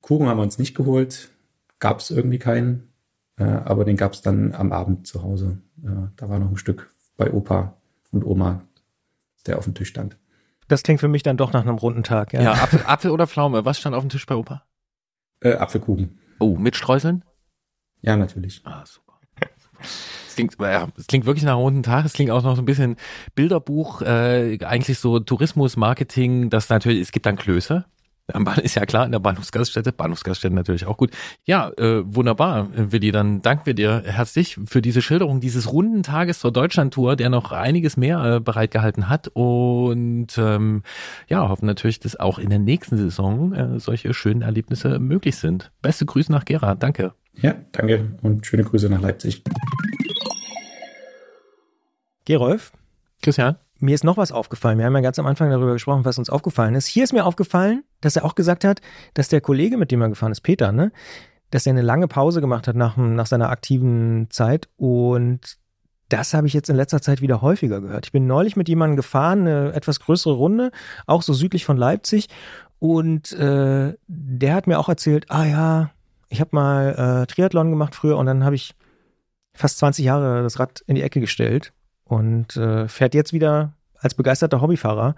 Kuchen haben wir uns nicht geholt, gab es irgendwie keinen, äh, aber den gab es dann am Abend zu Hause. Äh, da war noch ein Stück bei Opa und Oma, der auf dem Tisch stand. Das klingt für mich dann doch nach einem runden Tag. Ja, ja Apfel, Apfel oder Pflaume? Was stand auf dem Tisch bei Opa? Äh, Apfelkuchen. Oh, mit Streuseln? Ja, natürlich. Ah, super. Es klingt, ja, es klingt wirklich nach einem runden Tag. Es klingt auch noch so ein bisschen Bilderbuch, äh, eigentlich so Tourismus, Marketing, das natürlich, es gibt dann Klöße. Ist ja klar, in der Bahnhofsgaststätte. Bahnhofsgaststätte natürlich auch gut. Ja, äh, wunderbar, Willi. Dann danken wir dir herzlich für diese Schilderung dieses runden Tages zur Deutschlandtour, der noch einiges mehr äh, bereitgehalten hat. Und ähm, ja, hoffen natürlich, dass auch in der nächsten Saison äh, solche schönen Erlebnisse möglich sind. Beste Grüße nach Gera. Danke. Ja, danke und schöne Grüße nach Leipzig. Gerolf? Christian? Mir ist noch was aufgefallen. Wir haben ja ganz am Anfang darüber gesprochen, was uns aufgefallen ist. Hier ist mir aufgefallen, dass er auch gesagt hat, dass der Kollege, mit dem er gefahren ist, Peter, ne, dass er eine lange Pause gemacht hat nach, nach seiner aktiven Zeit und das habe ich jetzt in letzter Zeit wieder häufiger gehört. Ich bin neulich mit jemandem gefahren, eine etwas größere Runde, auch so südlich von Leipzig. Und äh, der hat mir auch erzählt, ah ja, ich habe mal äh, Triathlon gemacht früher und dann habe ich fast 20 Jahre das Rad in die Ecke gestellt und äh, fährt jetzt wieder als begeisterter Hobbyfahrer.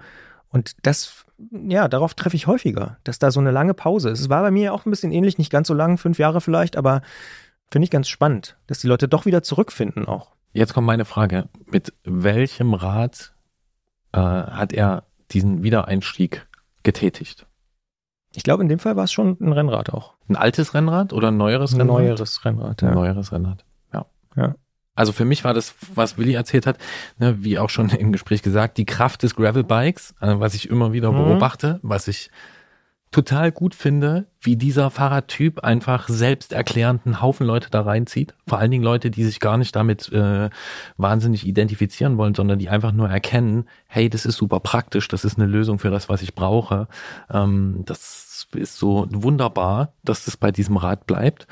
Und das, ja, darauf treffe ich häufiger, dass da so eine lange Pause ist. Es war bei mir auch ein bisschen ähnlich, nicht ganz so lang, fünf Jahre vielleicht, aber finde ich ganz spannend, dass die Leute doch wieder zurückfinden auch. Jetzt kommt meine Frage. Mit welchem Rad äh, hat er diesen Wiedereinstieg getätigt? Ich glaube, in dem Fall war es schon ein Rennrad auch. Ein altes Rennrad oder ein neueres ein Rennrad? Neueres Rennrad, ja. Ein neueres Rennrad, ja. Ja. Also für mich war das, was Willi erzählt hat, ne, wie auch schon im Gespräch gesagt, die Kraft des Gravelbikes, äh, was ich immer wieder mhm. beobachte, was ich total gut finde, wie dieser Fahrradtyp einfach selbsterklärend einen Haufen Leute da reinzieht. Vor allen Dingen Leute, die sich gar nicht damit äh, wahnsinnig identifizieren wollen, sondern die einfach nur erkennen, hey, das ist super praktisch, das ist eine Lösung für das, was ich brauche. Ähm, das ist so wunderbar, dass das bei diesem Rad bleibt.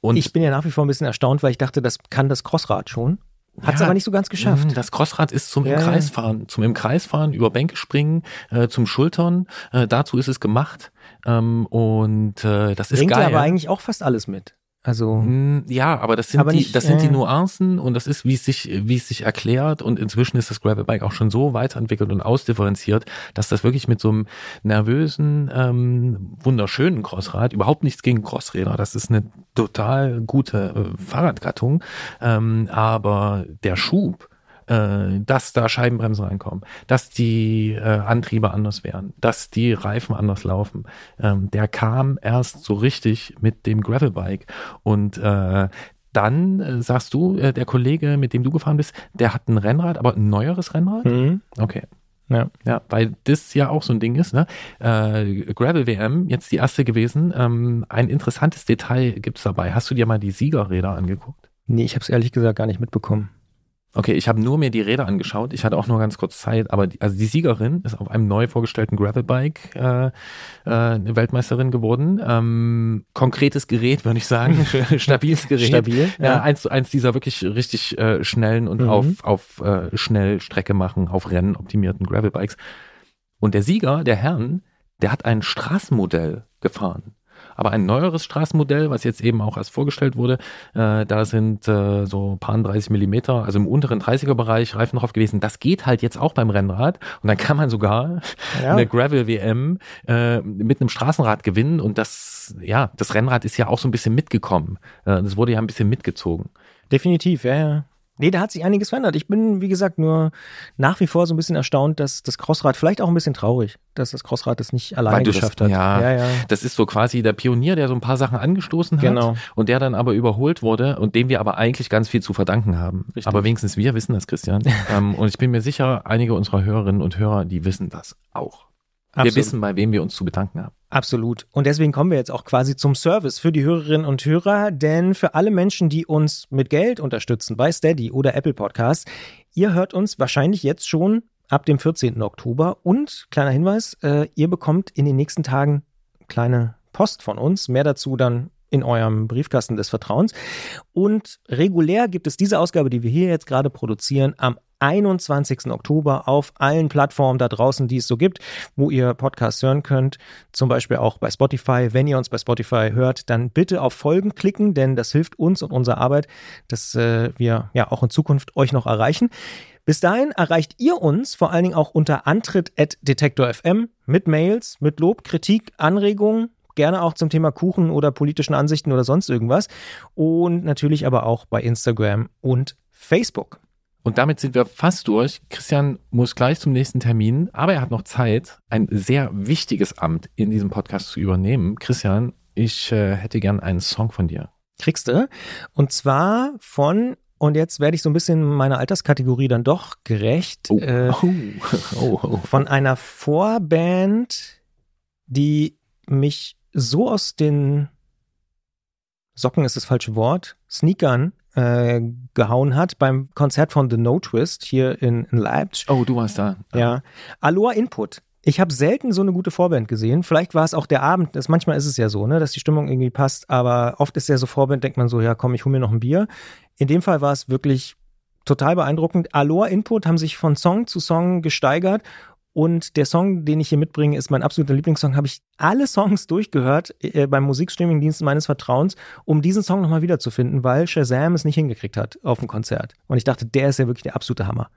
Und ich bin ja nach wie vor ein bisschen erstaunt, weil ich dachte, das kann das Crossrad schon. Hat es ja, aber nicht so ganz geschafft. Mhm, das Crossrad ist zum ja, im Kreis fahren, zum im Kreis fahren, über Bänke springen, äh, zum Schultern. Äh, dazu ist es gemacht. Ähm, und äh, das ist Bringt geil. Bringt aber eigentlich auch fast alles mit. Also hm, ja, aber das sind aber die, nicht, das sind äh, die Nuancen und das ist, wie es sich, wie es sich erklärt und inzwischen ist das Gravelbike auch schon so weiterentwickelt und ausdifferenziert, dass das wirklich mit so einem nervösen, ähm, wunderschönen Crossrad überhaupt nichts gegen Crossräder. Das ist eine total gute äh, Fahrradgattung, ähm, aber der Schub äh, dass da Scheibenbremsen reinkommen, dass die äh, Antriebe anders werden, dass die Reifen anders laufen. Ähm, der kam erst so richtig mit dem Gravelbike und äh, dann äh, sagst du, äh, der Kollege, mit dem du gefahren bist, der hat ein Rennrad, aber ein neueres Rennrad? Mhm. Okay. Ja. Ja, weil das ja auch so ein Ding ist, ne? Äh, Gravel WM, jetzt die erste gewesen. Ähm, ein interessantes Detail gibt's dabei. Hast du dir mal die Siegerräder angeguckt? Nee, ich habe es ehrlich gesagt gar nicht mitbekommen. Okay, ich habe nur mir die Räder angeschaut. Ich hatte auch nur ganz kurz Zeit, aber die, also die Siegerin ist auf einem neu vorgestellten Gravelbike äh, äh, Weltmeisterin geworden. Ähm, konkretes Gerät, würde ich sagen, stabiles Gerät. Stabil, Ja, ja. eins, eins dieser wirklich richtig äh, schnellen und Mhm. auf, auf äh, schnell Strecke machen, auf Rennen optimierten Gravelbikes. Und der Sieger, der Herrn, der hat ein Straßenmodell gefahren. Aber ein neueres Straßenmodell, was jetzt eben auch erst vorgestellt wurde, äh, da sind äh, so paar 30 Millimeter, also im unteren 30er-Bereich Reifen drauf gewesen. Das geht halt jetzt auch beim Rennrad. Und dann kann man sogar Ja. eine Gravel-WM äh, mit einem Straßenrad gewinnen. Und das, ja, das Rennrad ist ja auch so ein bisschen mitgekommen. Äh, das wurde ja ein bisschen mitgezogen. Definitiv, ja, ja. Nee, da hat sich einiges verändert. Ich bin, wie gesagt, nur nach wie vor so ein bisschen erstaunt, dass das Crossrad, vielleicht auch ein bisschen traurig, dass das Crossrad es nicht alleine du das- geschafft hat. ja. ja, ja. Das ist so quasi der Pionier, der so ein paar Sachen angestoßen hat Genau. und der dann aber überholt wurde und dem wir aber eigentlich ganz viel zu verdanken haben. Richtig. Aber wenigstens wir wissen das, Christian. ähm, und ich bin mir sicher, einige unserer Hörerinnen und Hörer, die wissen das auch. Wir Absolut. wissen, bei wem wir uns zu bedanken haben. Absolut. Und deswegen kommen wir jetzt auch quasi zum Service für die Hörerinnen und Hörer, denn für alle Menschen, die uns mit Geld unterstützen bei Steady oder Apple Podcasts, ihr hört uns wahrscheinlich jetzt schon ab dem 14. Oktober und kleiner Hinweis, äh, ihr bekommt in den nächsten Tagen kleine Post von uns, mehr dazu dann in eurem Briefkasten des Vertrauens. Und regulär gibt es diese Ausgabe, die wir hier jetzt gerade produzieren, am 21. Oktober auf allen Plattformen da draußen, die es so gibt, wo ihr Podcasts hören könnt. Zum Beispiel auch bei Spotify. Wenn ihr uns bei Spotify hört, dann bitte auf Folgen klicken, denn das hilft uns und unserer Arbeit, dass äh, wir ja auch in Zukunft euch noch erreichen. Bis dahin erreicht ihr uns vor allen Dingen auch unter antritt.detektor.fm mit Mails, mit Lob, Kritik, Anregungen, gerne auch zum Thema Kuchen oder politischen Ansichten oder sonst irgendwas. Und natürlich aber auch bei Instagram und Facebook. Und damit sind wir fast durch. Christian muss gleich zum nächsten Termin, aber er hat noch Zeit, ein sehr wichtiges Amt in diesem Podcast zu übernehmen. Christian, ich äh, hätte gern einen Song von dir. Kriegst du. Und zwar von, und jetzt werde ich so ein bisschen meiner Alterskategorie dann doch gerecht, äh, oh, oh, oh. von einer Vorband, die mich so aus den Socken ist das falsche Wort, Sneakern äh, gehauen hat beim Konzert von The No Twist hier in, in Leipzig. oh, du warst da. Ja. Aloha Input. Ich habe selten so eine gute Vorband gesehen. Vielleicht war es auch der Abend. Das, manchmal ist es ja so, ne, dass die Stimmung irgendwie passt. Aber oft ist ja so Vorband, denkt man so, ja komm, ich hole mir noch ein Bier. In dem Fall war es wirklich total beeindruckend. Aloha Input haben sich von Song zu Song gesteigert. Und der Song, den ich hier mitbringe, ist mein absoluter Lieblingssong. Habe ich alle Songs durchgehört äh, beim Musikstreaming-Dienst meines Vertrauens, um diesen Song nochmal wiederzufinden, weil Shazam es nicht hingekriegt hat auf dem Konzert. Und ich dachte, der ist ja wirklich der absolute Hammer.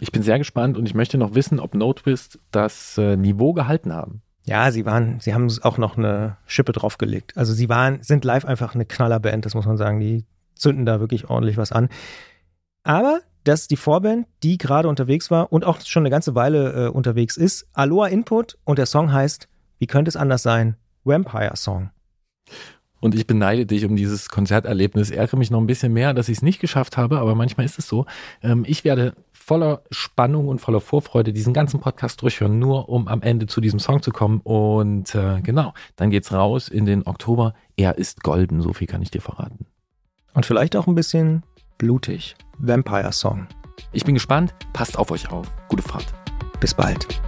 Ich bin sehr gespannt und ich möchte noch wissen, ob No Twist das äh, Niveau gehalten haben. Ja, sie waren, sie haben auch noch eine Schippe draufgelegt. Also sie waren, sind live einfach eine Knallerband, das muss man sagen. Die zünden da wirklich ordentlich was an. Aber das ist die Vorband, die gerade unterwegs war und auch schon eine ganze Weile äh, unterwegs ist. Aloha Input und der Song heißt, wie könnte es anders sein? Vampire Song. Und ich beneide dich um dieses Konzerterlebnis. Ärgere mich noch ein bisschen mehr, dass ich es nicht geschafft habe, aber manchmal ist es so. Ähm, ich werde voller Spannung und voller Vorfreude diesen ganzen Podcast durchhören, nur um am Ende zu diesem Song zu kommen. Und äh, genau, dann geht's raus in den Oktober. Er ist golden, so viel kann ich dir verraten. Und vielleicht auch ein bisschen blutig. Vampire Song. Ich bin gespannt. Passt auf euch auf. Gute Fahrt. Bis bald.